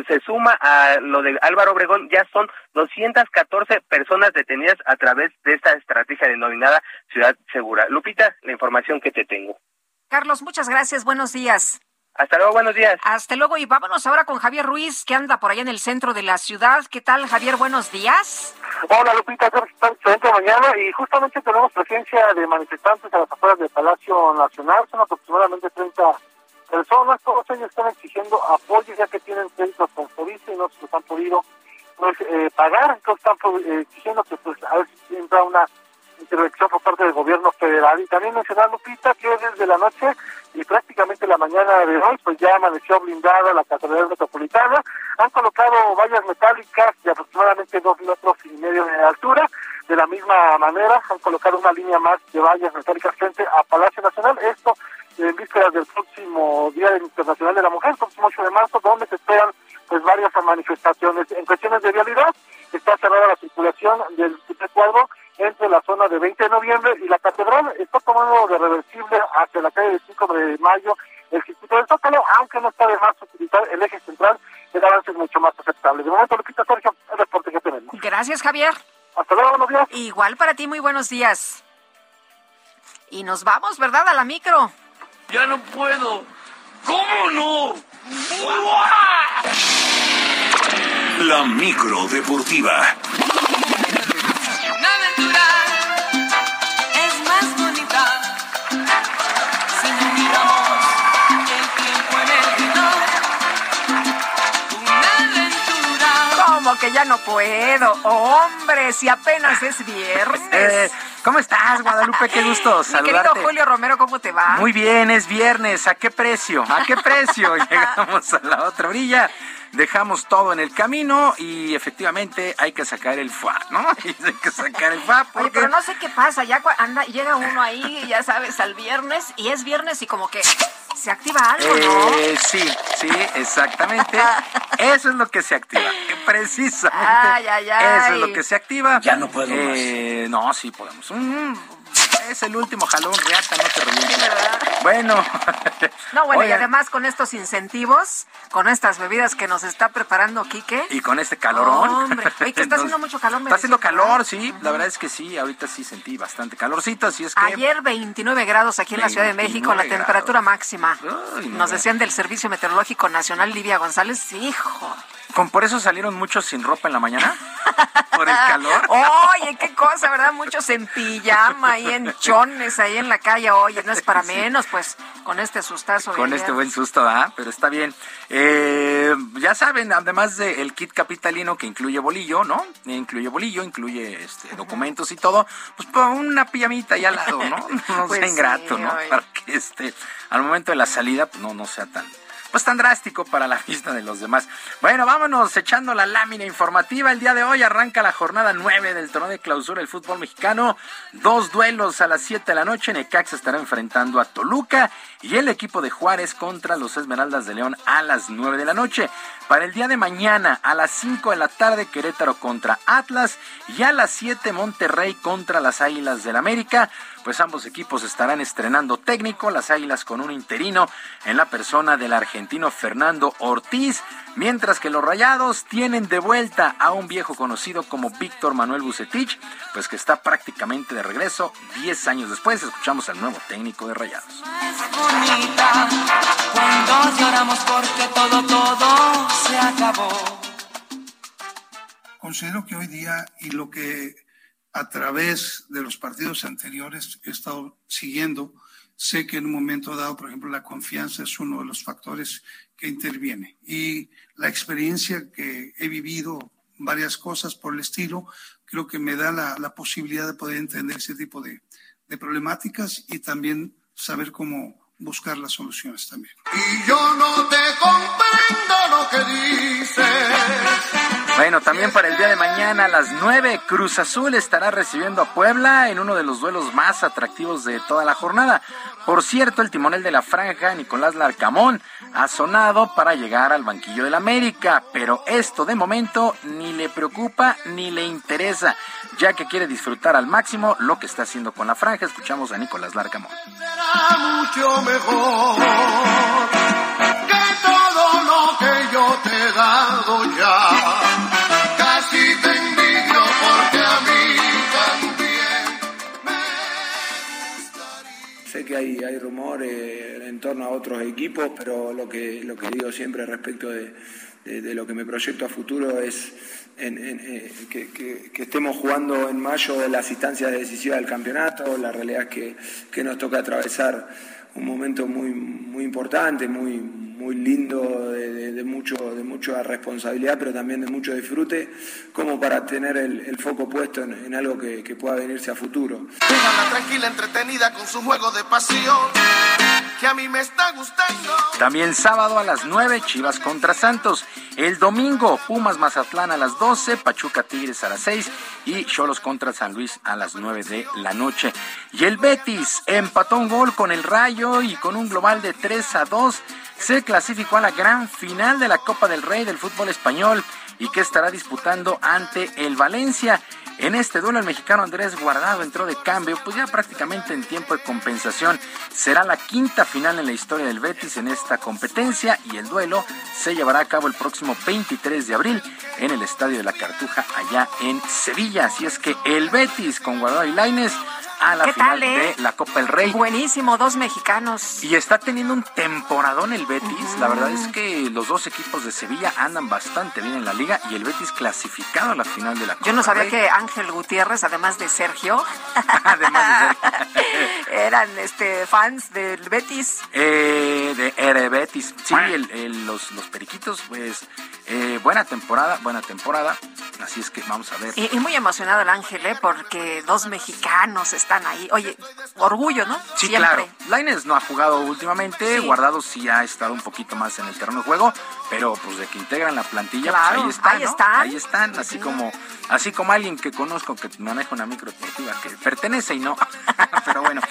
se suma a lo de Álvaro Obregón, ya son 214 personas detenidas a través de esta estrategia denominada Ciudad Segura. Lupita, la información que te tengo. Carlos, muchas gracias. Buenos días. Hasta luego, buenos días. Hasta luego y vámonos ahora con Javier Ruiz, que anda por allá en el centro de la ciudad. ¿Qué tal, Javier? Buenos días. Hola, Lupita, excelente mañana y justamente tenemos presencia de manifestantes a las afueras del Palacio Nacional. Son aproximadamente 30 personas. Todos ellos están exigiendo apoyo ya que tienen créditos con y no se los han podido pues, eh, pagar. Entonces están eh, exigiendo que pues a ver si entra una intervención por parte del gobierno federal. Y también mencionar, Lupita, que desde la noche y prácticamente la mañana de hoy, pues ya amaneció blindada la Catedral Metropolitana. Han colocado vallas metálicas de aproximadamente dos metros y medio de altura. De la misma manera, han colocado una línea más de vallas metálicas frente a Palacio Nacional. Esto en vísperas del próximo Día Internacional de la Mujer, próximo 8 de marzo, donde se esperan pues varias manifestaciones. En cuestiones de vialidad, está cerrada la circulación del cuadro entre la zona de 20 de noviembre y la catedral está tomando de reversible hacia la calle del 5 de mayo el circuito del Zócalo, aunque no está de más utilizar el eje central, el avance es mucho más aceptable. De momento, Lupita Sergio, el reporte que tenemos. Gracias, Javier. Hasta luego, buenos días. Igual para ti, muy buenos días. Y nos vamos, ¿verdad? A la micro. Ya no puedo. ¿Cómo no? La micro deportiva. Aventura. ¿Cómo que ya no puedo? Hombre, si apenas es viernes. Eh, ¿Cómo estás, Guadalupe? Qué gusto Mi saludarte. querido Julio Romero, ¿cómo te va? Muy bien, es viernes. ¿A qué precio? ¿A qué precio? Llegamos a la otra orilla. Dejamos todo en el camino y efectivamente hay que sacar el FA, ¿no? Hay que sacar el FA Oye, porque... pero no sé qué pasa, ya anda, llega uno ahí, ya sabes, al viernes, y es viernes y como que se activa algo, ¿no? Eh, sí, sí, exactamente. Eso es lo que se activa. Precisamente. Ay, ay, ay. Eso es lo que se activa. Ya no puedo Eh, No, sí podemos. Mm, es el último jalón, reata, no te revientes. Bueno. No, bueno, y además con estos incentivos, con estas bebidas que nos está preparando Quique. Y con este calorón. Hombre, oye, que está haciendo mucho calor. Está haciendo calor, sí. La verdad es que sí. Ahorita sí sentí bastante calorcito, así es que... Ayer 29 grados aquí en la Ciudad de México, la 29 temperatura máxima. Nos no. decían del Servicio Meteorológico Nacional, Livia González, hijo. ¿Con por eso salieron muchos sin ropa en la mañana? ¿Por el calor? Oye, qué cosa, ¿verdad? Muchos en pijama y en chones ahí en la calle. Oye, no es para menos, pues, con este sustazo. de Con este buen susto, ¿ah? Pero está bien. Eh, ya saben, además del kit capitalino que incluye bolillo, ¿no? Incluye bolillo, incluye este, documentos y todo, pues una pijamita ahí al lado, ¿no? No Pues sea sí, ingrato, ¿no? oye. Para que este, al momento de la salida, pues no, no sea tan pues tan drástico para la vista de los demás. Bueno, vámonos echando la lámina informativa. El día de hoy arranca la jornada 9 del torneo de clausura del fútbol mexicano. Dos duelos a las 7 de la noche. Necaxa estará enfrentando a Toluca y el equipo de Juárez contra los Esmeraldas de León a las 9 de la noche. Para el día de mañana a las 5 de la tarde Querétaro contra Atlas y a las 7 Monterrey contra las Águilas del América. Pues ambos equipos estarán estrenando técnico, las Águilas con un interino en la persona del argentino Fernando Ortiz, mientras que los Rayados tienen de vuelta a un viejo conocido como Víctor Manuel Bucetich, pues que está prácticamente de regreso 10 años después. Escuchamos al nuevo técnico de Rayados. cuando lloramos porque todo, todo se acabó. Considero que hoy día y lo que a través de los partidos anteriores he estado siguiendo. Sé que en un momento dado, por ejemplo, la confianza es uno de los factores que interviene. Y la experiencia que he vivido, varias cosas por el estilo, creo que me da la, la posibilidad de poder entender ese tipo de, de problemáticas y también saber cómo buscar las soluciones también. Y yo no te comprendo lo que dices. Bueno, también para el día de mañana a las 9, Cruz Azul estará recibiendo a Puebla en uno de los duelos más atractivos de toda la jornada. Por cierto, el timonel de la franja, Nicolás Larcamón, ha sonado para llegar al banquillo del América, pero esto de momento ni le preocupa ni le interesa, ya que quiere disfrutar al máximo lo que está haciendo con la franja. Escuchamos a Nicolás Larcamón. Mucho mejor que todo lo que yo te he dado ya. Hay, rumores en torno a otros equipos, pero lo que, lo que digo siempre respecto de, de- lo que me proyecto a futuro es eh, que, estemos jugando en mayo las instancias decisivas del campeonato. La realidad es que, que nos toca atravesar un momento muy, muy importante, muy, muy lindo, de, de- de mucho, mucha responsabilidad, pero también de mucho disfrute, como para tener el, foco puesto en, algo que, pueda venirse a futuro. Tranquila, entretenida con su juego de pasión, que a mí me está gustando. También sábado a las 9, Chivas contra Santos. El domingo, Pumas Mazatlán a las 12, Pachuca Tigres a las 6 y Cholos contra San Luis a las 9 de la noche. Y el Betis empató un gol con el Rayo y con un global de 3 a 2 se clasificó a la gran final de la Copa del Rey del fútbol español y que estará disputando ante el Valencia. En este duelo el mexicano Andrés Guardado entró de cambio, pues ya prácticamente en tiempo de compensación. Será la quinta final en la historia del Betis en esta competencia y el duelo se llevará a cabo el próximo 23 de abril en el Estadio de la Cartuja allá en Sevilla. Así es que el Betis con Guardado y Laines a la ¿Qué final tal, eh? de la Copa del Rey. Buenísimo, dos mexicanos. Y está teniendo un temporadón el Betis. La verdad es que los dos equipos de Sevilla andan bastante bien en la liga y el Betis clasificado a la final de la Copa Yo no sabía Rey. que Ángel Gutiérrez, además de Sergio, Además eran este fans del Betis. Eh, de Ere Betis. Sí, el- el- los, los periquitos, pues eh, buena temporada, buena temporada. Así es que vamos a ver. Y, y muy emocionado el Ángel, ¿eh? porque dos mexicanos están ahí. Oye, orgullo, ¿no? Sí, Siempre. claro. Laines no ha jugado últimamente, Guardado sí ha estado un poquito más en el terreno de juego, pero pues de que integran la plantilla, pues, ahí están, ahí ¿no? están. Ahí están, así como, así como alguien que conozco que maneja una micro deportiva que pertenece y no. pero bueno.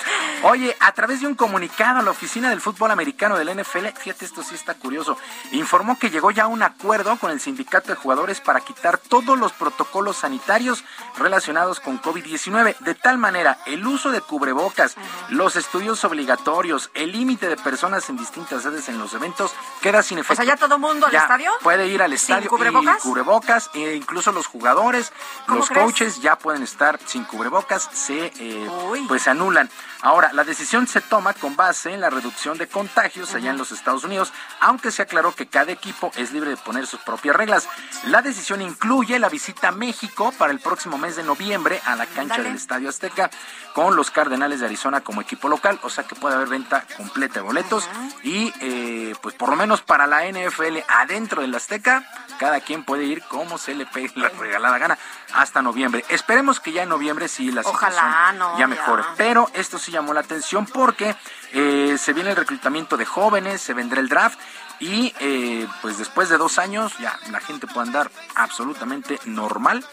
Oye, a través de un comunicado, la oficina del fútbol americano del NFL, fíjate, esto sí está curioso, informó que llegó ya a un acuerdo con el sindicato de jugadores para quitar todos los protocolos sanitarios relacionados con COVID-19. De tal manera, el uso de cubrebocas, los estudios obligatorios, el límite de personas en distintas sedes en los eventos queda sin efecto. O sea, ya todo mundo al Ya estadio. Puede ir al ¿Sin estadio cubrebocas? y cubrebocas, e incluso los jugadores, ¿Cómo los crees? coaches ya pueden estar sin cubrebocas, se eh, pues se anulan. Ahora, la decisión se toma con base en la reducción de contagios allá en los Estados Unidos, aunque se aclaró que cada equipo es libre de poner sus propias reglas. La decisión incluye la visita a México para el próximo mes de noviembre a la cancha del Estadio Azteca con los Cardenales de Arizona como equipo local, o sea que puede haber venta completa de boletos y eh, pues por lo menos para la NFL adentro del Azteca, cada quien puede ir como se le pegue la regalada gana hasta noviembre. Esperemos que ya en noviembre sí la Ojalá, situación no, ya ya. mejore, pero esto sí llamó la atención porque eh, se viene el reclutamiento de jóvenes, se vendrá el draft y eh, pues después de dos años ya la gente puede andar absolutamente normal.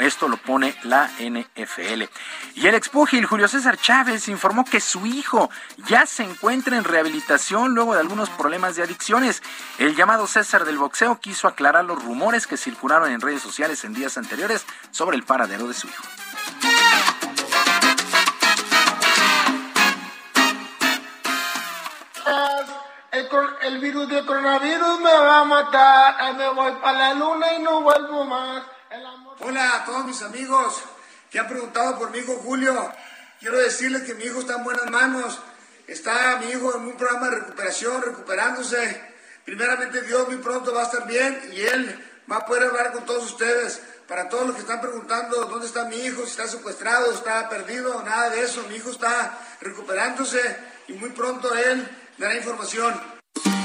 Esto lo pone la NFL. Y el expugil Julio César Chávez informó que su hijo ya se encuentra en rehabilitación luego de algunos problemas de adicciones. El llamado César del boxeo quiso aclarar los rumores que circularon en redes sociales en días anteriores sobre el paradero de su hijo. El, el, virus del coronavirus me va a matar. me voy para la luna y no vuelvo más. Hola a todos mis amigos que han preguntado por mi hijo Julio. Quiero decirles que mi hijo está en buenas manos. Está mi hijo en un programa de recuperación, recuperándose. Primeramente Dios muy pronto va a estar bien y él va a poder hablar con todos ustedes. Para todos los que están preguntando dónde está mi hijo, si está secuestrado, está perdido, nada de eso. Mi hijo está recuperándose y muy pronto él dará información.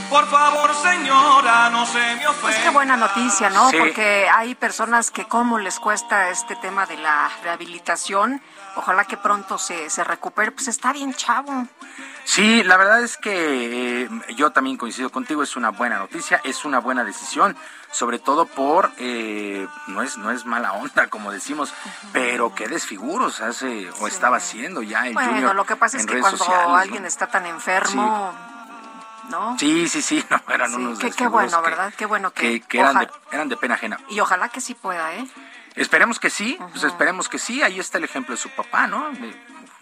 Por favor, señora, no se me ofenda. Pues qué buena noticia, ¿no? Porque hay personas que cómo les cuesta este tema de la rehabilitación. Ojalá que pronto se, se recupere. Pues está bien chavo. Sí, la verdad es que eh, yo también coincido contigo, es una buena noticia, es una buena decisión, sobre todo por, eh, no, es, no es mala onda, como decimos, pero qué desfiguros hace o estaba haciendo ya el Bueno, lo que pasa es que cuando alguien está tan enfermo... ¿no? Sí, sí, sí, no, eran unos qué, qué bueno, ¿verdad? Qué bueno que, que, eran, de, eran, de, pena ajena. Y ojalá que sí pueda, ¿eh? Esperemos que sí, pues esperemos que sí. Ahí está el ejemplo de su papá, ¿no?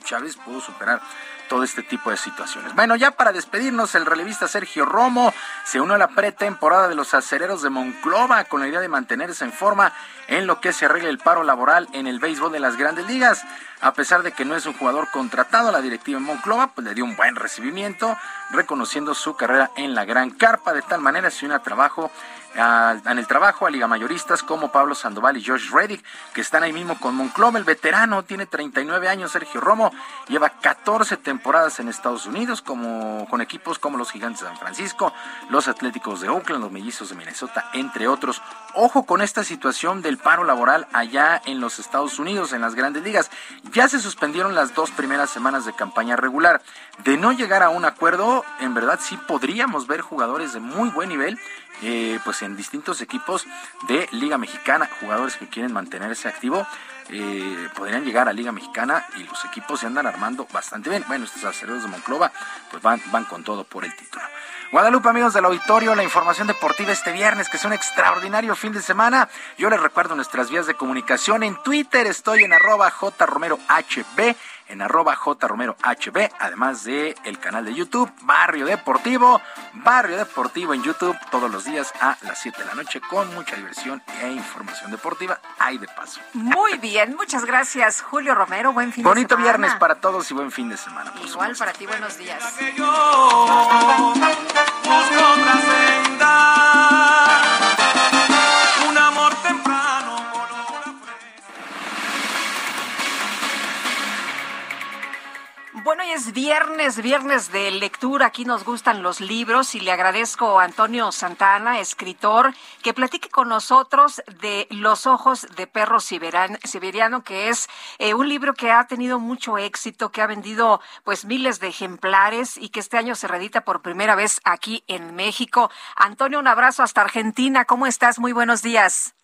Chávez pudo superar todo este tipo de situaciones. Bueno, ya para despedirnos, el relevista Sergio Romo se unió a la pretemporada de los acereros de Monclova con la idea de mantenerse en forma en lo que se arregle el paro laboral en el béisbol de las grandes ligas. A pesar de que no es un jugador contratado, la directiva en Monclova pues, le dio un buen recibimiento, reconociendo su carrera en la gran carpa. De tal manera se unió a trabajo en el trabajo a Liga Mayoristas como Pablo Sandoval y Josh Reddick, que están ahí mismo con Monclova. El veterano tiene 39 años, Sergio Romo, lleva 14 temporadas en Estados Unidos como, con equipos como los Gigantes de San Francisco, los Atléticos de Oakland, los Mellizos de Minnesota, entre otros. Ojo con esta situación del paro laboral allá en los Estados Unidos, en las grandes ligas. Ya se suspendieron las dos primeras semanas de campaña regular. De no llegar a un acuerdo, en verdad sí podríamos ver jugadores de muy buen nivel eh, pues en distintos equipos de Liga Mexicana, jugadores que quieren mantenerse activo, eh, podrían llegar a Liga Mexicana y los equipos se andan armando bastante bien. Bueno, estos acereros de Monclova pues van, van con todo por el título. Guadalupe, amigos del auditorio, la información deportiva este viernes, que es un extraordinario fin de semana. Yo les recuerdo nuestras vías de comunicación. En Twitter estoy en arroba jromerohb en arroba jromerohb, además de el canal de YouTube Barrio Deportivo, Barrio Deportivo en YouTube todos los días a las 7 de la noche con mucha diversión e información deportiva. Ahí de paso. Muy bien, muchas gracias Julio Romero, buen fin Bonito de semana. viernes para todos y buen fin de semana. Igual para ti, buenos días. Bueno, hoy es viernes, viernes de lectura. Aquí nos gustan los libros y le agradezco a Antonio Santana, escritor, que platique con nosotros de Los ojos de perro siberiano, que es eh, un libro que ha tenido mucho éxito, que ha vendido pues miles de ejemplares y que este año se reedita por primera vez aquí en México. Antonio, un abrazo hasta Argentina. ¿Cómo estás? Muy buenos días.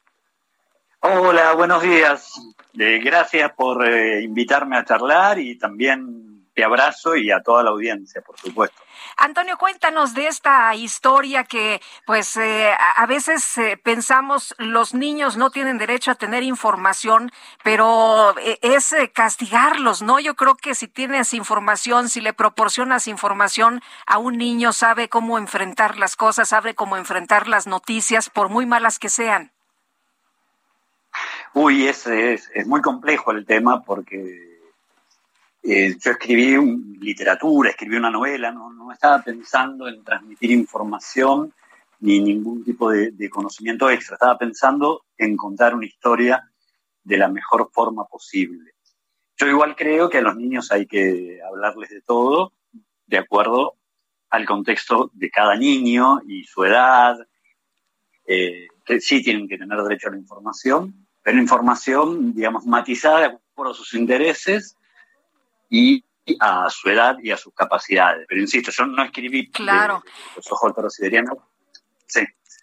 Hola, buenos días. Eh, gracias por eh, invitarme a charlar y también te abrazo y a toda la audiencia, por supuesto. Antonio, cuéntanos de esta historia que, pues, eh, a veces eh, pensamos los niños no tienen derecho a tener información, pero eh, es eh, castigarlos, ¿no? Yo creo que si tienes información, si le proporcionas información a un niño, sabe cómo enfrentar las cosas, sabe cómo enfrentar las noticias, por muy malas que sean. Uy, es, es, es muy complejo el tema porque eh, yo escribí literatura, escribí una novela, no, no, estaba pensando en transmitir información ni ningún tipo de, conocimiento extra, estaba pensando en contar una historia de la mejor forma posible. Yo igual creo que a los niños hay que hablarles de todo de acuerdo al contexto de cada niño y su edad, eh, sí tienen que tener derecho a la información, pero información, digamos, matizada de sus intereses y a su edad y a sus capacidades. Pero insisto, yo no escribí claro. los ojos del siberiano Sí.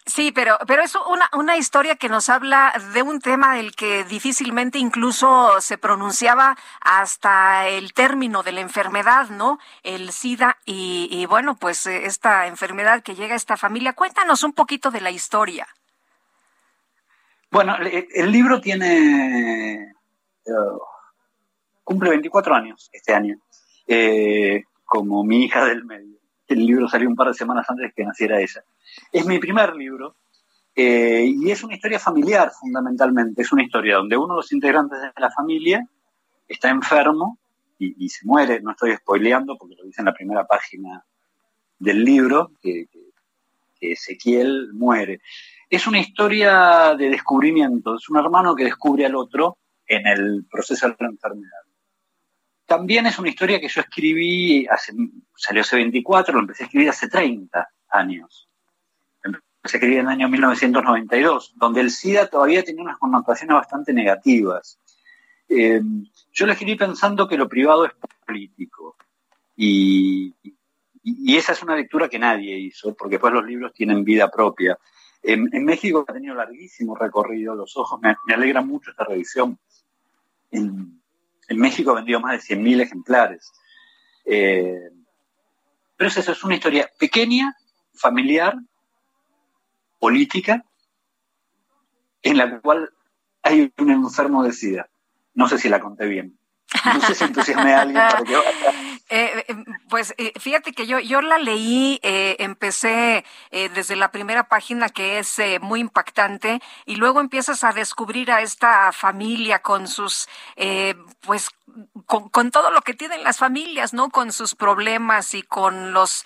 Sí, pero, pero es una, una historia que nos habla de un tema del que difícilmente incluso se pronunciaba hasta el término de la enfermedad, ¿no? El SIDA y, y bueno, pues eh, esta enfermedad que llega a esta familia. Cuéntanos un poquito de la historia. Bueno, el, el libro tiene. eh, cumple 24 años este año, eh, como mi hija del medio. El libro salió un par de semanas antes de que naciera ella. Es mi primer libro eh, y es una historia familiar fundamentalmente. Es una historia donde uno de los integrantes de la familia está enfermo y, se muere. No estoy spoileando porque lo dice en la primera página del libro, que Ezequiel muere. Es una historia de descubrimiento. Es un hermano que descubre al otro en el proceso de la enfermedad. También es una historia que yo escribí, hace, salió hace 24, lo empecé a escribir hace 30 años. Empecé a escribir en el año 1992, donde el SIDA todavía tenía unas connotaciones bastante negativas. Eh, yo lo escribí pensando que lo privado es político. Y, y- esa es una lectura que nadie hizo, porque después los libros tienen vida propia. En, México ha tenido larguísimo recorrido, los ojos, me, alegra mucho esta revisión. En México ha vendido más de 100.000 ejemplares. Eh, pero es eso, es una historia pequeña, familiar, política, en la cual hay un enfermo de SIDA. No sé si la conté bien. No sé si entusiasmé a alguien para que vaya. Eh, eh, pues eh, fíjate que yo, yo la leí, eh, empecé desde la primera página que es muy impactante y luego empiezas a descubrir a esta familia con sus, pues con, todo lo que tienen las familias, ¿no? Con sus problemas y con los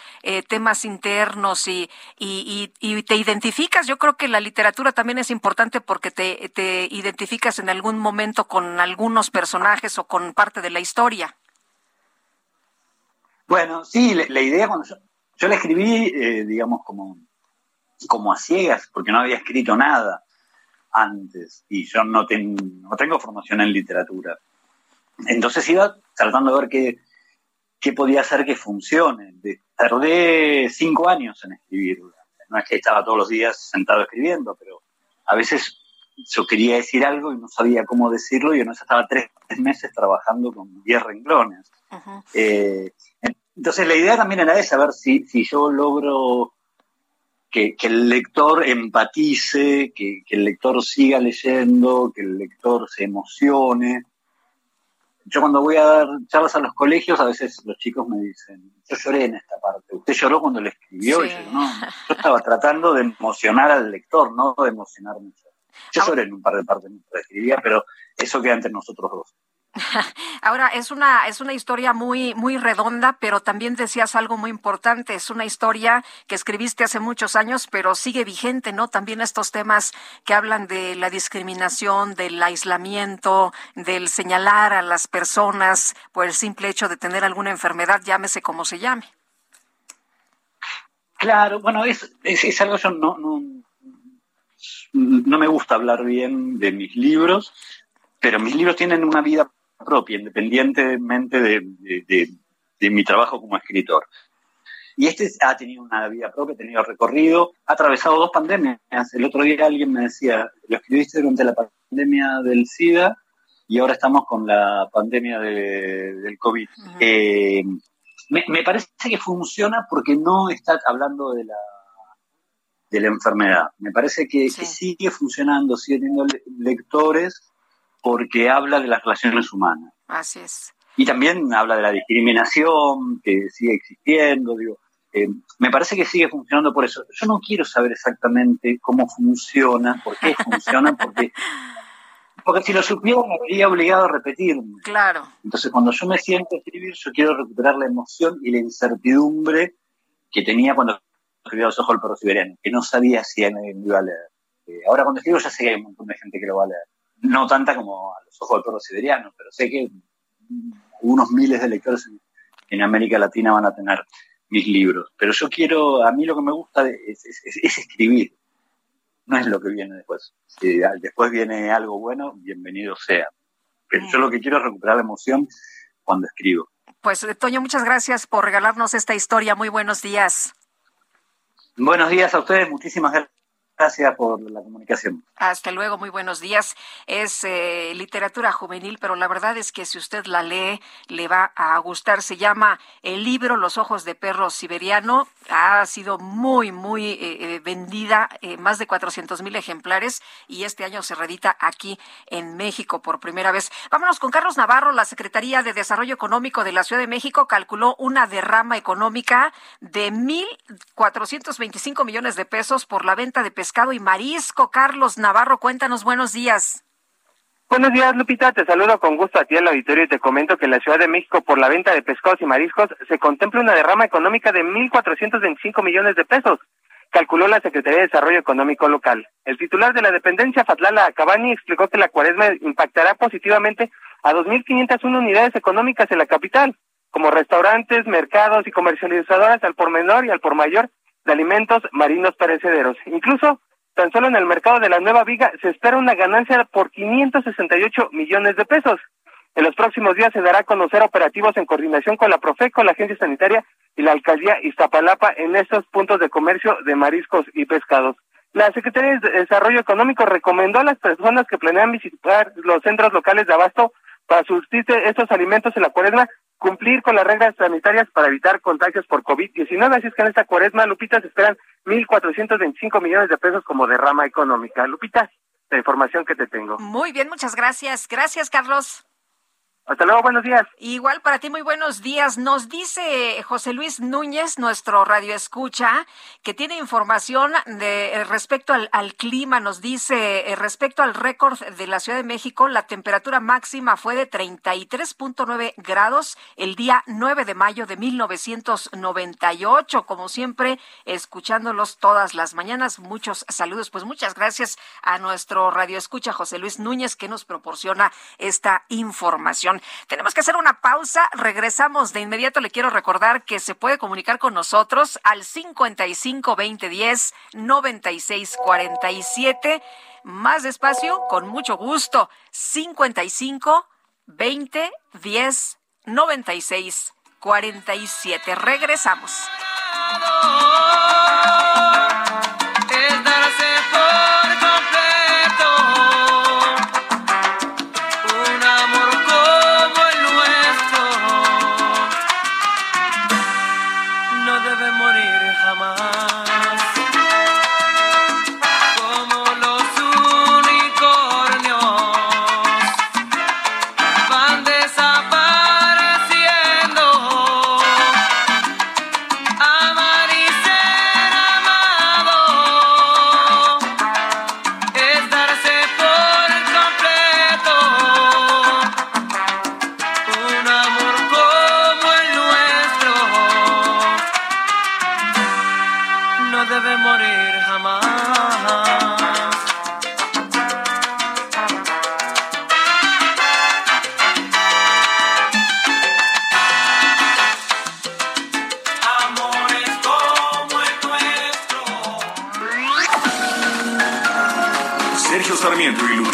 temas internos y, y, y, y te identificas. Yo creo que la literatura también es importante porque te, te identificas en algún momento con algunos personajes o con parte de la historia. Bueno, sí, la, la idea cuando yo, yo la escribí, eh, digamos, como, como a ciegas, porque no había escrito nada antes y yo no, ten- no tengo formación en literatura. Entonces iba tratando de ver qué, qué podía hacer que funcione. Tardé cinco años en escribirla. No es que estaba todos los días sentado escribiendo, pero a veces yo quería decir algo y no sabía cómo decirlo y en eso estaba tres meses trabajando con diez renglones. Eh, entonces la idea también era esa, ver si, si yo logro que, que el lector empatice, que, que el lector siga leyendo, que el lector se emocione. Yo cuando voy a dar charlas a los colegios, a veces los chicos me dicen, yo lloré en esta parte, usted lloró cuando le escribió, y yo, no, yo estaba tratando de emocionar al lector, no de emocionarme yo. Yo lloré en un par de partes mientras escribía, pero eso queda entre nosotros dos. Ahora es una es una historia muy muy redonda, pero también decías algo muy importante. Es una historia que escribiste hace muchos años, pero sigue vigente, ¿no? También estos temas que hablan de la discriminación, del aislamiento, del señalar a las personas por el simple hecho de tener alguna enfermedad, llámese como se llame. Claro, bueno, es, es, es algo yo no, no, no me gusta hablar bien de mis libros, pero mis libros tienen una vida propia, independientemente de, de- de- de mi trabajo como escritor. Y este ha tenido una vida propia, ha tenido recorrido, ha atravesado dos pandemias. El otro día alguien me decía, lo escribiste durante la pandemia del SIDA y ahora estamos con la pandemia de- del COVID. Eh, me, me parece que funciona porque no está hablando de la, de la enfermedad. Me parece que, que sigue funcionando, sigue teniendo le- lectores porque habla de las relaciones humanas. Así es. Y también habla de la discriminación que sigue existiendo. Digo, eh, me parece que sigue funcionando por eso. Yo no quiero saber exactamente cómo funciona, por qué funciona, porque, porque si lo supiera me vería obligado a repetirme. Claro. Entonces, cuando yo me siento a escribir, yo quiero recuperar la emoción y la incertidumbre que tenía cuando escribía Los ojos del perro siberiano, que no sabía si alguien iba a leer. Eh, ahora cuando escribo ya sé que hay un montón de gente que lo va a leer. No tanta como a Los ojos del perro siberiano, pero sé que mm, algunos miles de lectores en, en América Latina van a tener mis libros. Pero yo quiero, a mí lo que me gusta es, es- es- es escribir, no es lo que viene después. Si después viene algo bueno, bienvenido sea. Pero yo lo que quiero es recuperar la emoción cuando escribo. Pues Toño, muchas gracias por regalarnos esta historia. Muy buenos días. Buenos días a ustedes, muchísimas gracias por la comunicación. Hasta luego, muy buenos días. Es eh, literatura juvenil, pero la verdad es que si usted la lee, le va a gustar. Se llama el libro Los ojos de perro siberiano. Ha sido muy, muy eh, eh, vendida, más de 400 mil ejemplares, y este año se reedita aquí en México por primera vez. Vámonos con Carlos Navarro. La Secretaría de Desarrollo Económico de la Ciudad de México calculó una derrama económica de 1.425 millones de pesos por la venta de pescado y marisco. Carlos Navarro. Cuéntanos, buenos días. Buenos días, Lupita. Te saludo con gusto a ti al auditorio y te comento que en la Ciudad de México, por la venta de pescados y mariscos, se contempla una derrama económica de 1.425 millones de pesos, calculó la Secretaría de Desarrollo Económico Local. El titular de la dependencia, Fatlala Cabani, explicó que la cuaresma impactará positivamente a 2.501 unidades económicas en la capital, como restaurantes, mercados y comercializadoras al por menor y al por mayor de alimentos marinos perecederos. Incluso Tan solo en el mercado de la Nueva Viga se espera una ganancia por 568 millones de pesos. En los próximos días se dará a conocer operativos en coordinación con la Profeco, la Agencia Sanitaria y la Alcaldía Iztapalapa en estos puntos de comercio de mariscos y pescados. La Secretaría de Desarrollo Económico recomendó a las personas que planean visitar los centros locales de abasto para surtir estos alimentos en la cuaresma cumplir con las reglas sanitarias para evitar contagios por COVID-19. Así es que en esta cuaresma, Lupita, se esperan 1.425 millones de pesos como derrama económica. Lupita, la información que te tengo. Muy bien, muchas gracias. Gracias, Carlos. Hasta luego, buenos días. Igual para ti, muy buenos días. Nos dice José Luis Núñez, nuestro radio escucha, que tiene información de eh, respecto al, clima. Nos dice eh, respecto al récord de la Ciudad de México, la temperatura máxima fue de 33.9 grados el día 9 de mayo de 1998. Como siempre, escuchándolos todas las mañanas. Muchos saludos. Pues muchas gracias a nuestro radio escucha José Luis Núñez que nos proporciona esta información. Tenemos que hacer una pausa. Regresamos de inmediato. Le quiero recordar que se puede comunicar con nosotros al 55 20 10 96 47. Más despacio, con mucho gusto. 55 20 10 96 47. Regresamos.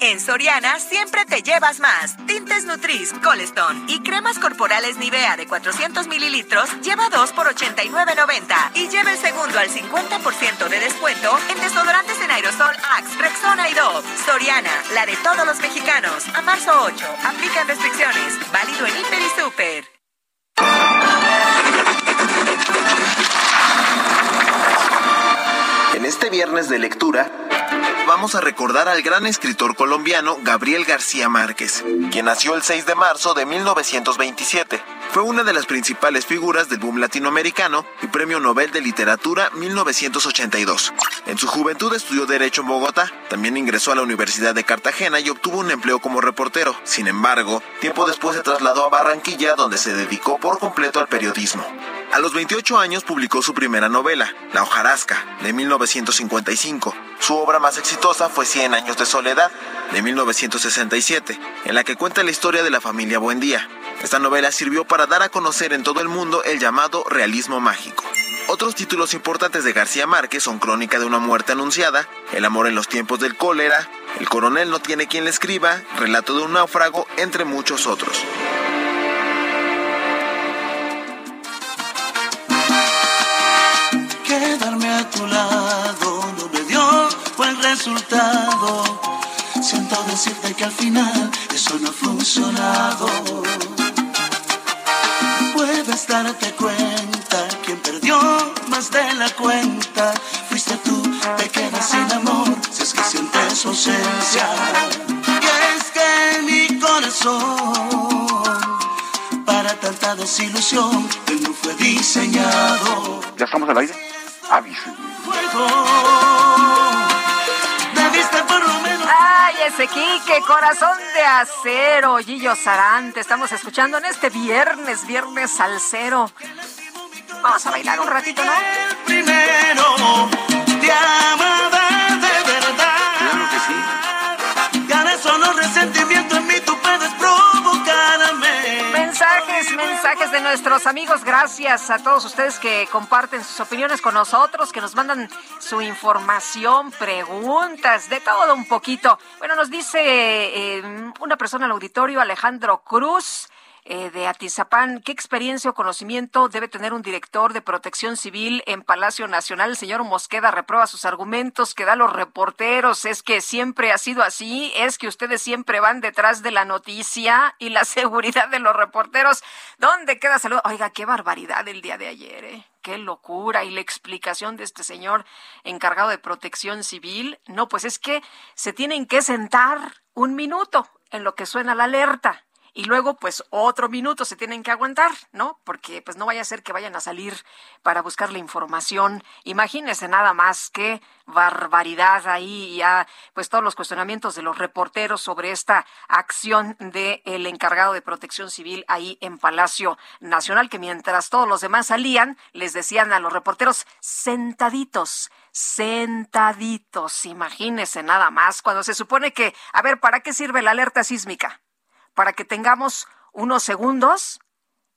En Soriana siempre te llevas más. Tintes Nutris, Colestone y cremas corporales Nivea de 400 mililitros lleva 2 por 89.90 y lleva el segundo al 50% de descuento en desodorantes en aerosol Axe, Rexona y Dove. Soriana, la de todos los mexicanos. A marzo 8. Aplican restricciones. Válido en Hiper y Super. En este viernes de lectura vamos a recordar al gran escritor colombiano Gabriel García Márquez, quien nació el 6 de marzo de 1927. Fue una de las principales figuras del boom latinoamericano y Premio Nobel de Literatura 1982. En su juventud estudió Derecho en Bogotá, también ingresó a la Universidad de Cartagena y obtuvo un empleo como reportero. Sin embargo, tiempo después se trasladó a Barranquilla donde se dedicó por completo al periodismo. A los 28 años publicó su primera novela, La hojarasca, de 1955. Su obra más exitosa fue Cien años de soledad, de 1967, en la que cuenta la historia de la familia Buendía. Esta novela sirvió para dar a conocer en todo el mundo el llamado realismo mágico. Otros títulos importantes de García Márquez son Crónica de una muerte anunciada, El amor en los tiempos del cólera, El coronel no tiene quien le escriba, Relato de un náufrago, entre muchos otros. Quedarme a tu lado no me dio buen resultado. Siento decirte que al final eso no ha funcionado. Puedes darte cuenta, quien perdió más de la cuenta fuiste tú, te quedas sin amor si es que sientes su ausencia. Y es que mi corazón, para tanta desilusión, él no fue diseñado. ¿Ya estamos al aire? Avisen. Fuego. Ese Quique, corazón de acero, Gillo Sarante. Estamos escuchando en este viernes, viernes salsero. Vamos a bailar un ratito, ¿no? primero te amaba Mensajes, de nuestros amigos. Gracias a todos ustedes que comparten sus opiniones con nosotros, que nos mandan su información, preguntas, de todo un poquito. Bueno, nos dice eh, una persona al auditorio, Alejandro Cruz. Eh, de Atizapán, ¿qué experiencia o conocimiento debe tener un director de protección civil en Palacio Nacional? El señor Mosqueda reprueba sus argumentos que da los reporteros. Es que siempre ha sido así, es que ustedes siempre van detrás de la noticia y la seguridad de los reporteros. ¿Dónde queda salud? Oiga, qué barbaridad el día de ayer, ¿eh? Qué locura. Y la explicación de este señor encargado de protección civil. No, pues es que se tienen que sentar un minuto en lo que suena la alerta y luego pues otro minuto se tienen que aguantar, ¿no? Porque pues no vaya a ser que vayan a salir para buscar la información. Imagínense nada más qué barbaridad ahí ya pues todos los cuestionamientos de los reporteros sobre esta acción del el encargado de Protección Civil ahí en Palacio Nacional que mientras todos los demás salían les decían a los reporteros sentaditos sentaditos, imagínense nada más, cuando se supone que, a ver, ¿para qué sirve la alerta sísmica? Para que tengamos unos segundos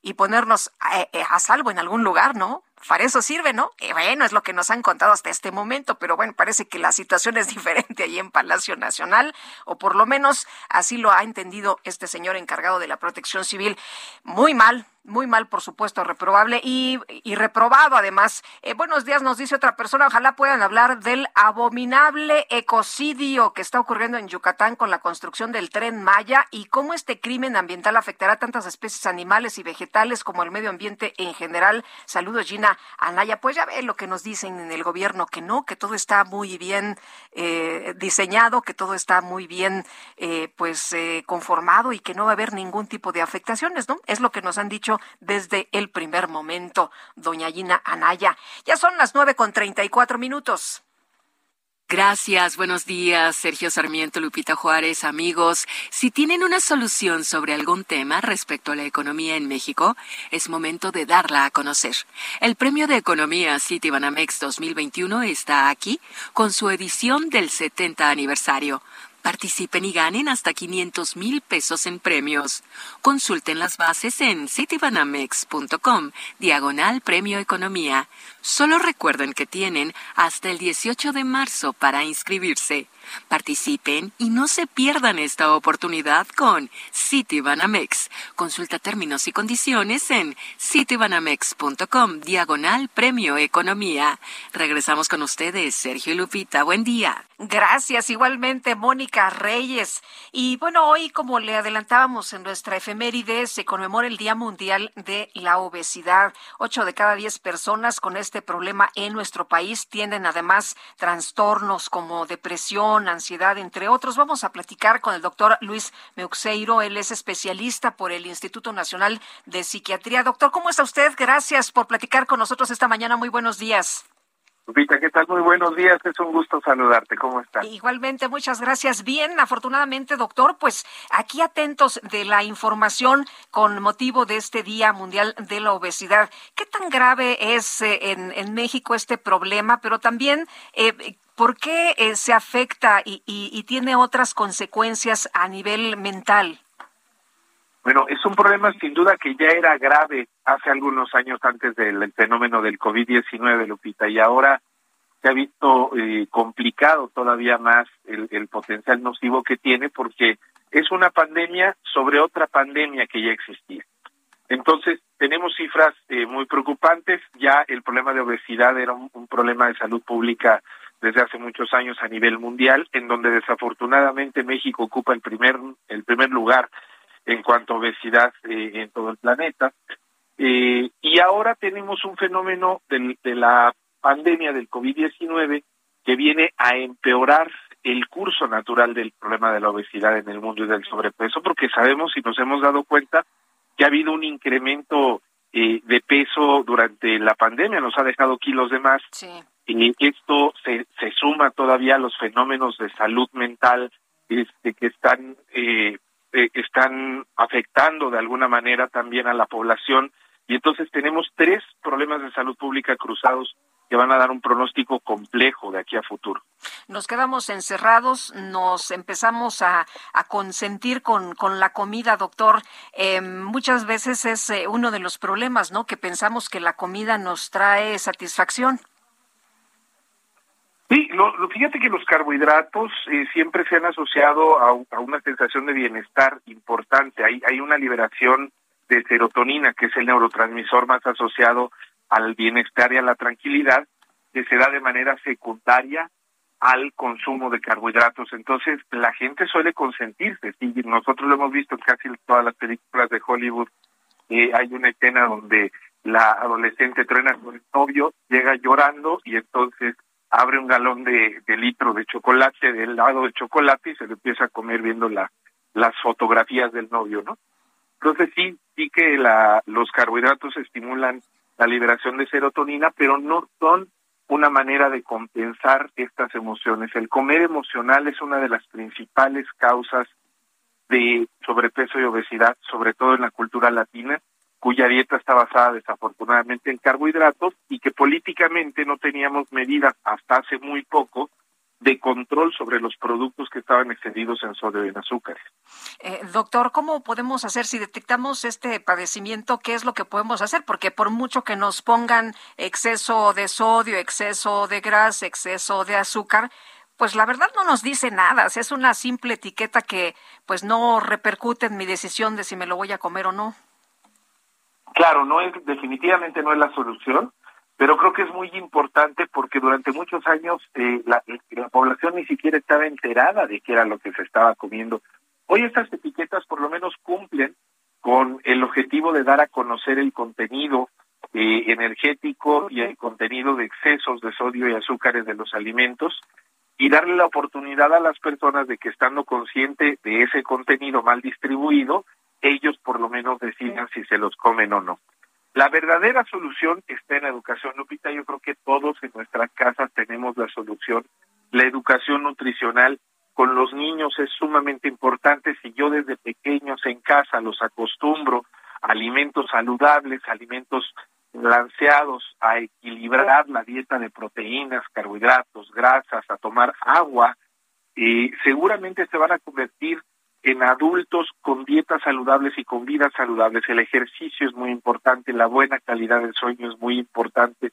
y ponernos a, a, salvo en algún lugar, ¿no? Para eso sirve, ¿no? Y bueno, es lo que nos han contado hasta este momento, pero bueno, parece que la situación es diferente ahí en Palacio Nacional, o por lo menos así lo ha entendido este señor encargado de la protección civil. Muy mal, muy mal, por supuesto, reprobable y, y reprobado además. Eh, buenos días, nos dice otra persona. Ojalá puedan hablar del abominable ecocidio que está ocurriendo en Yucatán con la construcción del tren Maya y cómo este crimen ambiental afectará a tantas especies animales y vegetales como el medio ambiente en general. Saludos, Gina Anaya. Pues ya ve lo que nos dicen en el gobierno, que no, que todo está muy bien eh, diseñado, que todo está muy bien eh, pues eh, conformado y que no va a haber ningún tipo de afectaciones, ¿no? Es lo que nos han dicho desde el primer momento, doña Gina Anaya. Ya son las nueve con treinta y cuatro minutos. Gracias, buenos días, Sergio Sarmiento, Lupita Juárez, amigos. Si tienen una solución sobre algún tema respecto a la economía en México, es momento de darla a conocer. El Premio de Economía Citibanamex 2021 está aquí con su edición del 70 aniversario. Participen y ganen hasta 500 mil pesos en premios. Consulten las bases en citibanamex.com, diagonal Premio Economía. Solo recuerden que tienen hasta el 18 de marzo para inscribirse. Participen y no se pierdan esta oportunidad con Citibanamex. Consulta términos y condiciones en citibanamex.com, diagonal Premio Economía. Regresamos con ustedes, Sergio y Lupita. Buen día. Gracias, igualmente, Mónica Reyes. Y bueno, hoy, como le adelantábamos en nuestra efeméride, se conmemora el Día Mundial de la Obesidad. Ocho de cada diez personas con este problema en nuestro país tienen además trastornos como depresión, ansiedad, entre otros. Vamos a platicar con el doctor Luis Meuxeiro. Él es especialista por el Instituto Nacional de Psiquiatría. Doctor, ¿cómo está usted? Gracias por platicar con nosotros esta mañana. Muy buenos días. Lupita, ¿qué tal? Muy buenos días, es un gusto saludarte. ¿Cómo estás? Igualmente, muchas gracias. Bien, afortunadamente, doctor, pues aquí atentos de la información con motivo de este Día Mundial de la Obesidad. ¿Qué tan grave es eh, en, México este problema? Pero también, eh, ¿por qué eh, se afecta y, y tiene otras consecuencias a nivel mental? Bueno, es un problema sin duda que ya era grave hace algunos años antes del fenómeno del COVID-19, Lupita, y ahora se ha visto eh, complicado todavía más el, potencial nocivo que tiene porque es una pandemia sobre otra pandemia que ya existía. Entonces, tenemos cifras eh, muy preocupantes. Ya el problema de obesidad era un, un, problema de salud pública desde hace muchos años a nivel mundial, en donde desafortunadamente México ocupa el primer, el primer lugar en cuanto a obesidad eh, en todo el planeta. Eh, y ahora tenemos un fenómeno de, de la pandemia del COVID-19 que viene a empeorar el curso natural del problema de la obesidad en el mundo y del sobrepeso, porque sabemos y nos hemos dado cuenta que ha habido un incremento eh, de peso durante la pandemia, nos ha dejado kilos de más. Y esto se, se suma todavía a los fenómenos de salud mental este, que están eh, eh, están afectando de alguna manera también a la población y entonces tenemos tres problemas de salud pública cruzados que van a dar un pronóstico complejo de aquí a futuro. Nos quedamos encerrados, nos empezamos a, consentir con, con, la comida, doctor. Eh, muchas veces es eh, uno de los problemas, ¿no? Que pensamos que la comida nos trae satisfacción. Sí, lo, fíjate que los carbohidratos eh, siempre se han asociado a, una sensación de bienestar importante. Hay, hay una liberación de serotonina, que es el neurotransmisor más asociado al bienestar y a la tranquilidad, que se da de manera secundaria al consumo de carbohidratos. Entonces, la gente suele consentirse. Sí, nosotros lo hemos visto en casi todas las películas de Hollywood. Eh, hay una escena donde la adolescente truena con el novio, llega llorando y entonces abre un galón de, litro de chocolate, de helado de chocolate y se lo empieza a comer viendo la, las fotografías del novio, ¿no? Entonces sí, sí que la, los carbohidratos estimulan la liberación de serotonina, pero no son una manera de compensar estas emociones. El comer emocional es una de las principales causas de sobrepeso y obesidad, sobre todo en la cultura latina, cuya dieta está basada desafortunadamente en carbohidratos y que políticamente no teníamos medidas hasta hace muy poco de control sobre los productos que estaban excedidos en sodio y en azúcares. Eh, doctor, ¿cómo podemos hacer si detectamos este padecimiento? ¿Qué es lo que podemos hacer? Porque por mucho que nos pongan exceso de sodio, exceso de grasa, exceso de azúcar, pues la verdad no nos dice nada. Es una simple etiqueta que pues no repercute en mi decisión de si me lo voy a comer o no. Claro, no es definitivamente no es la solución, pero creo que es muy importante porque durante muchos años eh, la, la, población ni siquiera estaba enterada de qué era lo que se estaba comiendo. Hoy estas etiquetas por lo menos cumplen con el objetivo de dar a conocer el contenido eh, energético y el contenido de excesos de sodio y azúcares de los alimentos y darle la oportunidad a las personas de que estando consciente de ese contenido mal distribuido, ellos por lo menos decidan si se los comen o no. La verdadera solución está en la educación, Lupita. Yo creo que todos en nuestras casas tenemos la solución. La educación nutricional con los niños es sumamente importante. Si yo desde pequeños en casa los acostumbro a alimentos saludables, alimentos balanceados, a equilibrar la dieta de proteínas, carbohidratos, grasas, a tomar agua, y seguramente se van a convertir en adultos con dietas saludables y con vidas saludables. El ejercicio es muy importante, la buena calidad del sueño es muy importante.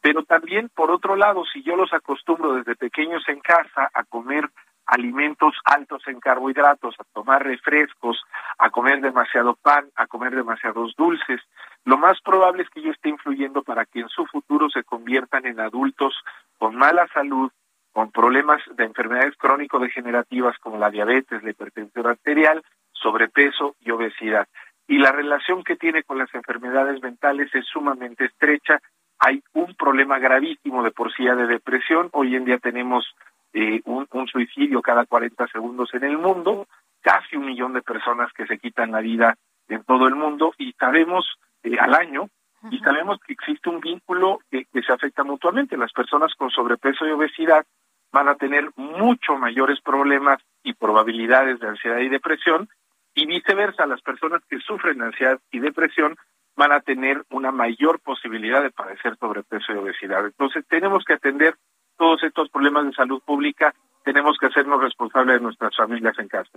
Pero también, por otro lado, si yo los acostumbro desde pequeños en casa a comer alimentos altos en carbohidratos, a tomar refrescos, a comer demasiado pan, a comer demasiados dulces, lo más probable es que yo esté influyendo para que en su futuro se conviertan en adultos con mala salud, con problemas de enfermedades crónico-degenerativas como la diabetes, la hipertensión arterial, sobrepeso y obesidad. Y la relación que tiene con las enfermedades mentales es sumamente estrecha. Hay un problema gravísimo de por sí de depresión. Hoy en día tenemos eh, un, suicidio cada 40 segundos en el mundo, casi un millón de personas que se quitan la vida en todo el mundo y sabemos eh, al año y sabemos que existe un vínculo que, que se afecta mutuamente. Las personas con sobrepeso y obesidad van a tener mucho mayores problemas y probabilidades de ansiedad y depresión y viceversa, las personas que sufren ansiedad y depresión van a tener una mayor posibilidad de padecer sobrepeso y obesidad. Entonces tenemos que atender todos estos problemas de salud pública, tenemos que hacernos responsables de nuestras familias en casa.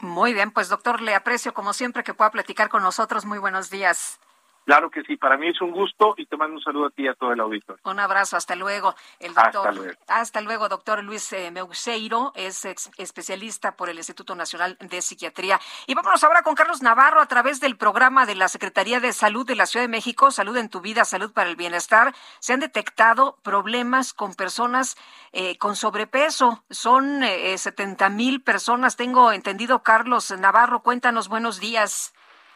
Muy bien, pues doctor, le aprecio como siempre que pueda platicar con nosotros. Muy buenos días. Claro que sí, para mí es un gusto y te mando un saludo a ti y a todo el auditorio. Un abrazo, hasta luego. El doctor, Hasta luego. hasta luego, doctor Luis eh, Meuseiro, es ex- especialista por el Instituto Nacional de Psiquiatría. Y vámonos ahora con Carlos Navarro a través del programa de la Secretaría de Salud de la Ciudad de México, Salud en tu vida, Salud para el Bienestar. Se han detectado problemas con personas eh, con sobrepeso. Son eh, 70 mil personas, tengo entendido. Carlos Navarro, cuéntanos, buenos días.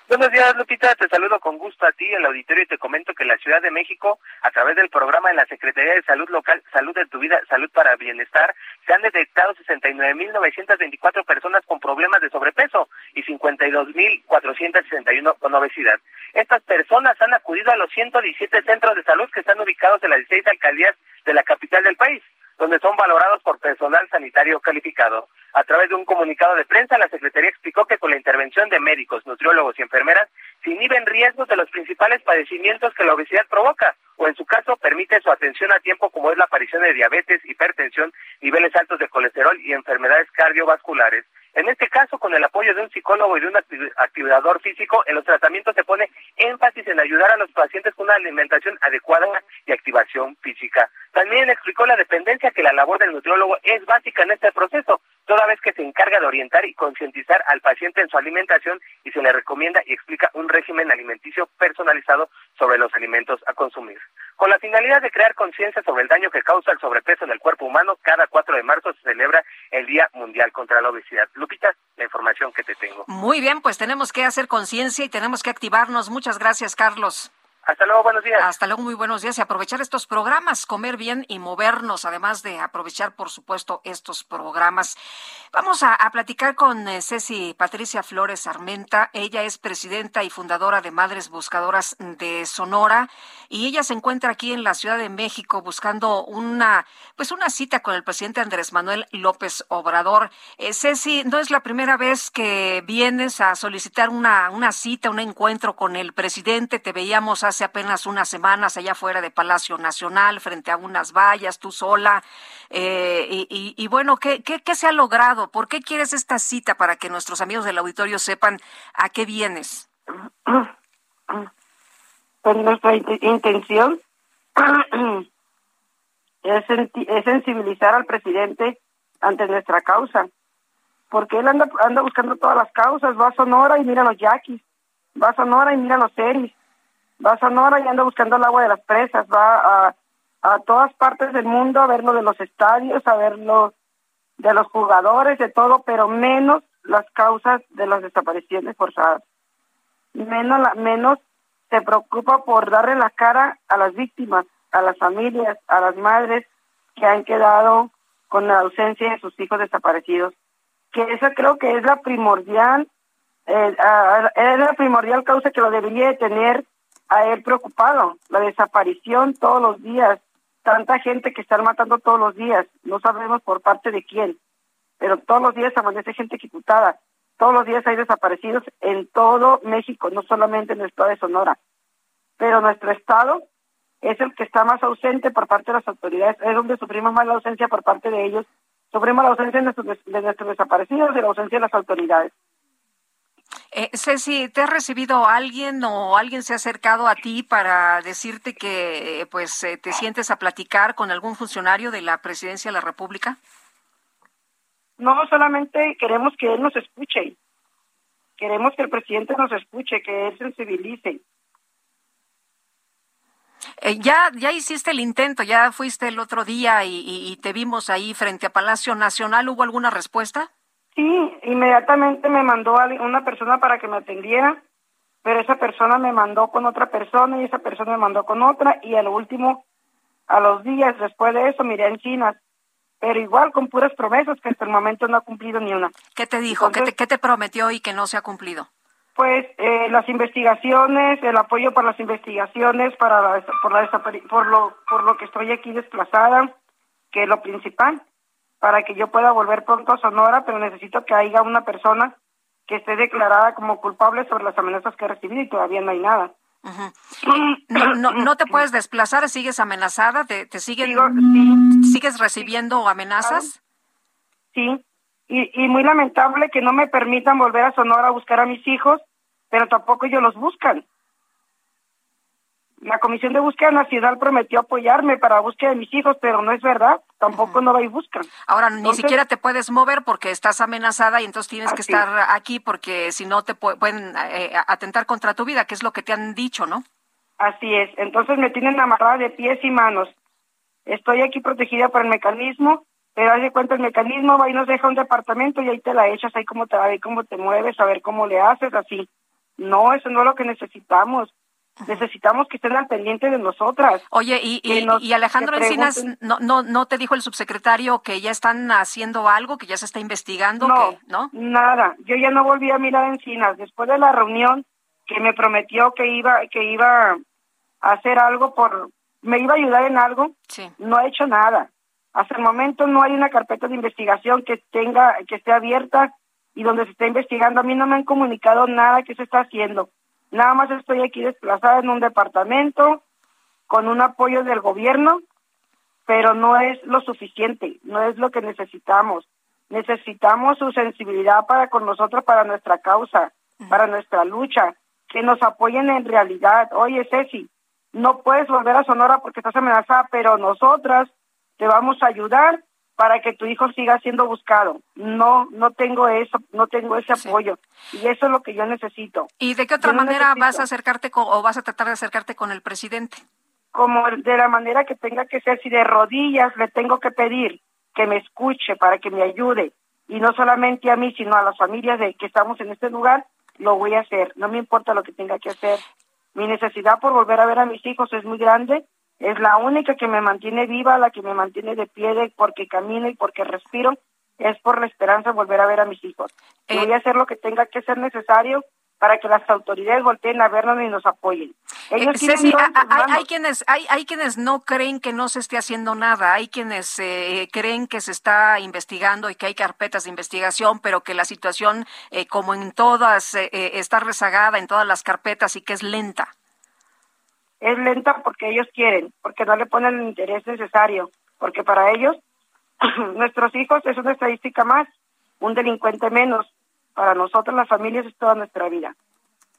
Buenos días, Lupita. Te saludo con gusto a ti, el auditorio, y te comento que en la Ciudad de México, a través del programa de la Secretaría de Salud Local, Salud de tu Vida, Salud para Bienestar, se han detectado 69.924 personas con problemas de sobrepeso y 52.461 con obesidad. Estas personas han acudido a los 117 centros de salud que están ubicados en las 16 alcaldías de la capital del país donde son valorados por personal sanitario calificado. A través de un comunicado de prensa, la Secretaría explicó que con la intervención de médicos, nutriólogos y enfermeras se inhiben riesgos de los principales padecimientos que la obesidad provoca, o en su caso permite su atención a tiempo como es la aparición de diabetes, hipertensión, niveles altos de colesterol y enfermedades cardiovasculares. En este caso, con el apoyo de un psicólogo y de un acti- activador físico, en los tratamientos se pone énfasis en ayudar a los pacientes con una alimentación adecuada y activación física. También explicó la dependencia que la labor del nutriólogo es básica en este proceso, toda vez que se encarga de orientar y concientizar al paciente en su alimentación y se le recomienda y explica un régimen alimenticio personalizado sobre los alimentos a consumir. Con la finalidad de crear conciencia sobre el daño que causa el sobrepeso en el cuerpo humano, cada 4 de marzo se celebra el Día Mundial contra la Obesidad. Lupita, la información que te tengo. Muy bien, pues tenemos que hacer conciencia y tenemos que activarnos. Muchas gracias, Carlos. Hasta luego, buenos días. Hasta luego, muy buenos días y aprovechar estos programas, comer bien y movernos, además de aprovechar, por supuesto, estos programas. Vamos a, platicar con eh, Ceci Patricia Flores Armenta. Ella es presidenta y fundadora de Madres Buscadoras de Sonora y ella se encuentra aquí en la Ciudad de México buscando una, pues una cita con el presidente Andrés Manuel López Obrador. Eh, Ceci, no es la primera vez que vienes a solicitar una, una cita, un encuentro con el presidente. Te veíamos hace apenas unas semanas allá fuera de Palacio Nacional, frente a unas vallas, tú sola. Eh, y, y- bueno, ¿qué, qué, qué se ha logrado? ¿Por qué quieres esta cita para que nuestros amigos del auditorio sepan a qué vienes? Pues nuestra int- intención es sensibilizar al presidente ante nuestra causa, porque él anda, anda buscando todas las causas, va a Sonora y mira los yaquis, va a Sonora y mira los seris, va a Sonora y anda buscando el agua de las presas, va a, a todas partes del mundo a ver lo de los estadios, a ver lo de los jugadores, de todo, pero menos las causas de las desapariciones forzadas. Menos, la- menos se preocupa por darle la cara a las víctimas, a las familias, a las madres que han quedado con la ausencia de sus hijos desaparecidos. Que esa creo que es la primordial, eh, es la primordial causa que lo debería de tener a él preocupado, la desaparición todos los días, tanta gente que están matando todos los días, no sabemos por parte de quién, pero todos los días amanece gente ejecutada, todos los días hay desaparecidos en todo México, no solamente en el estado de Sonora, pero nuestro estado es el que está más ausente por parte de las autoridades, es donde sufrimos más la ausencia por parte de ellos, sufrimos la ausencia de nuestros, de nuestros desaparecidos y la ausencia de las autoridades. Eh, Ceci, ¿te ha recibido alguien o alguien se ha acercado a ti para decirte que eh, pues eh, te sientes a platicar con algún funcionario de la presidencia de la República? No solamente queremos que él nos escuche, queremos que el presidente nos escuche, que él sensibilice. Eh, ya, ya hiciste el intento, ya fuiste el otro día y, y- y te vimos ahí frente a Palacio Nacional. ¿Hubo alguna respuesta? Sí, inmediatamente me mandó a una persona para que me atendiera, pero esa persona me mandó con otra persona y esa persona me mandó con otra y al último, a los días después de eso, miré en China, pero igual con puras promesas que hasta el momento no ha cumplido ni una. ¿Qué te dijo? ¿Qué, te, qué te prometió y que no se ha cumplido? Pues eh, las investigaciones, el apoyo para las investigaciones, para la, por, la por, lo, por lo que estoy aquí desplazada, que es lo principal, para que yo pueda volver pronto a Sonora, pero necesito que haya una persona que esté declarada como culpable sobre las amenazas que he recibido y todavía no hay nada. no, no, no, te puedes desplazar, sigues amenazada, te, te siguen, sigues recibiendo amenazas. Sí, y, y muy lamentable que no me permitan volver a Sonora a buscar a mis hijos, pero tampoco ellos los buscan. La Comisión de Búsqueda Nacional prometió apoyarme para la búsqueda de mis hijos, pero no es verdad, tampoco no va y buscan. Ahora, ni siquiera te puedes mover porque estás amenazada y entonces tienes que estar aquí porque si no te pueden eh, atentar contra tu vida, que es lo que te han dicho, ¿no? Así es, entonces me tienen amarrada de pies y manos. Estoy aquí protegida por el mecanismo, pero haz de cuenta el mecanismo va y nos deja un departamento y ahí te la echas, ahí cómo te, ahí cómo te mueves, a ver cómo le haces, así. No, eso no es lo que necesitamos necesitamos que estén al pendiente de nosotras. Oye, y, y, Alejandro Encinas, ¿no, ¿no, ¿no te dijo el subsecretario que ya están haciendo algo, que ya se está investigando? No, que, ¿no? nada. Yo ya no volví a mirar Encinas. Después de la reunión que me prometió que iba, que iba a hacer algo por, me iba a ayudar en algo, no ha hecho nada. Hasta el momento no hay una carpeta de investigación que tenga, que esté abierta y donde se esté investigando. A mí no me han comunicado nada que se está haciendo. Nada más estoy aquí desplazada en un departamento con un apoyo del gobierno, pero no es lo suficiente, no es lo que necesitamos. Necesitamos su sensibilidad para con nosotros, para nuestra causa, para nuestra lucha, que nos apoyen en realidad. Oye, Ceci, no puedes volver a Sonora porque estás amenazada, pero nosotras te vamos a ayudar para que tu hijo siga siendo buscado. No, no tengo eso, no tengo ese apoyo. Y eso es lo que yo necesito. ¿Y de qué otra manera vas a acercarte o vas a tratar de acercarte con el presidente? Como de la manera que tenga que ser, si de rodillas le tengo que pedir que me escuche para que me ayude. Y no solamente a mí, sino a las familias de que estamos en este lugar, lo voy a hacer. No me importa lo que tenga que hacer. Mi necesidad por volver a ver a mis hijos es muy grande es la única que me mantiene viva, la que me mantiene de pie de porque camino y porque respiro, es por la esperanza de volver a ver a mis hijos. voy a hacer lo que tenga que ser necesario para que las autoridades volteen a vernos y nos apoyen. Eh, hay, quienes hay, hay quienes no creen que no se esté haciendo nada, hay quienes eh, creen que se está investigando y que hay carpetas de investigación, pero que la situación, eh, como en todas, está rezagada en todas las carpetas y que es lenta es lenta porque ellos quieren, porque no le ponen el interés necesario, porque para ellos nuestros hijos es una estadística más, un delincuente menos. Para nosotros las familias es toda nuestra vida.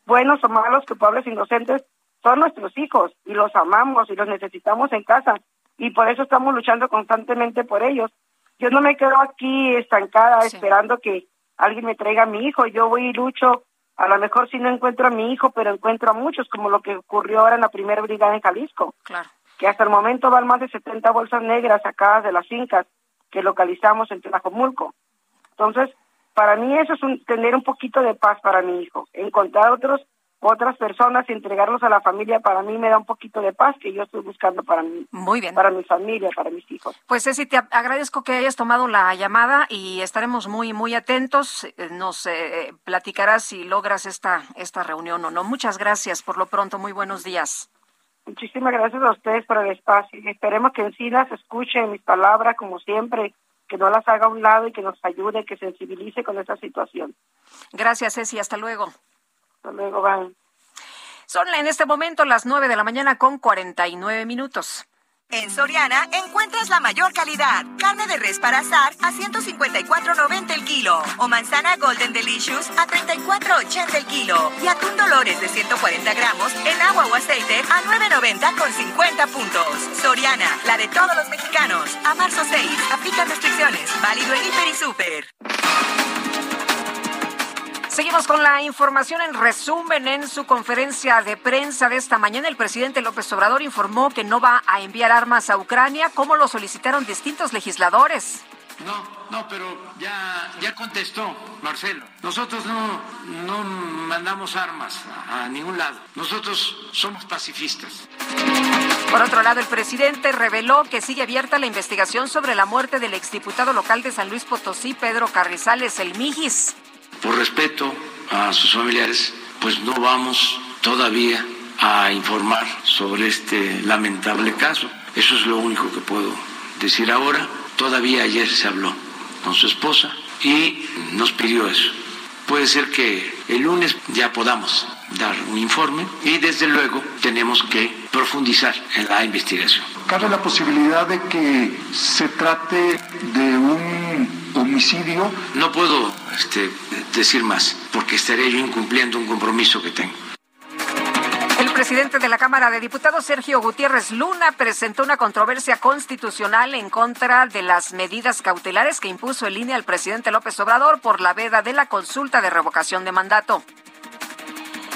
Buenos o malos, culpables, inocentes, son nuestros hijos y los amamos y los necesitamos en casa y por eso estamos luchando constantemente por ellos. Yo no me quedo aquí estancada esperando que alguien me traiga a mi hijo, yo voy y lucho a lo mejor sí no encuentro a mi hijo, pero encuentro a muchos, como lo que ocurrió ahora en la primera brigada en Jalisco. Claro. Que hasta el momento van más de 70 bolsas negras sacadas de las fincas que localizamos en Tlajomulco. Entonces, para mí eso es un, tener un poquito de paz para mi hijo. Encontrar otros otras personas y entregarlos a la familia para mí me da un poquito de paz que yo estoy buscando para mí. Muy bien. Para mi familia, para mis hijos. Pues Ceci, te agradezco que hayas tomado la llamada y estaremos muy, muy atentos. Eh, nos eh, platicarás si logras esta, esta reunión o no. Muchas gracias por lo pronto. Muy buenos días. Muchísimas gracias a ustedes por el espacio esperemos que en las escuchen mis palabras como siempre que no las haga a un lado y que nos ayude, que sensibilice con esta situación. Gracias, Ceci. Hasta luego. Hasta luego, bye. Son en este momento las 9 de la mañana con 49 minutos. En Soriana encuentras la mayor calidad. Carne de res para asar a 154.90 el kilo. O manzana Golden Delicious a 34.80 el kilo. Y atún Dolores de 140 gramos en agua o aceite a 9.90 con 50 puntos. Soriana, la de todos los mexicanos. A marzo 6. Aplica restricciones. Válido en Hiper y Super. Seguimos con la información en resumen. En su conferencia de prensa de esta mañana, el presidente López Obrador informó que no va a enviar armas a Ucrania, como lo solicitaron distintos legisladores. No, no, pero ya, ya contestó Marcelo. Nosotros no, no mandamos armas a ningún lado. Nosotros somos pacifistas. Por otro lado, el presidente reveló que sigue abierta la investigación sobre la muerte del exdiputado local de San Luis Potosí, Pedro Carrizales, el Mijis por respeto a sus familiares, pues no vamos todavía a informar sobre este lamentable caso. Eso es lo único que puedo decir ahora. Todavía ayer se habló con su esposa y nos pidió eso. Puede ser que el lunes ya podamos dar un informe y desde luego tenemos que profundizar en la investigación. ¿Cabe la posibilidad de que se trate de un homicidio? No puedo este, decir más porque estaré yo incumpliendo un compromiso que tengo. El presidente de la Cámara de Diputados, Sergio Gutiérrez Luna, presentó una controversia constitucional en contra de las medidas cautelares que impuso en línea al presidente López Obrador por la veda de la consulta de revocación de mandato.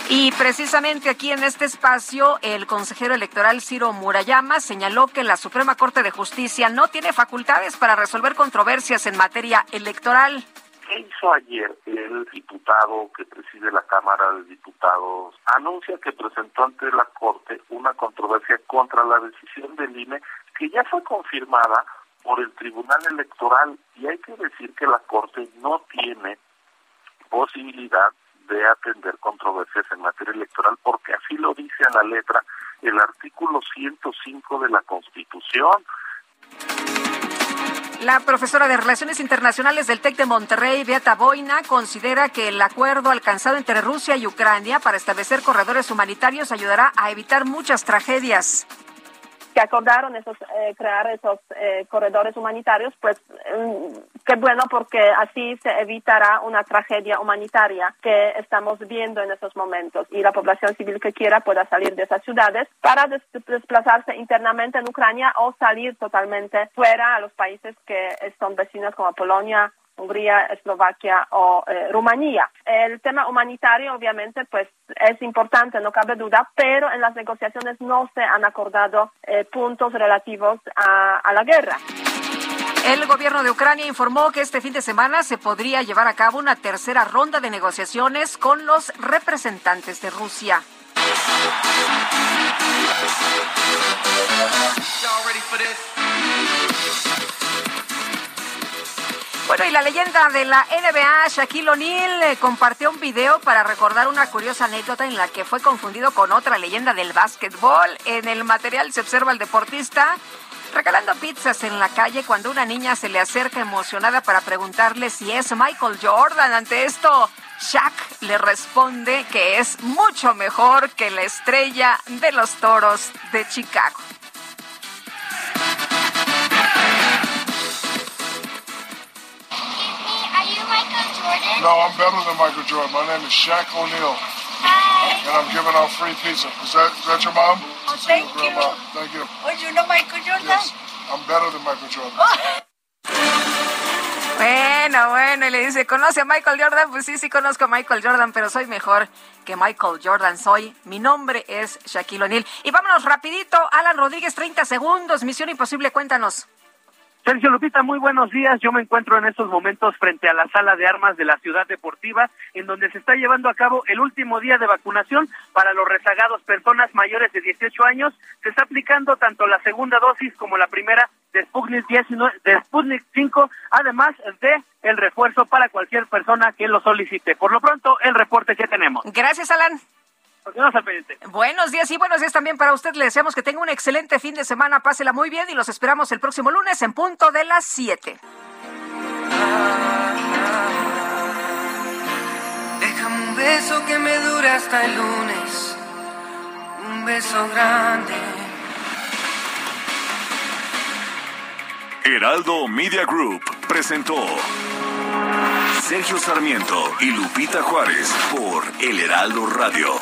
Y precisamente aquí en este espacio, el consejero electoral Ciro Murayama señaló que la Suprema Corte de Justicia no tiene facultades para resolver controversias en materia electoral. ¿Qué hizo ayer el diputado que preside la Cámara de Diputados? Anuncia que presentó ante la Corte una controversia contra la decisión del INE que ya fue confirmada por el Tribunal Electoral y hay que decir que la Corte no tiene posibilidad de atender controversias en materia electoral porque así lo dice a la letra el artículo 105 de la Constitución. La profesora de Relaciones Internacionales del TEC de Monterrey, Beata Boina, considera que el acuerdo alcanzado entre Rusia y Ucrania para establecer corredores humanitarios ayudará a evitar muchas tragedias que acordaron esos eh, crear esos eh, corredores humanitarios, pues mm, qué bueno porque así se evitará una tragedia humanitaria que estamos viendo en estos momentos. Y la población civil que quiera pueda salir de esas ciudades para des desplazarse internamente en Ucrania o salir totalmente fuera a los países que son vecinos como Polonia, Hungría, Eslovaquia o eh, Rumanía. El tema humanitario, obviamente, pues es importante, no cabe duda, pero en las negociaciones no se han acordado eh, puntos relativos a, a la guerra. El gobierno de Ucrania informó que este fin de semana se podría llevar a cabo una tercera ronda de negociaciones con los representantes de Rusia. Bueno, y la leyenda de la NBA, Shaquille O'Neal, eh, compartió un video para recordar una curiosa anécdota en la que fue confundido con otra leyenda del básquetbol. En el material se observa al deportista regalando pizzas en la calle cuando una niña se le acerca emocionada para preguntarle si es Michael Jordan. Ante esto, Shaq le responde que es mucho mejor que la estrella de los toros de Chicago. No, I'm better than Michael Jordan. My name is Shaq O'Neal. Hi. And I'm giving out free pizza. Is that, is that your mom? Oh, thank you. Grandma. Thank you. Oh, you know Michael Jordan? Yes. I'm better than Michael Jordan. Bueno, bueno, y le dice, ¿conoce a Michael Jordan? Pues sí, sí conozco a Michael Jordan, pero soy mejor que Michael Jordan. Soy, mi nombre es Shaquille O'Neal. Y vámonos rapidito, Alan Rodríguez, 30 segundos, Misión Imposible, cuéntanos. Sergio Lupita, muy buenos días. Yo me encuentro en estos momentos frente a la sala de armas de la ciudad deportiva, en donde se está llevando a cabo el último día de vacunación para los rezagados personas mayores de 18 años. Se está aplicando tanto la segunda dosis como la primera de Sputnik 19, de Sputnik 5, además de el refuerzo para cualquier persona que lo solicite. Por lo pronto, el reporte que tenemos. Gracias, Alan. Buenos días y buenos días también para usted. Le deseamos que tenga un excelente fin de semana. Pásela muy bien y los esperamos el próximo lunes en punto de las 7. Déjame un beso que me dure hasta el lunes. Un beso grande. Heraldo Media Group presentó Sergio Sarmiento y Lupita Juárez por El Heraldo Radio.